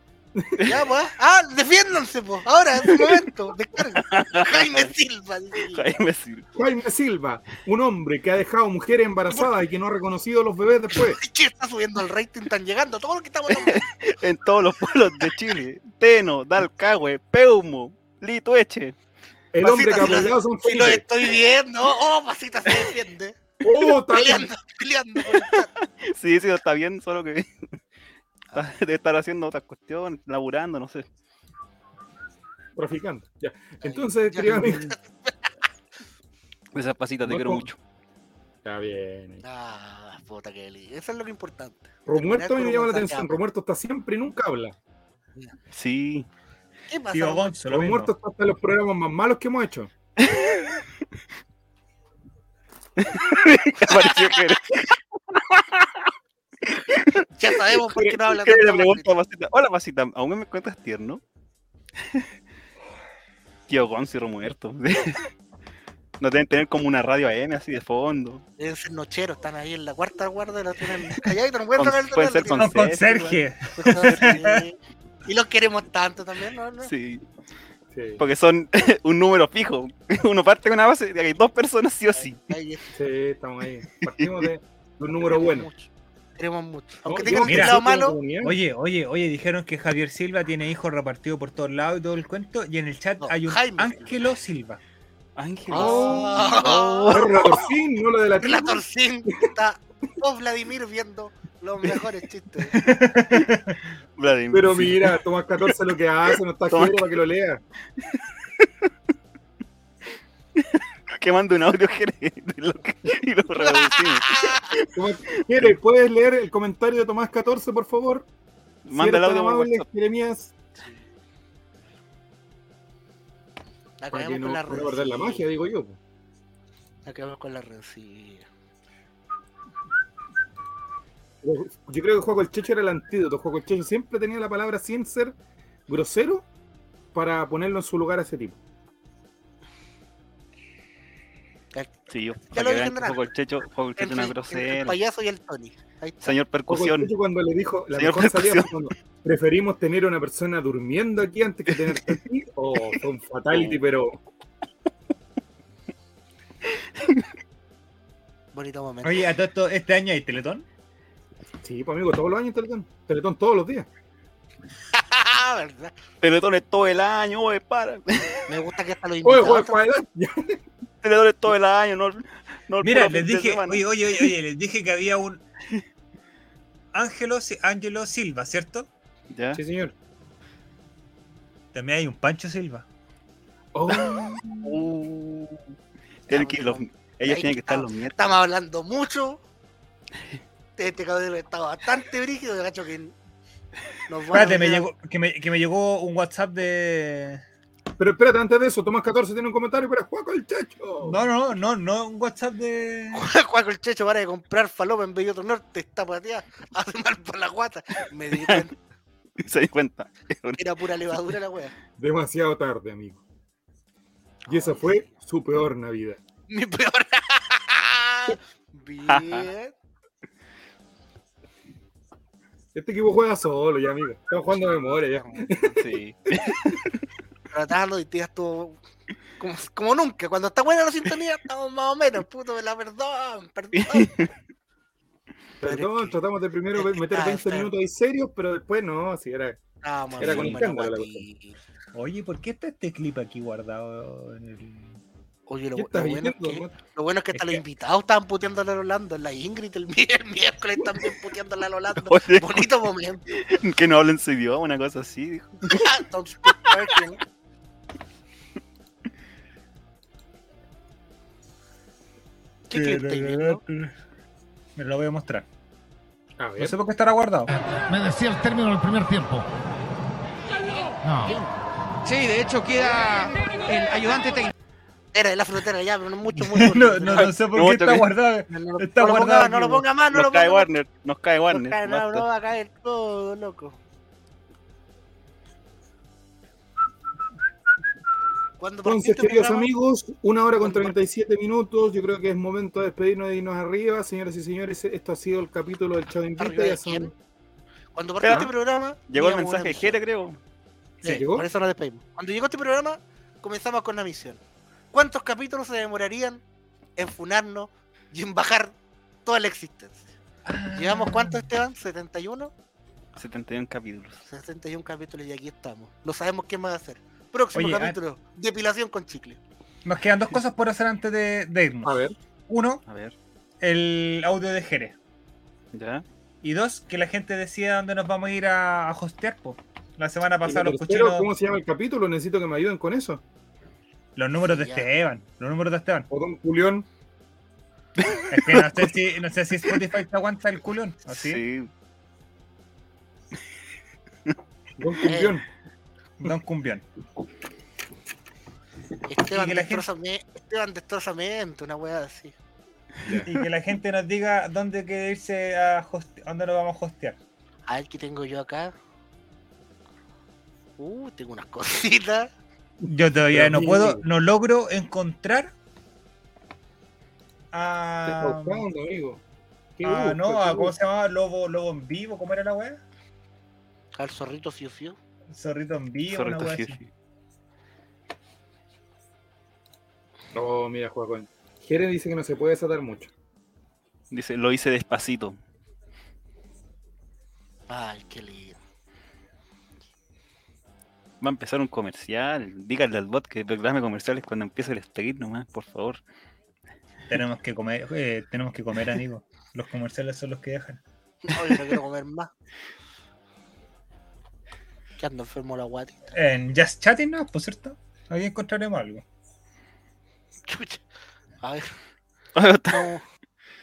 Ya, pues. Ah, defiéndanse, pues. Ahora, en este *laughs* momento. Descarga. Jaime Silva. Jaime Silva. Jaime Silva, un hombre que ha dejado mujeres embarazadas y que no ha reconocido a los bebés después. *laughs* ¿Qué está subiendo el rating? Están llegando todos los que estamos. *laughs* En todos los pueblos de Chile. Teno, Dalcahue, Peumo, Litueche. El hombre que ha apoyado a San Si lo estoy viendo. Oh, Pasita se defiende. ¡Oh, está bien! Peleando, peleando por el chat. *laughs* Sí, sí, está bien, solo que *laughs* está- debe estar haciendo otras cuestiones, laburando, no sé. Traficando. Ya. Entonces, Ya. querido amigo. *laughs* Esas pasitas te No, quiero mucho. Está bien. Ah, puta que li- Eso es lo que es importante. Romuerto me llama la atención. Romuerto está siempre y nunca habla. Sí. ¿Qué pasa? Tío? Gonzo. Romuerto está hasta los programas más malos que hemos hecho. *laughs* Apareció Jere. Ya sabemos por qué no habla Jere le tanto pregunta a Pasita, hola Pasita, ¿aún me encuentras tierno? *laughs* Tío Gonzo y Romuerto. *laughs* No deben tener como una radio AM así de fondo. Deben ser nocheros, están ahí en la cuarta guardia, lo tienen calladito, no pueden Con- tocar el pueden ser teléfono, Con con conserje. Y los queremos tanto también. ¿No? Sí. Sí, Porque son *laughs* un número fijo. *laughs* Uno parte de una base que hay dos personas sí o sí. Sí, estamos ahí. Partimos de un número bueno. mucho. Queremos mucho. Aunque No, tenga un como malo, Oye, oye, oye, dijeron que Javier Silva tiene hijos repartidos por todos lados y todo el cuento. Y en el chat No, hay un Jaime Ángelo Silva. Ángel. Oh. la Torcín, no la de la la. Torcín está Vladimir viendo los mejores chistes. *laughs* Vladimir, Pero sí. mira, Tomás 14 lo que hace, no está Tomás- para que lo lea. *laughs* Que mande un audio Jere de lo que- y lo reproducimos. Tomás- Jere, ¿puedes leer el comentario de Tomás 14, por favor? Si Manda el eres tan audio amable. Jeremías, La cagamos no, con la no perder la magia, digo yo. Acabamos con la rencilla. Yo creo que Juego el Checho era el antídoto. Juego el Checho siempre tenía la palabra sin ser grosero para ponerlo en su lugar a ese tipo. Sí, yo. Ya lo dije el Checho, Juego el Checho el grosero. payaso y el Tony. Señor Percusión. Checho cuando le dijo, la Señor mejor salida cuando preferimos tener una persona durmiendo aquí antes que tenerte aquí. O son fatality, pero Bonito momento. Oye, a todo esto, ¿este año hay Teletón? Sí, pues amigo, todos los años Teletón. Teletón todos los días. *laughs* ¿verdad? Teletones todo el año, oye, para. Me gusta que hasta los Oye, invitados. juega para adelante. *laughs* Teletones todo el año, no. no Mira, les dije, oye, oye, oye, oye, les dije que había un Ángelo, Si- Ángelo Silva, ¿cierto? ¿Ya? Sí, señor. También hay un Pancho Silva. Oh, *laughs* Uh, tienen que los- ellos Ahí tienen que estar los miércoles. Estamos hablando mucho. Este cabrón está bastante brígido, de gacho que nos a Espérate, me llegó, que, me, que me llegó un WhatsApp de. pero espérate, antes de eso, Tomás 14 tiene un comentario para Juego el Checho. No, no, no, no, un WhatsApp de. Juaco el Checho para de comprar falopa en Belloto Norte, está pateada, hace mal por la guata. Me di cuenta, *laughs* Se di cuenta. era pura levadura la wea. Demasiado tarde, amigo. Y esa fue su peor Navidad. Mi peor. *laughs* Bien. Este equipo juega solo ya, amigo. Estamos jugando de memoria ya. Sí. Tratando y te estuvo como, como nunca. Cuando está buena la sintonía, estamos más o menos. Puto, me la *laughs* perdón, perdón. Perdón, es que- tratamos de primero meter está- 20 está- minutos ahí serios, pero después no, así era. Estábamos Era con escándalo la guatita. Oye, ¿por qué está este clip aquí guardado en el. Oye, lo, ¿Qué lo estás bueno es que, lo bueno es que Es hasta los que- invitados estaban puteándole a Rolando. La Ingrid el, mi- el miércoles también puteándole a Rolando. *laughs* Oye, Bonito momento. *laughs* que no hablen su idioma, una cosa así, dijo. *laughs* Don't speak Persian. ¿Qué clip? Me lo voy a mostrar. A No ver. sé por qué estará guardado. Me decía el término del primer tiempo. No. Sí, de hecho queda el ayudante técnico. Era de la frutera ya, pero no mucho, *laughs* mucho. no, no, no sé por No, qué está que- guardado. No, no, Está no ponga, no lo ponga más, no Nos lo cae ponga más. Warner, nos cae Warner. cae, no, no va a caer todo, loco. Cuando Entonces, el queridos programa, amigos, una hora con Cuando- 37 minutos. Yo creo que es momento de despedirnos e irnos arriba. Señoras y señores, esto ha sido el capítulo del Chavo Invita. ¿Arriba Ya de son... Cuando partió este programa. Llegó el mensaje de. Jere, creo. Sí, ¿Llegó? por eso nos despedimos. Cuando llegó este programa, comenzamos con la misión. ¿Cuántos capítulos se demorarían en funarnos y en bajar toda la existencia? ¿Llevamos cuántos, Esteban? ¿71? 71 capítulos. 61 capítulos y aquí estamos. No sabemos qué más hacer. Próximo Oye, ah- capítulo, depilación con chicle. Nos quedan dos cosas por hacer antes de, de irnos. A ver. Uno, A ver, el audio de Jerez. ya. Y dos, que la gente decida dónde nos vamos a ir a, a hostear. po. La semana pasada lo cochinos, ¿Cómo se llama el capítulo? Necesito que me ayuden con eso. Los números de Ya. Esteban. Los números de Esteban. O Don Julián. Es que no sé si, no sé si Spotify te aguanta el culón. ¿Así? Sí. *laughs* Don Julián. Don Cumbión. Esteban, que la gente- destrozame- Esteban destrozamente, una weá así. Y que la gente nos diga dónde quiere irse a hoste- dónde nos vamos a hostear. A ver qué tengo yo acá. Uh, tengo unas *laughs* cositas. Yo todavía Pero no puedo, no logro encontrar Te a. está buscando, amigo. ¿Qué a- busca? no, ¿Qué a- ¿cómo se llamaba? Lobo, Lobo en vivo, ¿cómo era la weá? Al zorrito fiu fiu. Zorrito en vivo, una Zorrito weá Fifi. así. Oh, mira, juega con. Jere dice que no se puede desatar mucho. Dice, lo hice despacito. Ay, qué lindo. Va a empezar un comercial. Díganle al bot que programe comerciales cuando empiece el speak nomás, por favor. Tenemos que comer, eh, tenemos que comer, amigo. Los comerciales son los que dejan. No, yo no quiero comer más. Que ando enfermo la guatita. En Just Chatting, ¿no? Por cierto. Ahí encontraremos algo. Chucha. A ver. *laughs* No.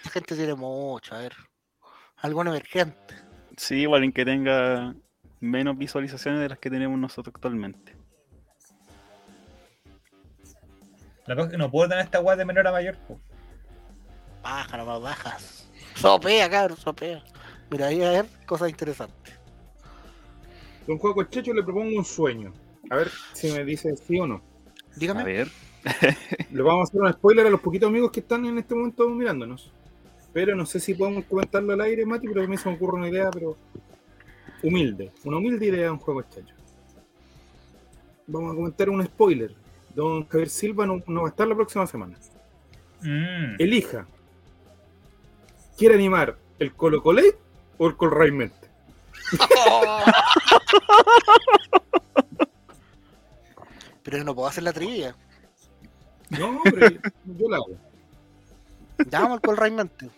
La gente tiene mucho, a ver. Algún emergente. Sí, igual en que tenga menos visualizaciones de las que tenemos nosotros actualmente. La cosa es que no puedo tener esta weá de menor a mayor. po. paja, nomás bajas. Sopea, cabrón, sopea. Mira, ahí a ver, cosas interesantes. Don Juego Checho le propongo un sueño. A ver si me dice sí o no. Dígame. A ver. *laughs* Le vamos a hacer un spoiler a los poquitos amigos que están en este momento mirándonos. Pero no sé si podemos comentarlo al aire, Mati, pero a mí se me ocurre una idea, pero humilde. Una humilde idea de un juego chacho. Vamos a comentar un spoiler. Don Javier Silva no, no va a estar la próxima semana. Mm. Elija. ¿Quiere animar el Colo Colé o el Colraimente? *laughs* Pero no puedo hacer la trivia. No, pero yo la hago. Ya vamos con Raimente.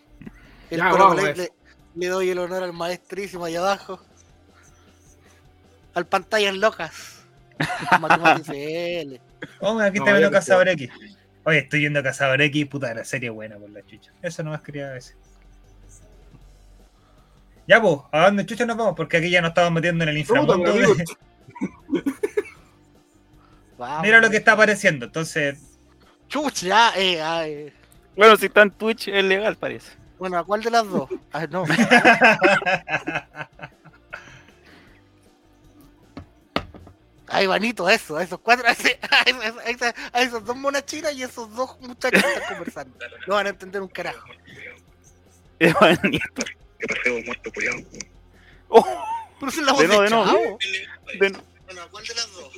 El Ya, Colo vamos, le, le doy el honor al maestrísimo allá abajo. Al pantallas locas. Oh, *laughs* aquí No, viendo ya, Cazador X. Oye, estoy viendo Cazador X, puta, la serie buena por la chucha. Eso no más quería decir. Ya, pues, ¿a dónde chucha nos vamos? Porque aquí ya nos estamos metiendo en el inframundo. De-. *laughs* Mira lo que está apareciendo, entonces. Chucha, ya, eh, eh. Bueno, si está en Twitch es legal, parece. Bueno, ¿a cuál de las dos? Ah, no. *laughs* Ay, Vanito, eso, *laughs* a esos cuatro, a, ese- a esos- a esos- a dos monas chinas y esos dos muchachos que están conversando. No van a entender un carajo. *laughs* Es bonito. Pero si la voz De nuevo, de de nuevo. Chavo. De Bueno, ¿a cuál de las dos?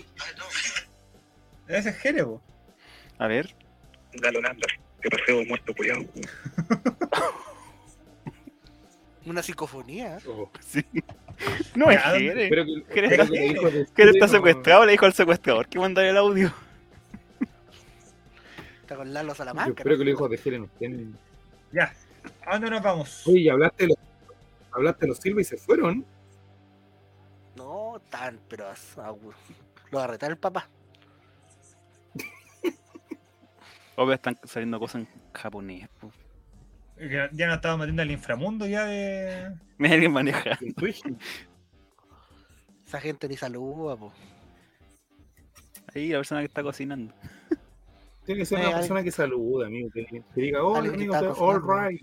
Ese es Jere, po. A ver. Galonanda, que paseo muerto culiao. Una psicofonía. *laughs* Sí. No es Jere. Que- Jere está, que el hijo de Jere está no- secuestrado, le dijo al secuestrador que mandara el audio. Está con Lalo Yo Salamanca. espero que los hijos de Jere no estén. Ya. ¿A dónde nos vamos? Oye, y hablaste de los, hablaste de los Silva y se fueron. No, tan, pero lo va a retar el papá. *laughs* Obvio están saliendo cosas en japonés. po. Ya nos estamos metiendo al inframundo ya de. *laughs* Mira alguien maneja. Esa gente ni saluda, po. Ahí la persona que está cocinando. Tiene que ser una alguien- persona que saluda, amigo. Que, que diga, que amigo, está all right.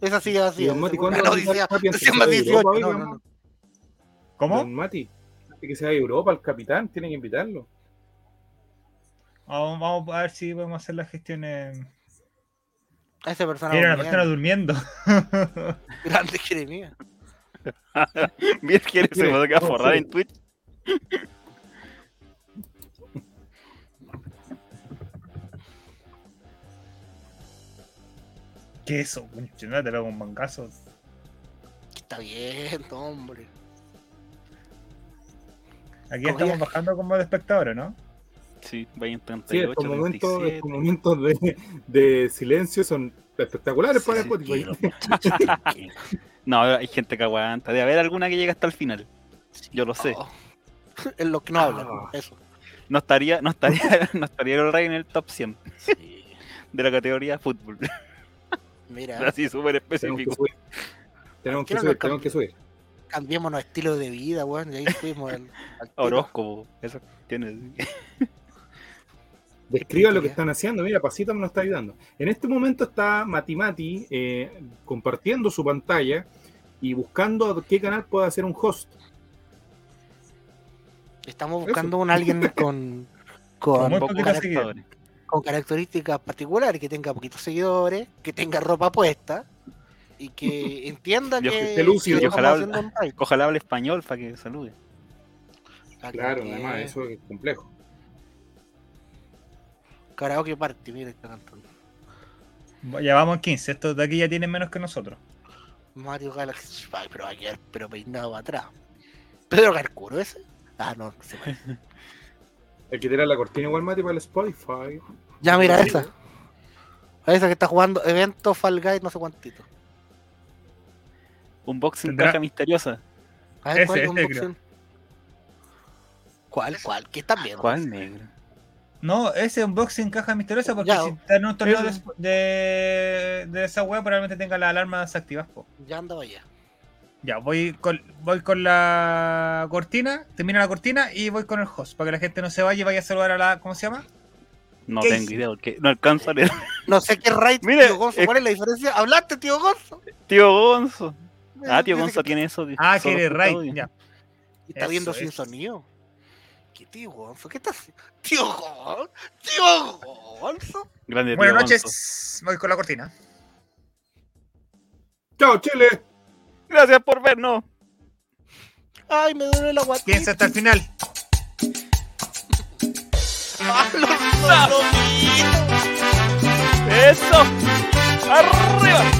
Esa sí ya así. don Mati, ¿cuándo *laughs* va a invitar a Capi a Decía su más de 18. Europa, No, oiga, no, no. man? ¿Cómo? Don Mati, que sea de Europa, el capitán, tienen que invitarlo. Vamos, vamos a ver si podemos hacer las gestiones. A esa persona. Tiene una durmiendo. persona durmiendo. *laughs* Grande Jeremías. Bien Jere se Mire, va a quedar no, forrar en Twitch. ¿Qué es eso? No te lo hago un mangazo. Está bien, hombre. Aquí Cogía- estamos bajando como de espectadores, ¿no? Sí, vayan Sí, 38, estos momentos, 37. estos momentos de, de silencio son espectaculares para Spotify. No, hay gente que aguanta. Debe haber alguna que llega hasta el final. Yo lo sé. Oh. *laughs* Es lo que no hablan. Ah. Eso. No estaría, no estaría, *laughs* no estaría el rey en el top 100 de la categoría fútbol. Mira, *laughs* Así súper Tenemos que específico. subir. Tenemos que subir, tenemos que subir. cambiemos estilo de vida, weón. Y ahí fuimos al, al. Horóscopo, esas cuestiones. Describa lo que están haciendo. Mira, Pasita me lo está ayudando. En este momento está Matimati eh, compartiendo su pantalla y buscando a qué canal puede hacer un host. Estamos buscando un alguien *laughs* con, Con con, muy con poquitos carac- seguidores. con características particulares, que tenga poquitos seguidores, que tenga ropa puesta y que *laughs* entienda Yo- que, esté lúcido, que y ojalá. Ojalá hable español para que salude. Claro, que- además, eso es complejo. Karaoke party, mira, está cantando. Ya vamos en 15. Estos de aquí ya tienen menos que nosotros. Mario Galaxy. Ay, pero ayer, pero peinado para atrás. Pedro Carcuro ese. Ah, no, no se parece. *laughs* Hay que tirar la cortina igual, Mati, para el Spotify. Ya, mira esa. A esa que está jugando evento Fall Guys, no sé cuántito. Unboxing Tendrá- caja misteriosa. A ver, Ese, ¿cuál, ese unboxing? ¿Cuál? ¿Cuál? ¿Qué están viendo? ¿Cuál negro? No, ese unboxing caja misteriosa porque Ya, si está en un torneo de, de, de esa web probablemente tenga las alarmas activas. po. Ya andaba allá. Ya, voy con, voy con la cortina, termino la cortina y voy con el host para que la gente no se vaya y vaya a saludar a la. ¿Cómo se llama? No ¿Qué tengo hice? idea porque no alcanzo a leer. *laughs* No sé qué raid, Mire, tío Gonzo. es- ¿Cuál es la diferencia? ¿Hablaste, tío Gonzo? Tío Gonzo. Ah, tío Gonzo tiene eso. Ah, que eres audio. Ya. Y está Eso viendo es. sin sonido. ¿Qué tío Gonzo? ¿Qué estás haciendo? *laughs* Tío Gonzo. Tío Gonzo. Grande tío Buenas Gonzo. noches. Voy con la cortina. Chao, Chile. Gracias por vernos. Ay, me duele la guatita. Piensa hasta el final. *laughs* ¡Ah, los! ¡Eso! ¡Arriba!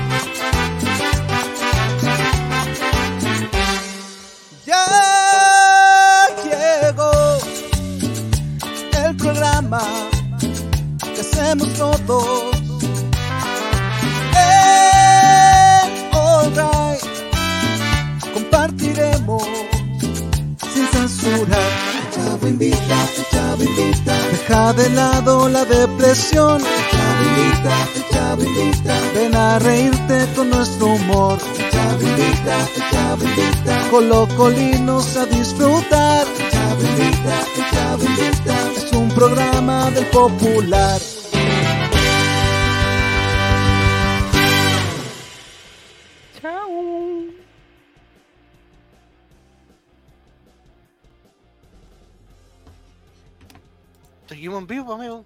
Que hacemos todos. En All Right compartiremos sin censura. El Chavo invita, el Chavo invita. Deja de lado la depresión. El Chavo invita, el Chavo invita. Ven a reírte con nuestro humor. El Chavo invita, el Chavo invita. Colocolinos a disfrutar. El Chavo invita, el Chavo invita. Es un programa del popular. Seguimos en vivo, amigo.